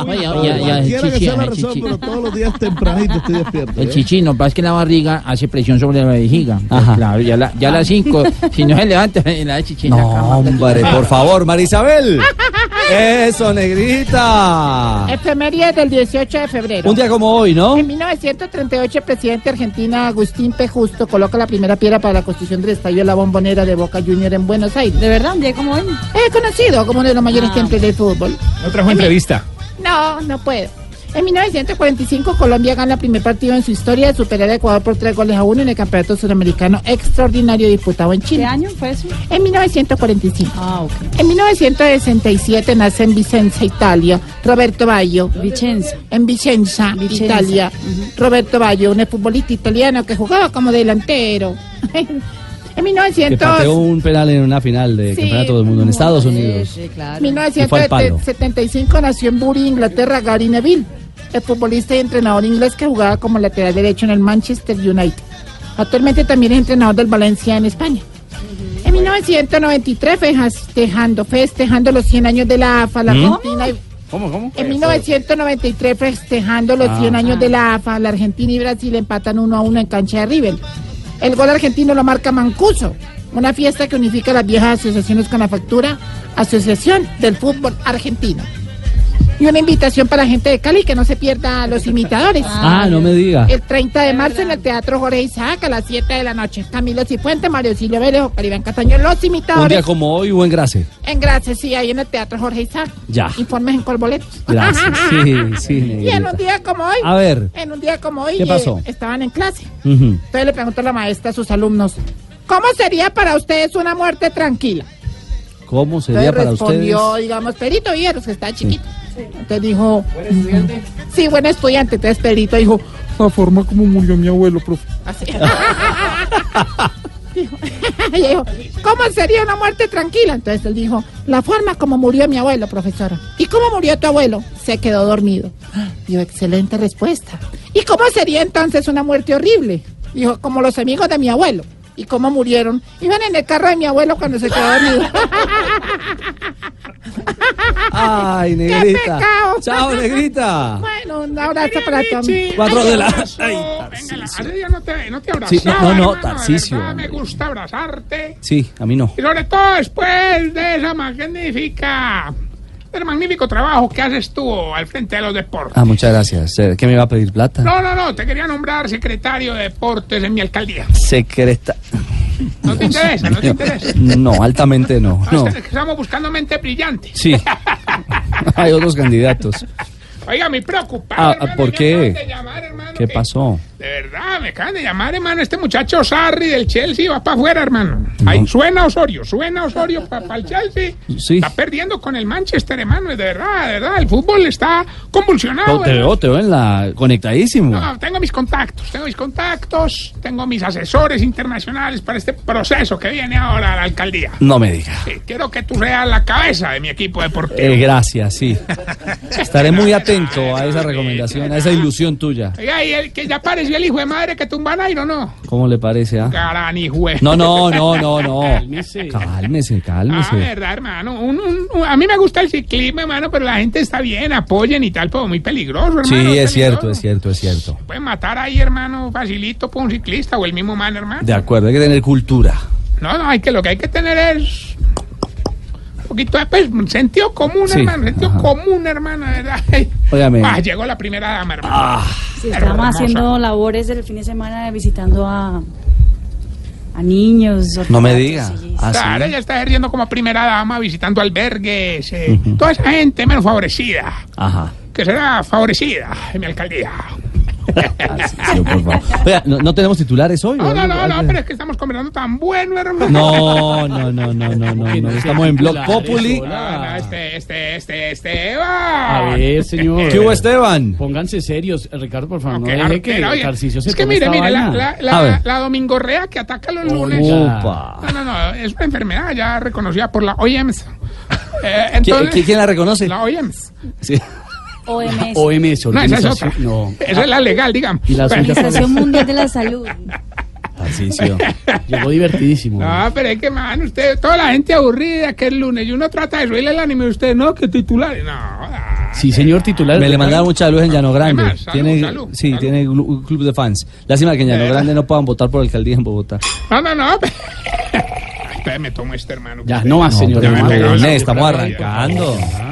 Oye, ya, ya, Cualquiera que sea la ay, razón, pero todos los días tempranito estoy despierto. El chichi, no pasa que la barriga hace presión sobre la vejiga. Ajá. Claro, ya, la, ya a las 5, si no se levanta, la de chichi en la No, cama. hombre, por favor, Marisabel. Eso, negrita. Efeméride del 18 de febrero. Un día como hoy, ¿no? En 1938, el presidente argentino Agustín P. Justo coloca la primera piedra para la construcción del estadio La Bombonera de Boca Junior en Buenos Aires. ¿De verdad? ¿Un día como hoy? Es conocido como uno de los mayores Ah. templos del fútbol. No trajo entrevista. No, no puedo. En 1945, Colombia gana el primer partido en su historia de superar a Ecuador por tres goles a uno en el Campeonato Sudamericano extraordinario disputado en Chile. ¿Qué año fue eso? En 1945. Ah, ok. En 1967 nace en Vicenza, Italia, Roberto Baggio. Vicenza. En Vicenza, Vicenza. Italia. Roberto Baggio, un futbolista italiano que jugaba como delantero. en Que 1900... pateó un penal en una final de Sí. Campeonato del Mundo en Estados Unidos. Sí, claro. Y fue al palo. 1975 nació en Bury, Inglaterra, Gary Neville, el futbolista y entrenador inglés que jugaba como lateral derecho en el Manchester United. Actualmente también es entrenador del Valencia en España. En 1993 festejando, festejando los 100 años de la AFA, la ¿Mm? Argentina y- ¿Cómo, cómo? en 1993 festejando los 100 Ah. años de la AFA, la Argentina y Brasil empatan uno a uno en cancha de River. El gol argentino lo marca Mancuso, una fiesta que unifica las viejas asociaciones con la factura Asociación del Fútbol Argentino. Y una invitación para la gente de Cali que no se pierda a los imitadores. Ah, no me diga. El 30 de marzo en el Teatro Jorge Isaac a las 7 de la noche. Camilo Cifuentes, Mario Silvio Vélez, Oscar Iván Castaño, los Un día imitadores. como hoy, buen gracias. En gracias, sí, ahí en el Teatro Jorge Isaac. Ya. Informes en Colboletos. Gracias. Sí, sí, Y en un día como hoy. A ver. En un día como hoy. ¿Qué eh, pasó? estaban en clase. Entonces le preguntó la maestra a sus alumnos: ¿Cómo sería para ustedes una muerte tranquila? ¿Cómo sería Entonces para ustedes? respondió, digamos, Perito Villeros, que está chiquito. Entonces dijo. ¿Buen estudiante? Sí, buen estudiante. Entonces Perito dijo: La forma como murió mi abuelo, profe. Así. Dijo, ¿cómo sería una muerte tranquila? Entonces él dijo, la forma como murió mi abuelo, profesora. ¿Y cómo murió tu abuelo? Se quedó dormido. Dijo, excelente respuesta. ¿Y cómo sería entonces una muerte horrible? Dijo, como los amigos de mi abuelo. ¿Y cómo murieron? Iban en el carro de mi abuelo cuando se quedó dormido. Ay, ¡Qué negrita. pecado! Chao, negrita. Bueno, un abrazo para todos. Cuatro de la. Venga, hace días no te, no te Sí, no, no, hermano, verdad, me gusta abrazarte. Sí, a mí no. Y sobre todo después de esa magnífica, del magnífico trabajo que haces tú al frente de los deportes. Ah, muchas gracias. Eh, ¿Qué me iba a pedir plata? No, no, no, te quería nombrar secretario de deportes en mi alcaldía. Secreta. No te interesa, no te interesa. No, altamente no. Que estamos buscando mente brillante. Sí. Hay otros candidatos. Oiga, me preocupado. Ah, hermano, ¿por qué? llamar, hermano, ¿Qué que- pasó? De verdad, me acaban de llamar, hermano. Este muchacho Sarri del Chelsea va para afuera, hermano. Ahí suena Osorio, suena Osorio para el Chelsea. Sí. Está perdiendo con el Manchester, hermano. De verdad, de verdad. El fútbol está convulsionado. No, te veo, te veo en la conectadísimo. No, tengo mis contactos, tengo mis contactos, tengo mis asesores internacionales para este proceso que viene ahora a la alcaldía. No me diga. Sí, quiero que tú seas la cabeza de mi equipo deportivo. Eh, gracias, sí. Estaré muy atento a esa recomendación, a esa ilusión tuya. Oiga, y el que ya el hijo de madre que tumban aire o no. ¿Cómo le parece, ah? Gran hijo de- No, no, no, no, no. Cálmese. Cálmese, cálmese. Ah, verdad, hermano. Un- un- un- a mí me gusta el ciclismo, hermano, pero la gente está bien, apoyen y tal, pero muy peligroso, hermano. Sí, es peligroso. cierto, es cierto, es cierto. Pueden matar ahí, hermano, facilito por un ciclista o el mismo man, hermano. De acuerdo, hay que tener cultura. No, no, hay que, lo que hay que tener es poquito de pues, sentido común, Sí, hermano. Sentido ajá. común, hermano, verdad. Óigame. Ah, llegó la primera dama, hermano. Ah. Sí, estamos Hermosa. haciendo labores el fin de semana visitando a, a niños. No me diga. Ah. Claro, ella está ejerciendo como primera dama, visitando albergues, eh, toda esa gente menos favorecida, Ajá. que será favorecida en mi alcaldía. Sí, por favor. Oiga, ¿no, no tenemos titulares hoy? No, no, no, no, pero es que estamos conversando tan bueno, hermano. No, no, no, no, no, no, no. Estamos en Blog Populi. No, no, este, este, este, este, va. A ver, señor. ¿Qué hubo, Esteban? Pónganse serios, Ricardo, por favor. No deje que oye. Se Es que mire, mire, la, la, la, la domingorrea que ataca los lunes. Opa. No, no, no, es una enfermedad ya reconocida por la OMS. Eh, ¿Qui- entonces, qui- ¿Quién la reconoce? La OMS. Sí. OMS. OMS, No, esa es otra. No. Esa es la legal, digamos. Y la Organización Mundial de la Salud. Tarcisio. Llegó divertidísimo. No, pero es que, man, usted, toda la gente aburrida que es lunes y uno trata de subirle el ánimo y usted, no, que titulares. No, ah, Sí, señor titular. Me le mandaron mucha luz en Llano Grande. Además, salud, tiene, salud, sí, tiene un club de fans. Lástima que en Llano Eh. Grande no puedan votar por alcaldía en Bogotá. no, no, no. Espérame, me tomo este, hermano. Ya, no más, señor. ya me hermano. pegaron la Estamos arrancando. Ah,